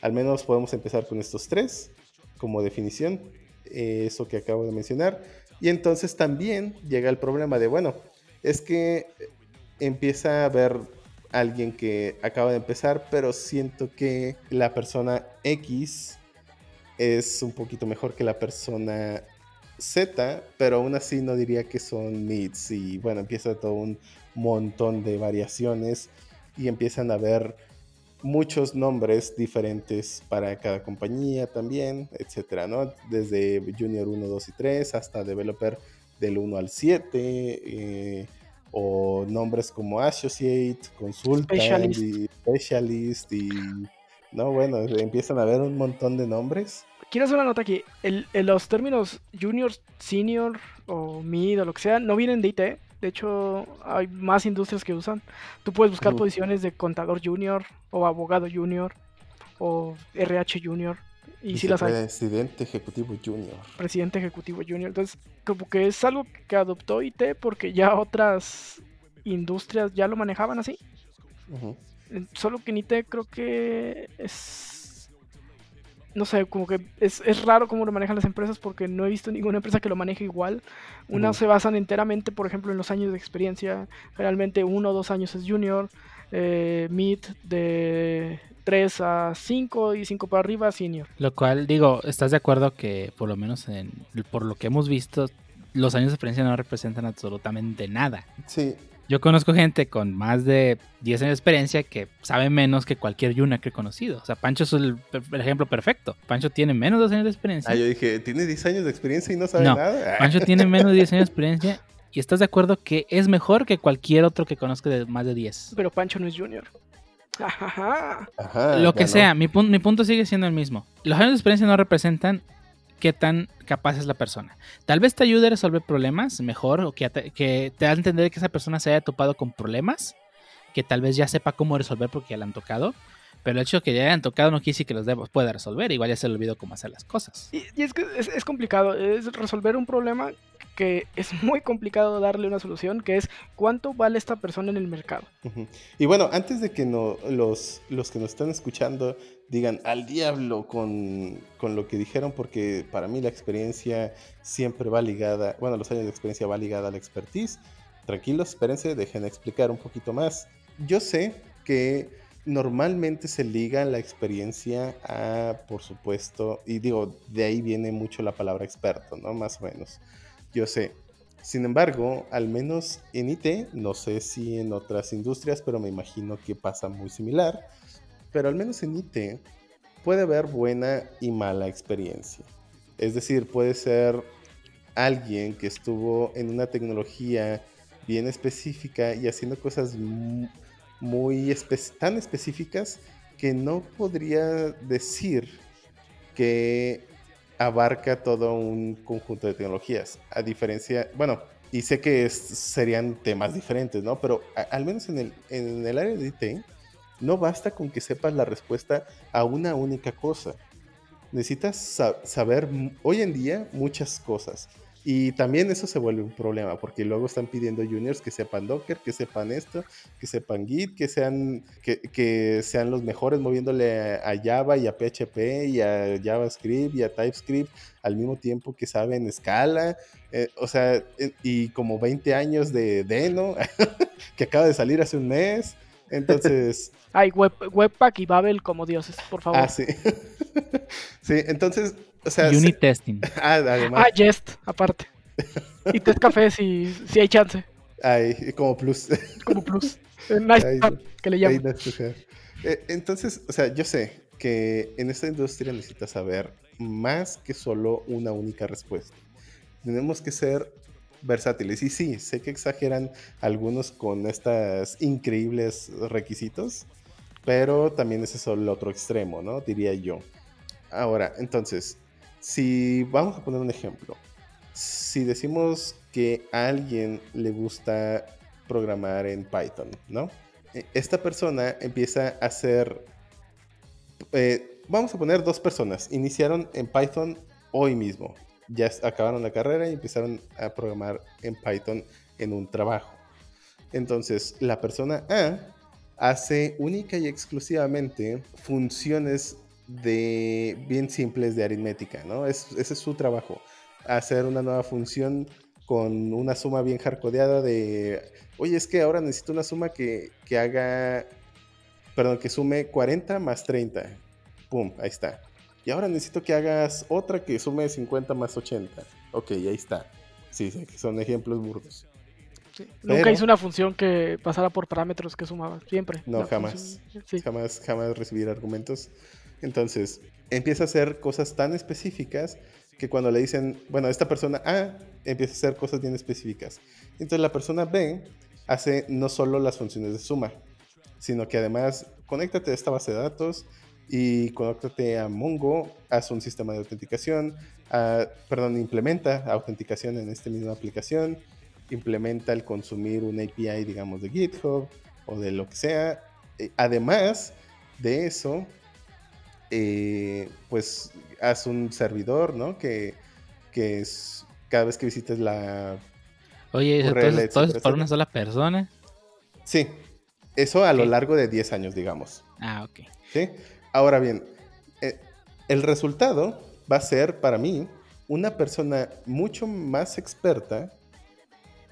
al menos podemos empezar con estos tres como definición, eh, eso que acabo de mencionar. Y entonces también llega el problema de, bueno, es que empieza a haber alguien que acaba de empezar, pero siento que la persona X es un poquito mejor que la persona Z, pero aún así no diría que son mids. Y bueno, empieza todo un montón de variaciones y empiezan a ver muchos nombres diferentes para cada compañía también, etcétera, ¿no? Desde Junior 1, 2 y 3 hasta Developer del 1 al 7, eh, o nombres como Associate, Consultant Specialist. y Specialist, y no, bueno, empiezan a ver un montón de nombres. Quiero hacer una nota aquí. El, los términos junior, senior o mid o lo que sea no vienen de IT. De hecho, hay más industrias que usan. Tú puedes buscar posiciones de contador junior o abogado junior o RH junior. Y, si las hay. Presidente ejecutivo junior. Presidente ejecutivo junior. Entonces, como que es algo que adoptó IT porque ya otras industrias ya lo manejaban así. Solo que en IT creo que es no sé, como que es, raro cómo lo manejan las empresas porque no he visto ninguna empresa que lo maneje igual. Unas se basan enteramente, por ejemplo, en los años de experiencia. Generalmente uno o dos años es junior, eh, mid de 3 a 5 y 5 para arriba senior. Lo cual, digo, ¿estás de acuerdo que por lo menos en, por lo que hemos visto, los años de experiencia no representan absolutamente nada? Sí, yo conozco gente con más de 10 años de experiencia que sabe menos que cualquier Yuna que he conocido. O sea, Pancho es el, ejemplo perfecto. Pancho tiene menos de 2 años de experiencia. Ah, yo dije, tiene 10 años de experiencia y no sabe nada. Pancho tiene menos de 10 años de experiencia y estás de acuerdo que es mejor que cualquier otro que conozca de más de 10. Pero Pancho no es junior. Ajá, Lo que sea, mi, mi punto sigue siendo el mismo. Los años de experiencia no representan qué tan capaz es la persona. Tal vez te ayude a resolver problemas mejor o que te, que te da a entender que esa persona se haya topado con problemas que tal vez ya sepa cómo resolver porque ya le han tocado. Pero el hecho de que ya hayan tocado no quiere decir que los pueda resolver. Igual ya se le olvidó cómo hacer las cosas. Y, es que es, complicado. Es resolver un problema que es muy complicado darle una solución, que es cuánto vale esta persona en el mercado. Y bueno, antes de que no, los, los que nos están escuchando digan al diablo con, con, lo que dijeron, porque para mí la experiencia siempre va ligada, bueno, los años de experiencia va ligada a la expertise. Tranquilos, espérense, dejen explicar un poquito más. Yo sé que normalmente se liga la experiencia a, por supuesto, y digo, de ahí viene mucho la palabra experto, ¿no? Más o menos. Yo sé. Sin embargo, al menos en IT, no sé si en otras industrias, pero me imagino que pasa muy similar pero al menos en IT puede haber buena y mala experiencia. Es decir, puede ser alguien que estuvo en una tecnología bien específica y haciendo cosas muy tan específicas que no podría decir que abarca todo un conjunto de tecnologías. A diferencia, bueno, y sé que serían temas diferentes, ¿no? Pero al menos en el, en el área de IT, no basta con que sepas la respuesta a una única cosa. Necesitas saber hoy en día muchas cosas. Y también eso se vuelve un problema, porque luego están pidiendo juniors que sepan Docker, que sepan esto, que sepan Git, que sean, que, sean los mejores moviéndole a, Java y a PHP y a JavaScript y a TypeScript al mismo tiempo que saben Scala. Eh, o sea, eh, y como 20 años de Deno, que acaba de salir hace un mes. Entonces, Ay, web, Webpack y Babel como dioses, por favor. Ah, sí. sí, entonces, o sea. Unit testing. Ah, además. Ah, Jest, aparte. Y test café si, si hay chance. Ay, como plus. Como plus. Nice que le llaman. Eh, entonces, o sea, yo sé que en esta industria necesitas saber más que solo una única respuesta. Tenemos que ser versátiles. Y sí, sé que exageran algunos con estos increíbles requisitos, pero también ese es el otro extremo, ¿no? Diría yo. Ahora, entonces, si vamos a poner un ejemplo, si decimos que a alguien le gusta programar en Python, ¿no? E, esta persona empieza a hacer, eh, vamos a poner dos personas, iniciaron en Python hoy mismo, ya acabaron la carrera y empezaron a programar en Python en un trabajo. Entonces, la persona A hace única y exclusivamente funciones de bien simples de aritmética, ¿no? ese es su trabajo. Hacer una nueva función con una suma bien hardcodeada de, oye, es que ahora necesito una suma que, que haga, perdón, que sume 40 más 30. Pum, ahí está. Y ahora necesito que hagas otra que sume 50 más 80. Ok, ahí está. Sí, son ejemplos burdos. Nunca hice una función que pasara por parámetros que sumaba, siempre. No, jamás. Jamás, jamás recibir argumentos. Entonces, empieza a hacer cosas tan específicas que cuando le dicen, bueno, esta persona A empieza a hacer cosas bien específicas. Entonces la persona B hace no solo las funciones de suma, sino que además conéctate a esta base de datos, y conéctate a Mongo, haz un sistema de autenticación, ah, perdón, implementa autenticación en esta misma aplicación, implementa el consumir un API, digamos, de GitHub o de lo que sea. Eh, además de eso, eh, pues haz un servidor, ¿no? Que, que es cada vez que visites la... Oye, entonces todo es por una sola persona. Sí, eso a lo largo de 10 años, digamos. Ah, ok. ¿Sí? Ahora bien, eh, el resultado va a ser para mí una persona mucho más experta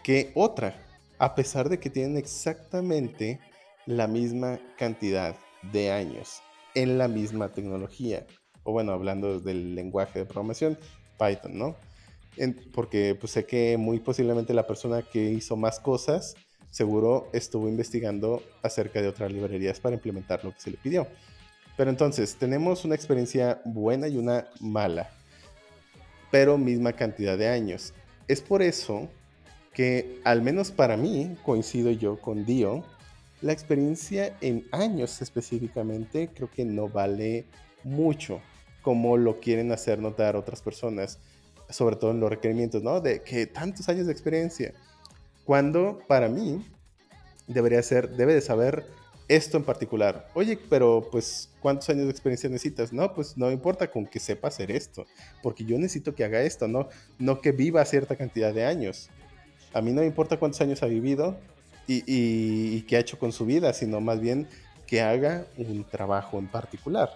que otra, a pesar de que tienen exactamente la misma cantidad de años en la misma tecnología. O bueno, hablando del lenguaje de programación, Python, ¿no? porque pues, sé que muy posiblemente la persona que hizo más cosas seguro estuvo investigando acerca de otras librerías para implementar lo que se le pidió. Pero entonces, tenemos una experiencia buena y una mala, pero misma cantidad de años. Es por eso que, al menos para mí, coincido yo con Dio, la experiencia en años específicamente creo que no vale mucho como lo quieren hacer notar otras personas, sobre todo en los requerimientos, ¿no? De que tantos años de experiencia. Cuando para mí debería ser, debe de saber esto en particular. Oye, pero pues, ¿cuántos años de experiencia necesitas? No, pues no importa con que sepa hacer esto, porque yo necesito que haga esto, no, no que viva cierta cantidad de años. A mí no me importa cuántos años ha vivido y, y, qué ha hecho con su vida, sino más bien que haga un trabajo en particular.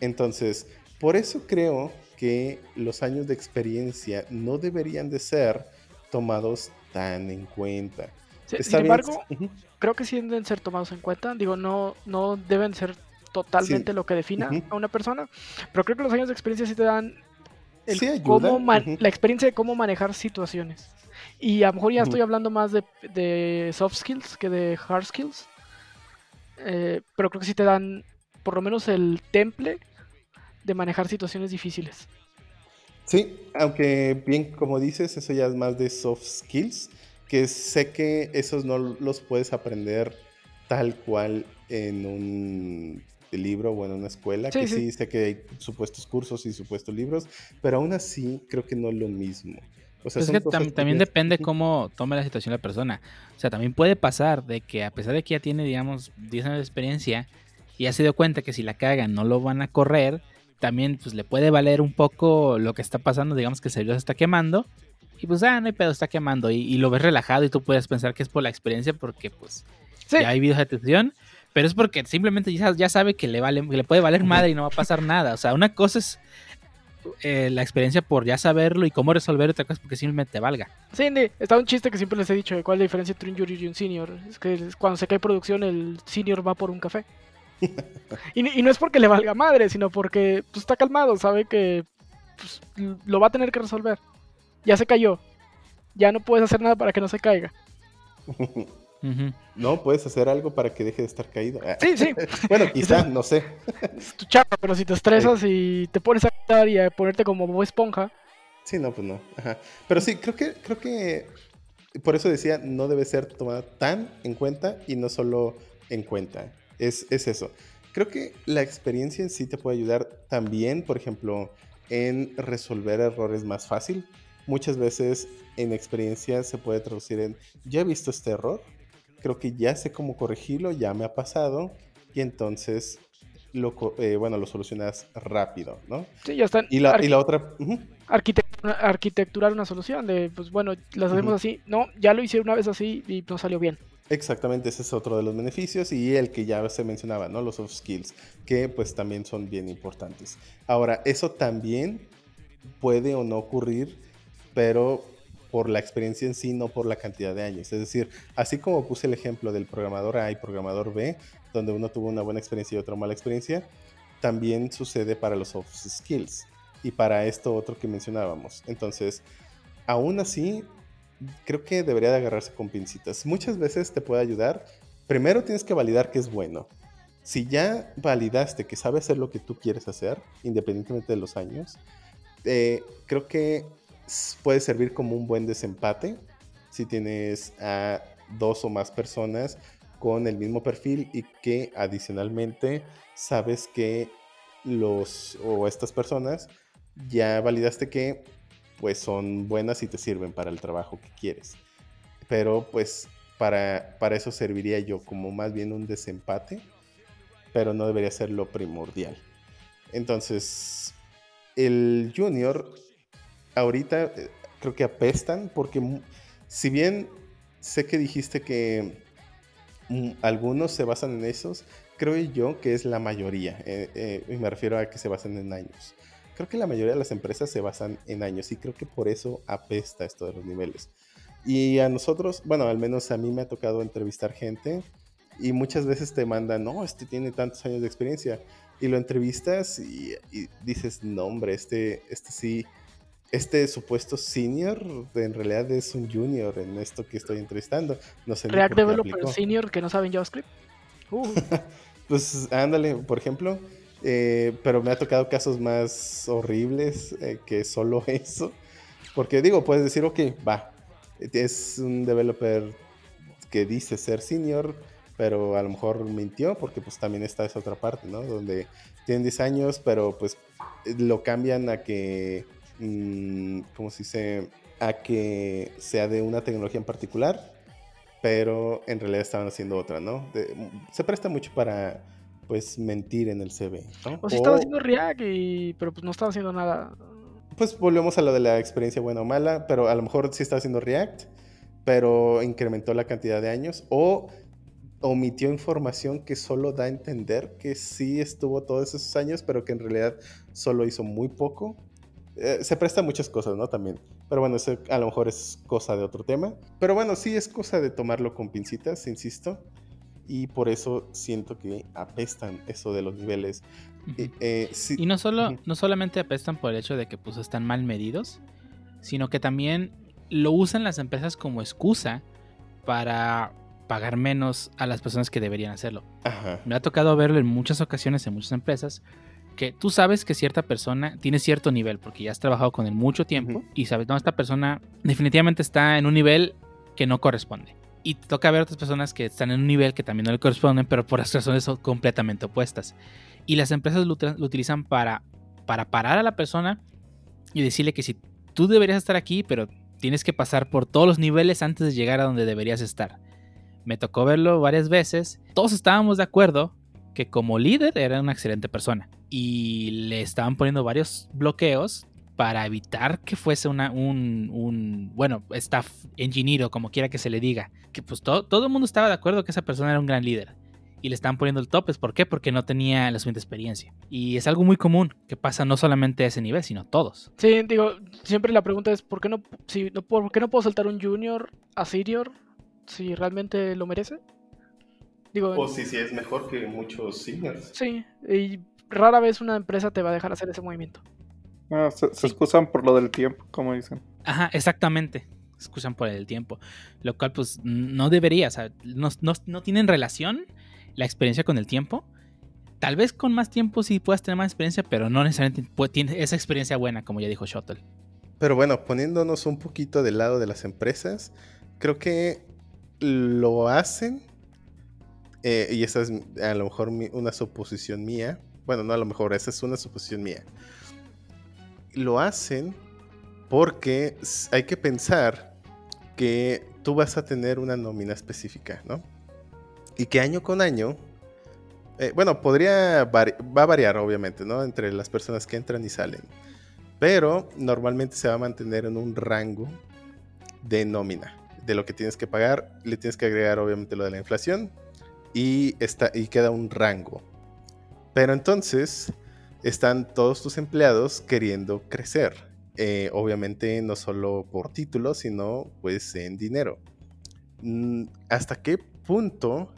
Entonces, por eso creo que los años de experiencia no deberían de ser tomados tan en cuenta. Está sin bien, embargo, creo que sí deben ser tomados en cuenta. Digo, no, no deben ser totalmente Sí. lo que defina a una persona, pero creo que los años de experiencia sí te dan el Sí cómo la experiencia de cómo manejar situaciones. Y a lo mejor ya estoy hablando más de, de soft skills que de hard skills. Eh, pero creo que sí te dan por lo menos el temple de manejar situaciones difíciles. Sí, aunque bien como dices, eso ya es más de soft skills, que sé que esos no los puedes aprender tal cual en un libro o en una escuela, Sí, que sí. sí. sé que hay supuestos cursos y supuestos libros, pero aún así creo que no es lo mismo. O sea, es que tam- también depende cómo tome la situación la persona. O sea, también puede pasar de que a pesar de que ya tiene, digamos, 10 años de experiencia y ya se dio cuenta que si la cagan no lo van a correr, también pues le puede valer un poco lo que está pasando, digamos que el servidor se está quemando y pues ah, no hay pedo, está quemando y, y lo ves relajado y tú puedes pensar que es por la experiencia porque pues Sí, ya ha vivido esa atención, pero es porque simplemente ya, ya sabe que le vale, que le puede valer madre y no va a pasar nada. O sea, una cosa es eh, la experiencia por ya saberlo y cómo resolver, otra cosa es porque simplemente te valga. Sí, está un chiste que siempre les he dicho de cuál es la diferencia entre un junior y un senior. Es que cuando se cae producción, el senior va por un café. y, no es porque le valga madre, sino porque pues, está calmado, sabe que pues, lo va a tener que resolver. Ya se cayó. Ya no puedes hacer nada para que no se caiga. No, puedes hacer algo para que deje de estar caído. Ah, Sí, sí, Bueno, quizá, no sé. es tu chapa, pero si te estresas y te pones a cantar y a ponerte como Bob esponja, Sí, no, pues no. Ajá. Pero sí, creo que, creo que por eso decía, no debe ser tomada tan en cuenta y no solo en cuenta. Es, es eso. Creo que la experiencia en sí te puede ayudar también, por ejemplo, en resolver errores más fácil. Muchas veces en experiencia se puede traducir en, ya he visto este error, creo que ya sé cómo corregirlo, ya me ha pasado, y entonces lo, eh, bueno, lo solucionas rápido, ¿no? sí, ya están. Y la, y la otra... ujú. arquitect- arquitecturar una solución de, pues bueno, las hacemos así. No, ya lo hice una vez así y no salió bien. Exactamente, ese es otro de los beneficios y el que ya se mencionaba, ¿no? Los soft skills, que pues también son bien importantes. Ahora, eso también puede o no ocurrir, pero por la experiencia en sí, no por la cantidad de años. Es decir, así como puse el ejemplo del programador A y programador B, donde uno tuvo una buena experiencia y otro mala experiencia, también sucede para los soft skills y para esto otro que mencionábamos. Entonces, aún así, creo que debería de agarrarse con pincitas. Muchas veces te puede ayudar. Primero tienes que validar que es bueno. Si ya validaste que sabe hacer lo que tú quieres hacer, independientemente de los años, eh, creo que puede servir como un buen desempate si tienes a dos o más personas con el mismo perfil y que adicionalmente sabes que los o estas personas ya validaste que pues son buenas y te sirven para el trabajo que quieres. Pero pues para, para eso serviría yo como más bien un desempate, pero no debería ser lo primordial. Entonces, el junior ahorita eh, creo que apestan porque si bien sé que dijiste que mm, algunos se basan en esos, creo yo que es la mayoría. eh, eh, y me refiero a que se basan en años. Creo que la mayoría de las empresas se basan en años y creo que por eso apesta esto de los niveles. Y a nosotros, bueno, al menos a mí me ha tocado entrevistar gente y muchas veces te mandan, no, este tiene tantos años de experiencia. Y lo entrevistas y, y dices, no, hombre, este, este sí, este supuesto senior en realidad es un junior en esto que estoy entrevistando. No sé React Developer. Senior que no saben JavaScript. Uh, Pues ándale, por ejemplo. eh, pero me ha tocado casos más horribles eh, que solo eso. Porque digo, puedes decir, ok, va. Es un developer que dice ser senior, pero a lo mejor mintió, porque pues también está esa otra parte, ¿no? Donde tienen 10 años, pero pues lo cambian a que, mm, ¿cómo se dice? A que sea de una tecnología en particular, pero en realidad estaban haciendo otra, ¿no? De- se presta mucho para, pues, mentir en el CV, ¿no? o si estaba haciendo React, y, pero pues no estaba haciendo nada. Pues volvemos a lo de la experiencia buena o mala, pero a lo mejor sí está haciendo React, pero incrementó la cantidad de años, o, omitió información que solo da a entender que sí estuvo todos esos años, pero que en realidad solo hizo muy poco. Eh, se presta a muchas cosas, ¿no? También. Pero bueno, eso a lo mejor es cosa de otro tema. Pero bueno, sí es cosa de tomarlo con pincitas, insisto. Y por eso siento que apestan eso de los niveles. Eh, sí- Y no solo, no solamente apestan por el hecho de que pues están mal medidos, sino que también lo usan las empresas como excusa para pagar menos a las personas que deberían hacerlo. Ajá. Me ha tocado verlo en muchas ocasiones en muchas empresas que tú sabes que cierta persona tiene cierto nivel porque ya has trabajado con él mucho tiempo y sabes, no, esta persona definitivamente está en un nivel que no corresponde. Y toca ver otras personas que están en un nivel que también no le corresponden, pero por razones son completamente opuestas. Y las empresas lo, lo utilizan para, para parar a la persona y decirle que si tú deberías estar aquí, pero tienes que pasar por todos los niveles antes de llegar a donde deberías estar. Me tocó verlo varias veces. Todos estábamos de acuerdo que como líder era una excelente persona. Y le estaban poniendo varios bloqueos para evitar que fuese un, un, bueno, staff engineer o como quiera que se le diga. Que pues todo, todo el mundo estaba de acuerdo que esa persona era un gran líder. Y le estaban poniendo el topes. ¿Por qué? Porque no tenía la suficiente experiencia. Y es algo muy común que pasa no solamente a ese nivel, sino a todos. Sí, digo, siempre la pregunta es ¿por qué no, si, no, ¿por qué no puedo saltar un junior a senior si realmente lo merece? Digo, O si sí es mejor que muchos seniors. sí, y rara vez una empresa te va a dejar hacer ese movimiento. Ah, se, se excusan por lo del tiempo, como dicen. Ajá, exactamente. Escuchan por el tiempo. Lo cual, pues, no debería. O sea, no, no- no tienen relación la experiencia con el tiempo. Tal vez con más tiempo sí puedas tener más experiencia, pero no necesariamente tienes esa experiencia buena, como ya dijo Shuttle. Pero bueno, poniéndonos un poquito del lado de las empresas, creo que lo hacen, eh, y esa es a lo mejor mi- una suposición mía, bueno, no a lo mejor, esa es una suposición mía. Lo hacen porque hay que pensar que tú vas a tener una nómina específica, ¿no? Y que año con año, eh, bueno, podría, va a variar obviamente, ¿no? Entre las personas que entran y salen pero normalmente se va a mantener en un rango de nómina. De lo que tienes que pagar, le tienes que agregar obviamente lo de la inflación y, queda un rango. Pero entonces están todos tus empleados queriendo crecer. Eh, obviamente no solo por título, sino pues en dinero. Mm, ¿Hasta qué punto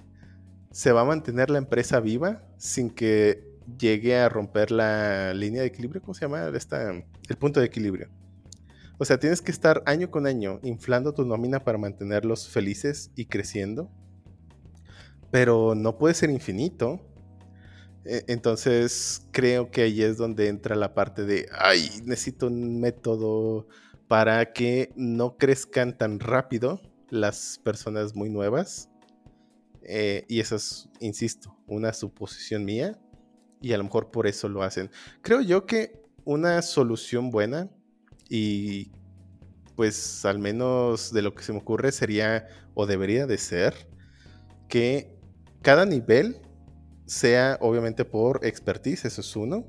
se va a mantener la empresa viva sin que llegue a romper la línea de equilibrio? ¿Cómo se llama? Esta, el punto de equilibrio. O sea, tienes que estar año con año inflando tu nómina para mantenerlos felices y creciendo. Pero no puede ser infinito. E- Entonces creo que ahí es donde entra la parte de, ay, necesito un método para que no crezcan tan rápido las personas muy nuevas. Eh, y eso es, insisto, una suposición mía. Y a lo mejor por eso lo hacen. Creo yo que una solución buena y pues al menos de lo que se me ocurre sería o debería de ser que cada nivel sea obviamente por expertise, eso es uno.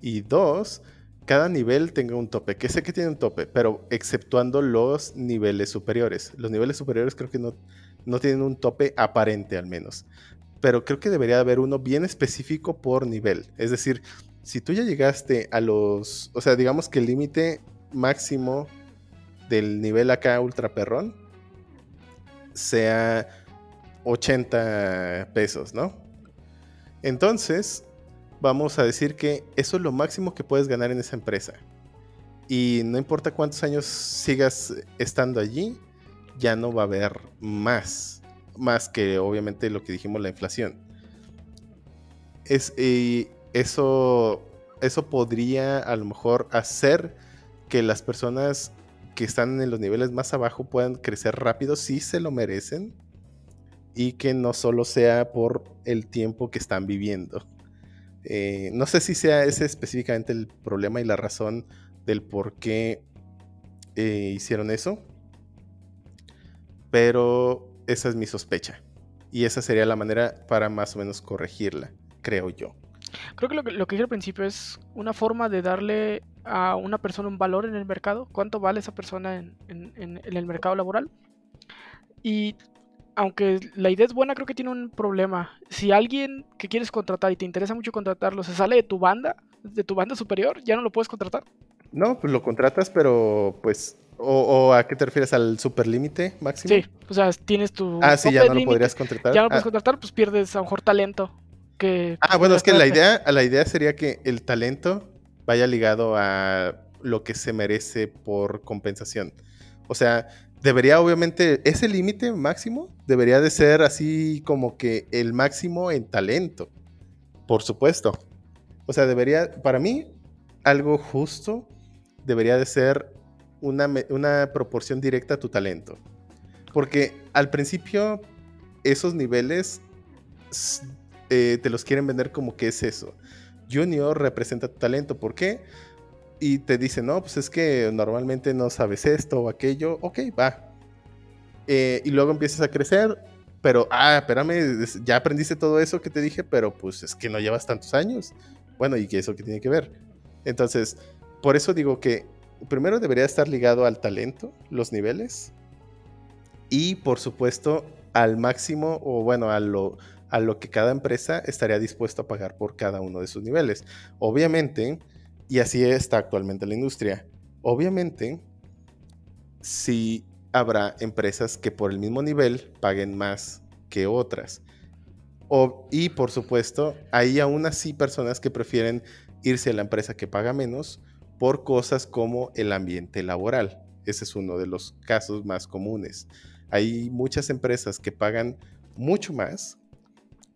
Y dos, cada nivel tenga un tope, que sé que tiene un tope, pero exceptuando los niveles superiores. Los niveles superiores creo que no, no tienen un tope aparente al menos. Pero creo que debería haber uno bien específico por nivel. Es decir, si tú ya llegaste a los... O sea, digamos que el límite máximo del nivel acá ultra perrón sea 80 pesos, ¿no? Entonces, vamos a decir que eso es lo máximo que puedes ganar en esa empresa. Y no importa cuántos años sigas estando allí, ya no va a haber más. Más que obviamente lo que dijimos, la inflación. Es, eso, eso podría a lo mejor hacer que las personas que están en los niveles más abajo puedan crecer rápido si se lo merecen y que no solo sea por el tiempo que están viviendo. Eh, no sé si sea ese específicamente el problema y la razón del por qué eh, hicieron eso, pero esa es mi sospecha y esa sería la manera para más o menos corregirla, creo yo. Creo que lo, que lo dije al principio es una forma de darle a una persona un valor en el mercado. ¿Cuánto vale esa persona en- en el mercado laboral? Y aunque la idea es buena, creo que tiene un problema. Si alguien que quieres contratar y te interesa mucho contratarlo se sale de tu banda, de tu banda superior, ya no lo puedes contratar. No, pues lo contratas, pero pues. ¿O, o a qué te refieres? ¿Al superlímite máximo? Sí, o sea, tienes tu. Ah, sí, ya no lo podrías contratar. Ya no lo puedes ah, contratar, pues pierdes a lo mejor talento. Que ah, bueno, es que la idea, la idea sería que el talento vaya ligado a lo que se merece por compensación. O sea, debería obviamente, ese límite máximo debería de ser así como que el máximo en talento. Por supuesto. O sea, debería, para mí, algo justo debería de ser una, una proporción directa a tu talento. Porque al principio esos niveles eh, te los quieren vender como que es eso. Junior representa tu talento. ¿Por qué? Y te dicen, no, pues es que normalmente no sabes esto o aquello. Ok, va. Eh, y luego empiezas a crecer. Pero, ah, espérame, es- ya aprendiste todo eso que te dije, pero pues es que no llevas tantos años. Bueno, ¿y qué eso que tiene que ver? Entonces, por eso digo que primero debería estar ligado al talento, los niveles. Y por supuesto, al máximo, o bueno, a lo, a lo que cada empresa estaría dispuesto a pagar por cada uno de sus niveles. Obviamente, y así está actualmente la industria, obviamente, sí habrá empresas que por el mismo nivel paguen más que otras. Y por supuesto, hay aún así personas que prefieren irse a la empresa que paga menos por cosas como el ambiente laboral. Ese es uno de los casos más comunes. Hay muchas empresas que pagan mucho más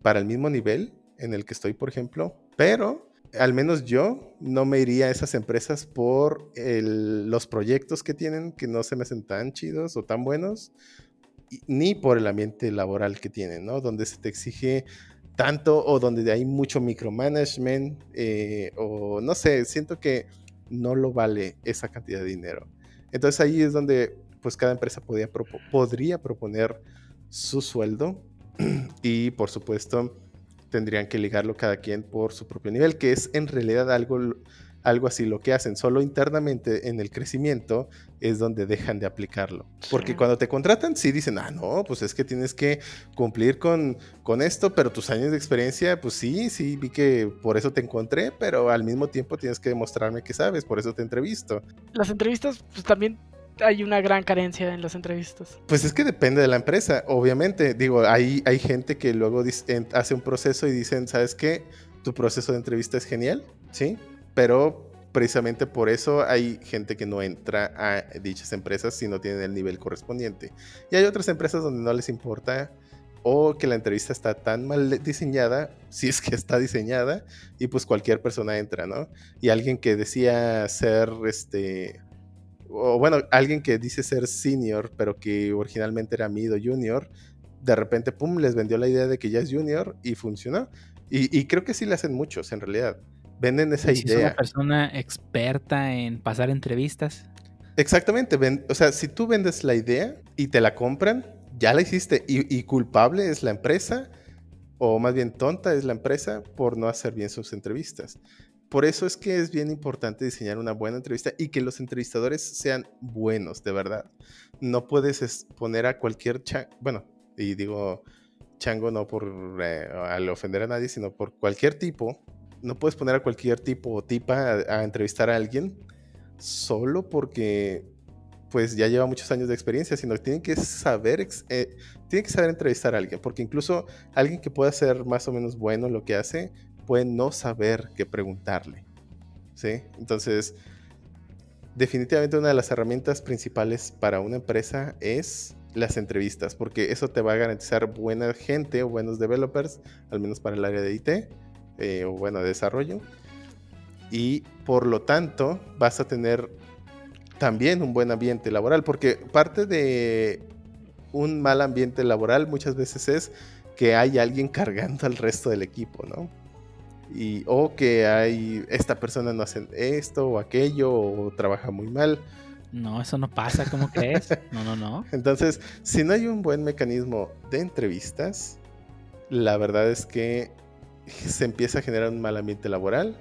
para el mismo nivel en el que estoy, por ejemplo, pero al menos yo no me iría a esas empresas por los proyectos que tienen que no se me hacen tan chidos o tan buenos, ni por el ambiente laboral que tienen, ¿no? Donde se te exige tanto o donde hay mucho micromanagement eh, o no sé, siento que no lo vale esa cantidad de dinero. Entonces ahí es donde pues cada empresa podría proponer su sueldo y por supuesto tendrían que ligarlo cada quien por su propio nivel, que es en realidad algo, algo así lo que hacen. Solo internamente en el crecimiento es donde dejan de aplicarlo. Porque Sí. cuando te contratan, sí dicen, ah, no, pues es que tienes que cumplir con, con esto, pero tus años de experiencia, pues sí, sí, vi que por eso te encontré, pero al mismo tiempo tienes que demostrarme que sabes, por eso te entrevisto. Las entrevistas, pues también hay una gran carencia en las entrevistas. Pues es que depende de la empresa, obviamente. Digo, hay, hay gente que luego hace un proceso y dicen, ¿sabes qué? Tu proceso de entrevista es genial, ¿sí? Pero precisamente por eso hay gente que no entra a dichas empresas si no tienen el nivel correspondiente. Y hay otras empresas donde no les importa o que la entrevista está tan mal diseñada, si es que está diseñada, y pues cualquier persona entra, ¿no? Y alguien que decía ser, este, o bueno, alguien que dice ser senior, pero que originalmente era mid o junior, de repente, pum, les vendió la idea de que ya es junior y funcionó. Y, y creo que sí le hacen muchos, en realidad. Venden esa Si es una idea. persona experta en pasar entrevistas. Exactamente. ven- o sea, si tú vendes la idea y te la compran, ya la hiciste. Y, y culpable es la empresa, o más bien tonta es la empresa por no hacer bien sus entrevistas. Por eso es que es bien importante diseñar una buena entrevista y que los entrevistadores sean buenos, de verdad. No puedes es- poner a cualquier cha bueno, y digo chango no por eh, ofender a nadie, sino por cualquier tipo. No puedes poner a cualquier tipo o tipa a, entrevistar a alguien solo porque pues ya lleva muchos años de experiencia, sino que tienen que saber, eh, tienen que saber entrevistar a alguien, porque incluso alguien que pueda ser más o menos bueno en lo que hace, puede no saber qué preguntarle. ¿Sí? Entonces, definitivamente una de las herramientas principales para una empresa es las entrevistas, porque eso te va a garantizar buena gente o buenos developers, al menos para el área de IT, eh, o bueno, de desarrollo. Y por lo tanto, vas a tener también un buen ambiente laboral, porque parte de un mal ambiente laboral muchas veces es que hay alguien cargando al resto del equipo, ¿no? Y, o que hay, esta persona no hace esto o aquello, o trabaja muy mal. No, eso no pasa, ¿cómo crees? No, no, no. Entonces, si no hay un buen mecanismo de entrevistas, la verdad es que se empieza a generar un mal ambiente laboral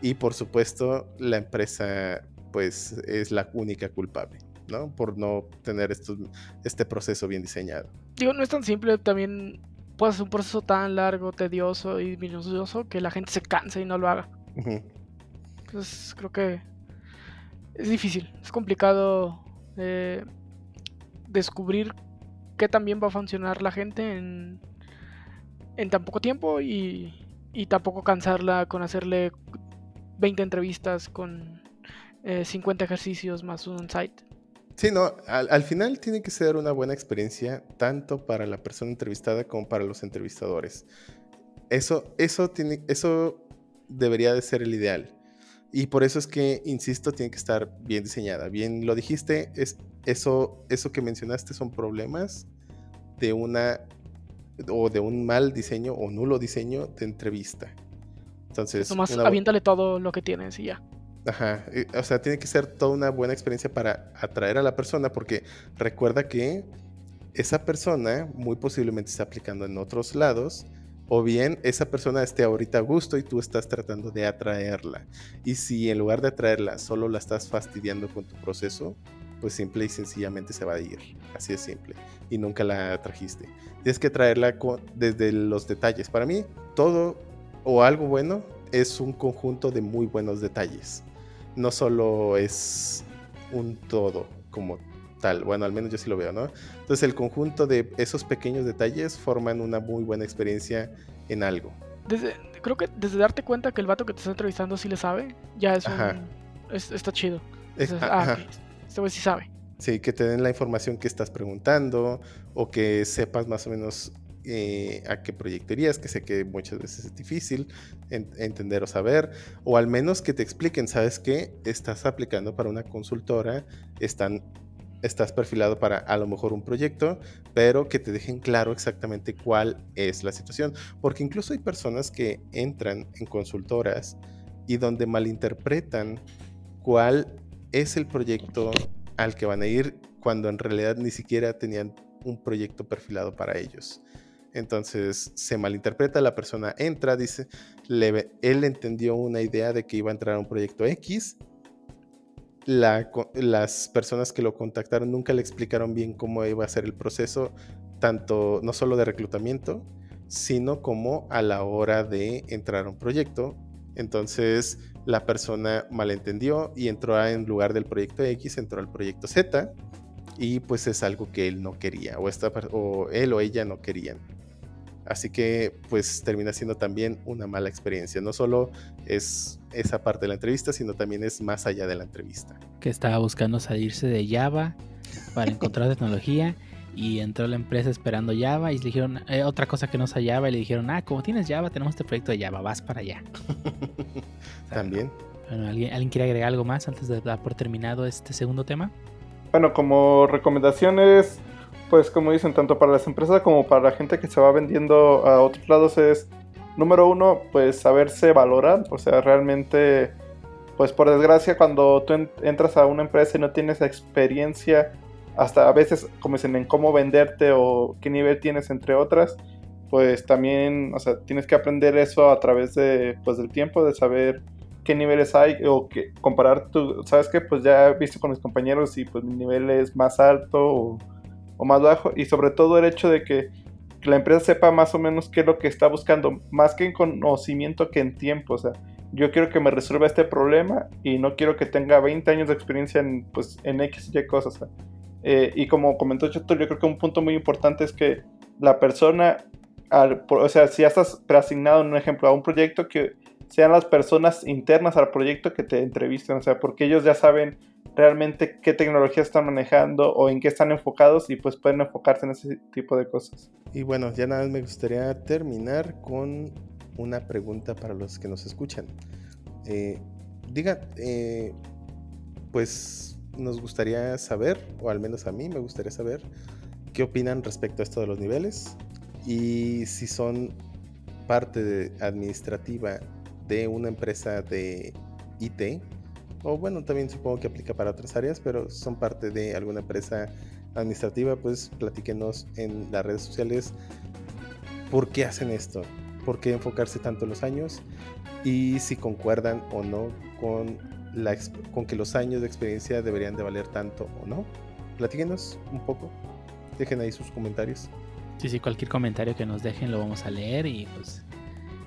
y por supuesto la empresa pues es la única culpable, ¿no? Por no tener estos, este proceso bien diseñado. Digo, no es tan simple, también puede ser un proceso tan largo, tedioso y minucioso que la gente se canse y no lo haga. Entonces creo que es difícil, es complicado eh, descubrir qué también va a funcionar la gente en, en tan poco tiempo y, y tampoco cansarla con hacerle 20 entrevistas con eh, 50 ejercicios más un site. Sí, no, al, al final tiene que ser una buena experiencia tanto para la persona entrevistada como para los entrevistadores. Eso, eso, tiene, eso debería de ser el ideal. Y por eso es que, insisto, tiene que estar bien diseñada. Bien lo dijiste, es, eso, eso que mencionaste son problemas de una o de un mal diseño o nulo diseño de entrevista. Entonces, Nomás aviéntale todo lo que tienes y ya. Ajá, o sea, tiene que ser toda una buena experiencia para atraer a la persona, porque recuerda que esa persona muy posiblemente está aplicando en otros lados, o bien esa persona esté ahorita a gusto y tú estás tratando de atraerla. Y si en lugar de atraerla solo la estás fastidiando con tu proceso, pues simple y sencillamente se va a ir. Así es simple. Y nunca la trajiste. Tienes que traerla desde los detalles. Para mí, todo o algo bueno es un conjunto de muy buenos detalles no solo es un todo como tal. Bueno, al menos yo sí lo veo, ¿no? Entonces el conjunto de esos pequeños detalles forman una muy buena experiencia en algo. Desde, creo que desde darte cuenta que el vato que te está entrevistando sí le sabe, ya es un... es- está chido. Ah, este güey sí sabe. Sí, que te den la información que estás preguntando o que sepas más o menos eh, a qué proyecto irías, que sé que muchas veces es difícil en- entender o saber, o al menos que te expliquen, sabes que estás aplicando para una consultora, están, estás perfilado para a lo mejor un proyecto, pero que te dejen claro exactamente cuál es la situación, porque incluso hay personas que entran en consultoras y donde malinterpretan cuál es el proyecto al que van a ir cuando en realidad ni siquiera tenían un proyecto perfilado para ellos. Entonces se malinterpreta, la persona entra, dice, le él entendió una idea de que iba a entrar a un proyecto X. Las personas que lo contactaron nunca le explicaron bien cómo iba a ser el proceso, tanto no solo de reclutamiento, sino como a la hora de entrar a un proyecto. Entonces la persona malentendió y entró en lugar del proyecto X, entró al proyecto Z y pues es algo que él no quería o él o ella no querían. Así que pues termina siendo también una mala experiencia. No solo es esa parte de la entrevista, sino también es más allá de la entrevista. que estaba buscando salirse de Java para encontrar tecnología y entró a la empresa esperando Java y le dijeron eh, otra cosa que no sea Java y le dijeron, ah, como tienes Java, tenemos este proyecto de Java, vas para allá. También. Bueno, ¿alguien, ¿alguien quiere agregar algo más antes de dar por terminado este segundo tema? Bueno, como recomendaciones, pues como dicen, tanto para las empresas como para la gente que se va vendiendo a otros lados es, número uno, pues saberse valorar, o sea, realmente, pues por desgracia, cuando tú en- entras a una empresa y no tienes experiencia, hasta a veces, como dicen, en cómo venderte o qué nivel tienes, entre otras, pues también, o sea, tienes que aprender eso a través de, pues, del tiempo, de saber qué niveles hay o que comparar tu, sabes que pues ya he visto con mis compañeros y pues mi nivel es más alto o, o más bajo y sobre todo el hecho de que, la empresa sepa más o menos qué es lo que está buscando, más que en conocimiento que en tiempo, o sea, yo quiero que me resuelva este problema y no quiero que tenga 20 años de experiencia en, pues, en X y Y cosas. Eh, y como comentó Chetul, yo creo que un punto muy importante es que la persona, o sea, si ya estás preasignado en un ejemplo a un proyecto, que sean las personas internas al proyecto que te entrevisten, o sea, porque ellos ya saben realmente qué tecnología están manejando o en qué están enfocados y pues pueden enfocarse en ese tipo de cosas. Y bueno, ya nada me gustaría terminar con una pregunta para los que nos escuchan. Eh, diga, eh, pues nos gustaría saber, o al menos a mí me gustaría saber, qué opinan respecto a esto de los niveles y si son parte administrativa de una empresa de IT, o bueno, también supongo que aplica para otras áreas, pero son parte de alguna empresa administrativa, pues platíquenos en las redes sociales por qué hacen esto, por qué enfocarse tanto en los años y si concuerdan o no con la con que los años de experiencia deberían de valer tanto o no. Platíquenos un poco. Dejen ahí sus comentarios. Sí, sí, cualquier comentario que nos dejen lo vamos a leer y pues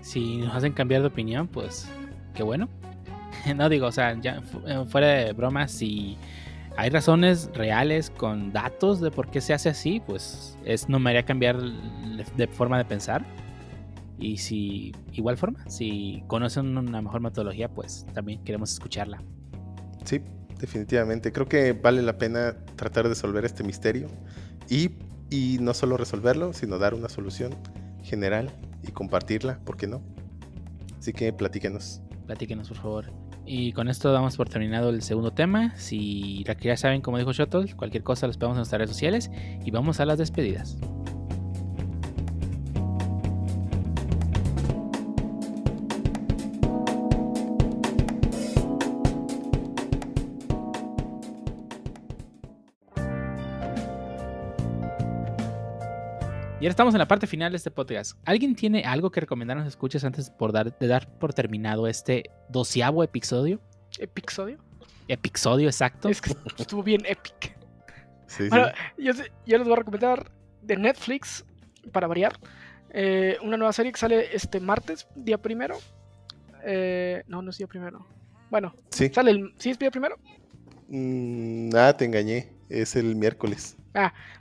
si nos hacen cambiar de opinión, pues qué bueno. No digo, o sea, ya eh, fuera de bromas, si hay razones reales con datos de por qué se hace así, pues es no me haría cambiar de de forma de pensar. Y si igual forma, si conocen una mejor metodología, pues también queremos escucharla. Sí, definitivamente. Creo que vale la pena tratar de resolver este misterio y, y no solo resolverlo, sino dar una solución general y compartirla, ¿por qué no? Así que platíquenos. Platíquenos, por favor. Y con esto damos por terminado el segundo tema. Si ya- saben, como dijo Shotol, cualquier cosa los esperamos en nuestras redes sociales. Y vamos a las despedidas. Estamos en la parte final de este podcast. ¿Alguien tiene algo que recomendarnos escuches antes por dar, de dar por terminado este doceavo episodio? Episodio. Episodio exacto. Es que estuvo bien epic. Sí, sí. Yo les voy a recomendar de Netflix, para variar, eh, una nueva serie que sale este martes, día primero. Eh, no, no es día primero. Bueno, Sí. sale el. ¿Sí es día primero? Mm, ah, te engañé. Es el miércoles.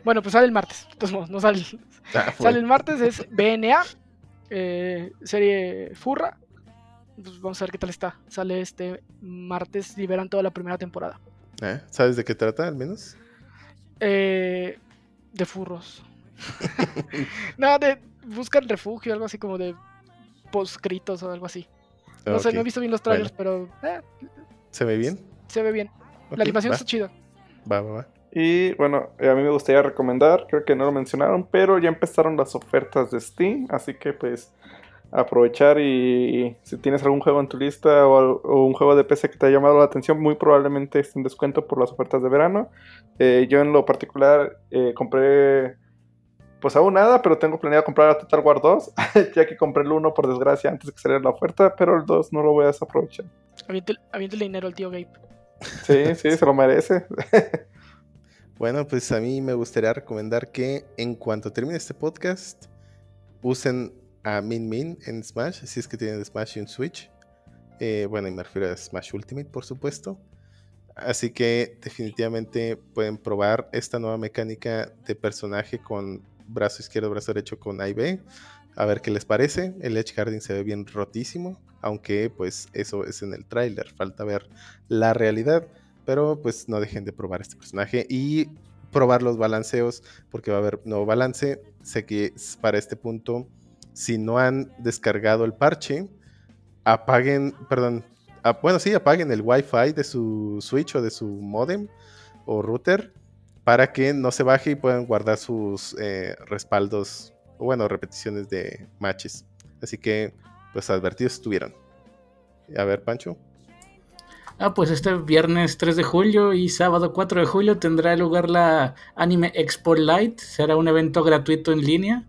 Bueno, pues sale el martes. de todos modos, no sale. Ah, Sale el martes, es BNA, eh, serie Furra. Pues vamos a ver qué tal está. Sale este martes, liberan toda la primera temporada. Ah, ¿Sabes de qué trata al menos? Eh, de furros. no, de buscan refugio, algo así como de poscritos o algo así. No sé, no he visto bien los trailers, Bueno. pero eh, ¿Se ve bien? se ve bien. La animación va, está chida. Va, va, va. Y bueno, eh, a mí me gustaría recomendar, creo que no lo mencionaron, pero ya empezaron las ofertas de Steam, así que pues aprovechar y si tienes algún juego en tu lista o, un juego de PC que te ha llamado la atención, muy probablemente esté en descuento por las ofertas de verano. Eh, yo en lo particular eh, compré, pues aún nada, pero tengo planeado comprar a Total War 2, ya que compré el 1 por desgracia antes de que saliera la oferta, pero el 2 no lo voy a desaprovechar. El dinero al tío Gabe. Sí, sí, se lo merece. Bueno, pues a mí me gustaría recomendar que en cuanto termine este podcast, usen a Min Min en Smash, si es que tienen Smash y un Switch. Eh, bueno, y me refiero a Smash Ultimate, por supuesto. Así que definitivamente pueden probar esta nueva mecánica de personaje con brazo izquierdo, brazo derecho con A y B. A ver qué les parece. El Edge Guarding se ve bien rotísimo, aunque pues eso es en el tráiler. Falta ver la realidad. Pero pues no dejen de probar este personaje y probar los balanceos porque va a haber nuevo balance. Sé que para este punto, si no han descargado el parche, apaguen, perdón, bueno, sí, apaguen el Wi-Fi de su Switch o de su modem o router para que no se baje y puedan guardar sus eh, respaldos, o bueno, repeticiones de matches. Así que, pues advertidos estuvieron. A ver, Pancho. Ah, pues este viernes 3 de julio y sábado 4 de julio tendrá lugar la Anime Expo Light. Será un evento gratuito en línea.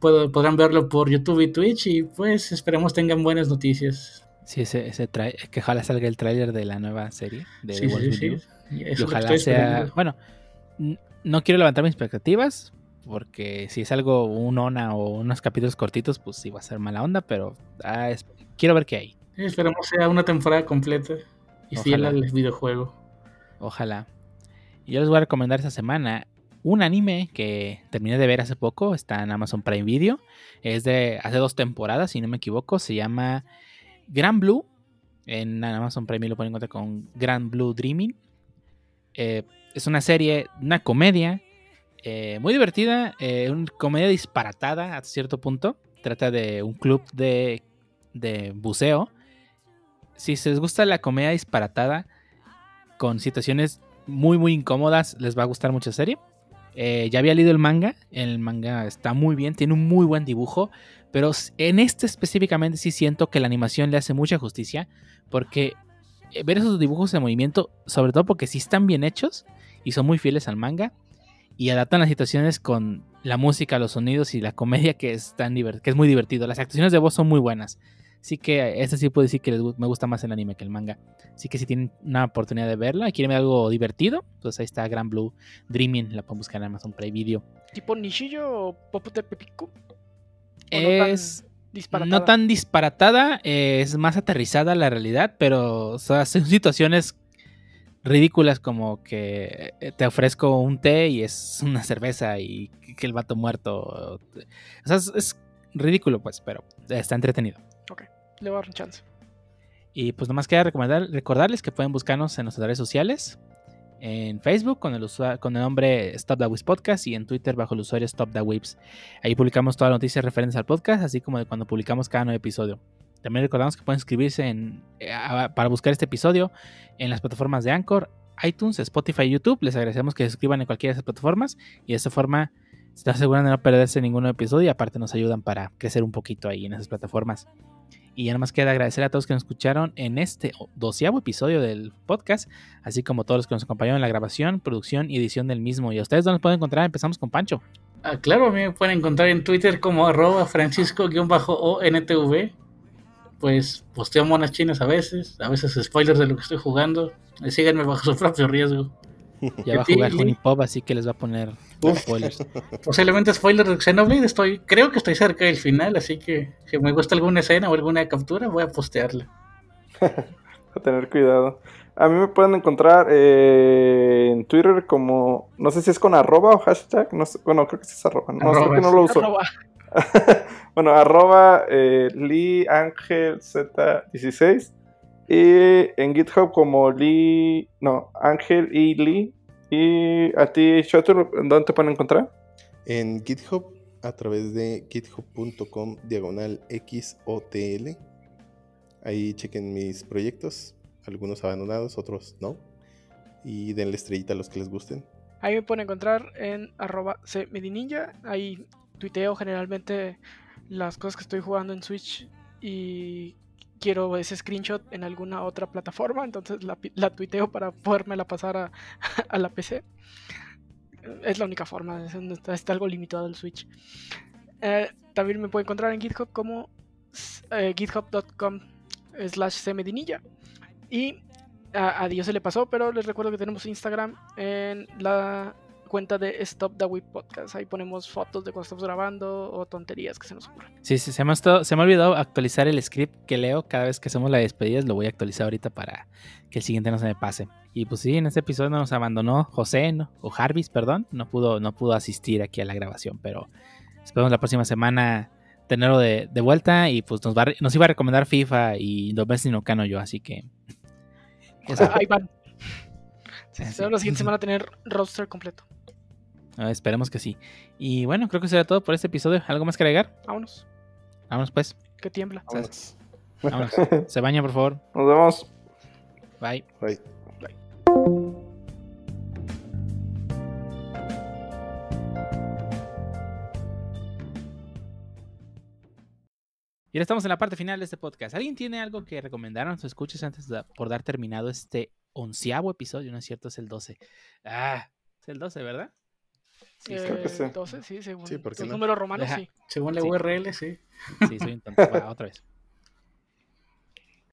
Pod- podrán verlo por YouTube y Twitch y pues esperemos tengan buenas noticias. Sí, ese, ese trai- que ojalá salga el tráiler de la nueva serie de Sí, The Wolf sí, sí. Y es ojalá sea. Bueno, no quiero levantar mis expectativas. Porque si es algo, un ONA o unos capítulos cortitos, pues sí va a ser mala onda. Pero ah, es- quiero ver qué hay. Esperemos sea una temporada completa y fiel al videojuego. Ojalá. Y yo les voy a recomendar esta semana un anime que terminé de ver hace poco. Está en Amazon Prime Video. Es de hace dos temporadas, si no me equivoco. Se llama Grand Blue. En Amazon Prime lo pueden encontrar con Grand Blue Dreaming. Eh, es una serie, una comedia eh, muy divertida. eh, una comedia disparatada a cierto punto. Trata de un club de, de buceo. Si se les gusta la comedia disparatada con situaciones muy muy incómodas, les va a gustar mucho serie. Eh, ya había leído el manga, el manga está muy bien, tiene un muy buen dibujo, pero en este específicamente sí siento que la animación le hace mucha justicia, porque eh, ver esos dibujos en movimiento, sobre todo porque sí están bien hechos y son muy fieles al manga, y adaptan las situaciones con la música, los sonidos y la comedia que es, tan que es muy divertido. Las actuaciones de voz son muy buenas. Así que este sí puedo decir que les me gusta más el anime que el manga. Así que si tienen una oportunidad de verla y quieren ver algo divertido, pues ahí está Gran Blue Dreaming. La pueden buscar en Amazon Prime Video. ¿Tipo Nishillo o Popute Pepiku? ¿O no tan Es disparatada? no tan disparatada, eh, es más aterrizada la realidad, pero o sea, son situaciones ridículas como que eh, te ofrezco un té y es una cerveza y que el vato muerto. O sea, es, es ridículo pues, pero está entretenido. Le voy a dar un chance. Y pues nomás queda recordarles que pueden buscarnos en nuestras redes sociales. En Facebook con el, con el nombre Stop the Whips Podcast y en Twitter bajo el usuario Stop the Whips. Ahí publicamos todas las noticias referentes al podcast, así como de cuando publicamos cada nuevo episodio. También recordamos que pueden inscribirse en, eh, para buscar este episodio en las plataformas de Anchor, iTunes, Spotify y YouTube. Les agradecemos que se suscriban en cualquiera de esas plataformas y de esta forma se aseguran de no perderse ningún episodio y aparte nos ayudan para crecer un poquito ahí en esas plataformas. Y ya más queda agradecer a todos que nos escucharon en este doceavo episodio del podcast, así como todos los que nos acompañaron en la grabación, producción y edición del mismo. ¿Y a ustedes dónde nos pueden encontrar? Empezamos con Pancho. Ah, claro, a mí me pueden encontrar en Twitter como arroba francisco-ontv. Pues posteo monas chinas a veces, a veces spoilers de lo que estoy jugando. Eh, Síganme bajo su propio riesgo. Ya va a jugar sí. Honeypop, así que les va a poner Uf. spoilers. Posiblemente spoiler de Xenoblade, estoy, creo que estoy cerca del final, así que si me gusta alguna escena o alguna captura, voy a postearla. A tener cuidado. A mí me pueden encontrar eh, en Twitter como. No sé si es con arroba o hashtag. No sé, bueno, creo que sí es arroba. No, Arroba, creo que no lo uso. Arroba. bueno, arroba eh, Lee Ángel Z16. Y en GitHub como Lee. No, Ángel y Lee. Y a ti, Shotur, ¿dónde te pueden encontrar? En GitHub, a través de github.com diagonal XOTL. Ahí chequen mis proyectos, algunos abandonados, otros no. Y denle estrellita a los que les gusten. Ahí me pueden encontrar en arroba cmedininja. Ahí tuiteo generalmente las cosas que estoy jugando en Switch y quiero ese screenshot en alguna otra plataforma, entonces la, la tuiteo para podérmela pasar a, la PC. Es la única forma, es- está, algo limitado el Switch. Eh, también me pueden encontrar en GitHub como eh, github.com slash cmedininja. Y a Dios se le pasó, pero les recuerdo que tenemos Instagram en la cuenta de Stop the Whip Podcast. Ahí ponemos fotos de cuando estamos grabando o tonterías que se nos ocurran. Sí, sí, se me, ha estado- se me ha olvidado actualizar el script que leo cada vez que hacemos la despedida. Lo voy a actualizar ahorita para que el siguiente no se me pase. Y pues sí, en este episodio nos abandonó José, ¿no? o Jarvis, perdón. No pudo, no pudo asistir aquí a la grabación, pero esperamos la próxima semana tenerlo de, de vuelta. Y pues nos, va, nos iba a recomendar FIFA y Domestic no Cano yo, así que. Ahí van. Sí. la siguiente semana tener roster completo. Ah, esperemos que sí. Y bueno, creo que será todo por este episodio. ¿Algo más que agregar? Vámonos, Vámonos pues. que tiembla. Vámonos. Vámonos. Se baña, por favor. Nos vemos. Bye. Bye. Y ahora estamos en la parte final de este podcast. ¿Alguien tiene algo que recomendaron o escuches antes de, por dar terminado este onceavo episodio? No es cierto, es el 12. Ah, es el 12, ¿verdad? Sí, creo que sí. Entonces, sí, según Sí, ¿por qué los no? números romanos, Deja- sí. Según la Sí. URL, sí. Sí, soy un tonto. Va, otra vez.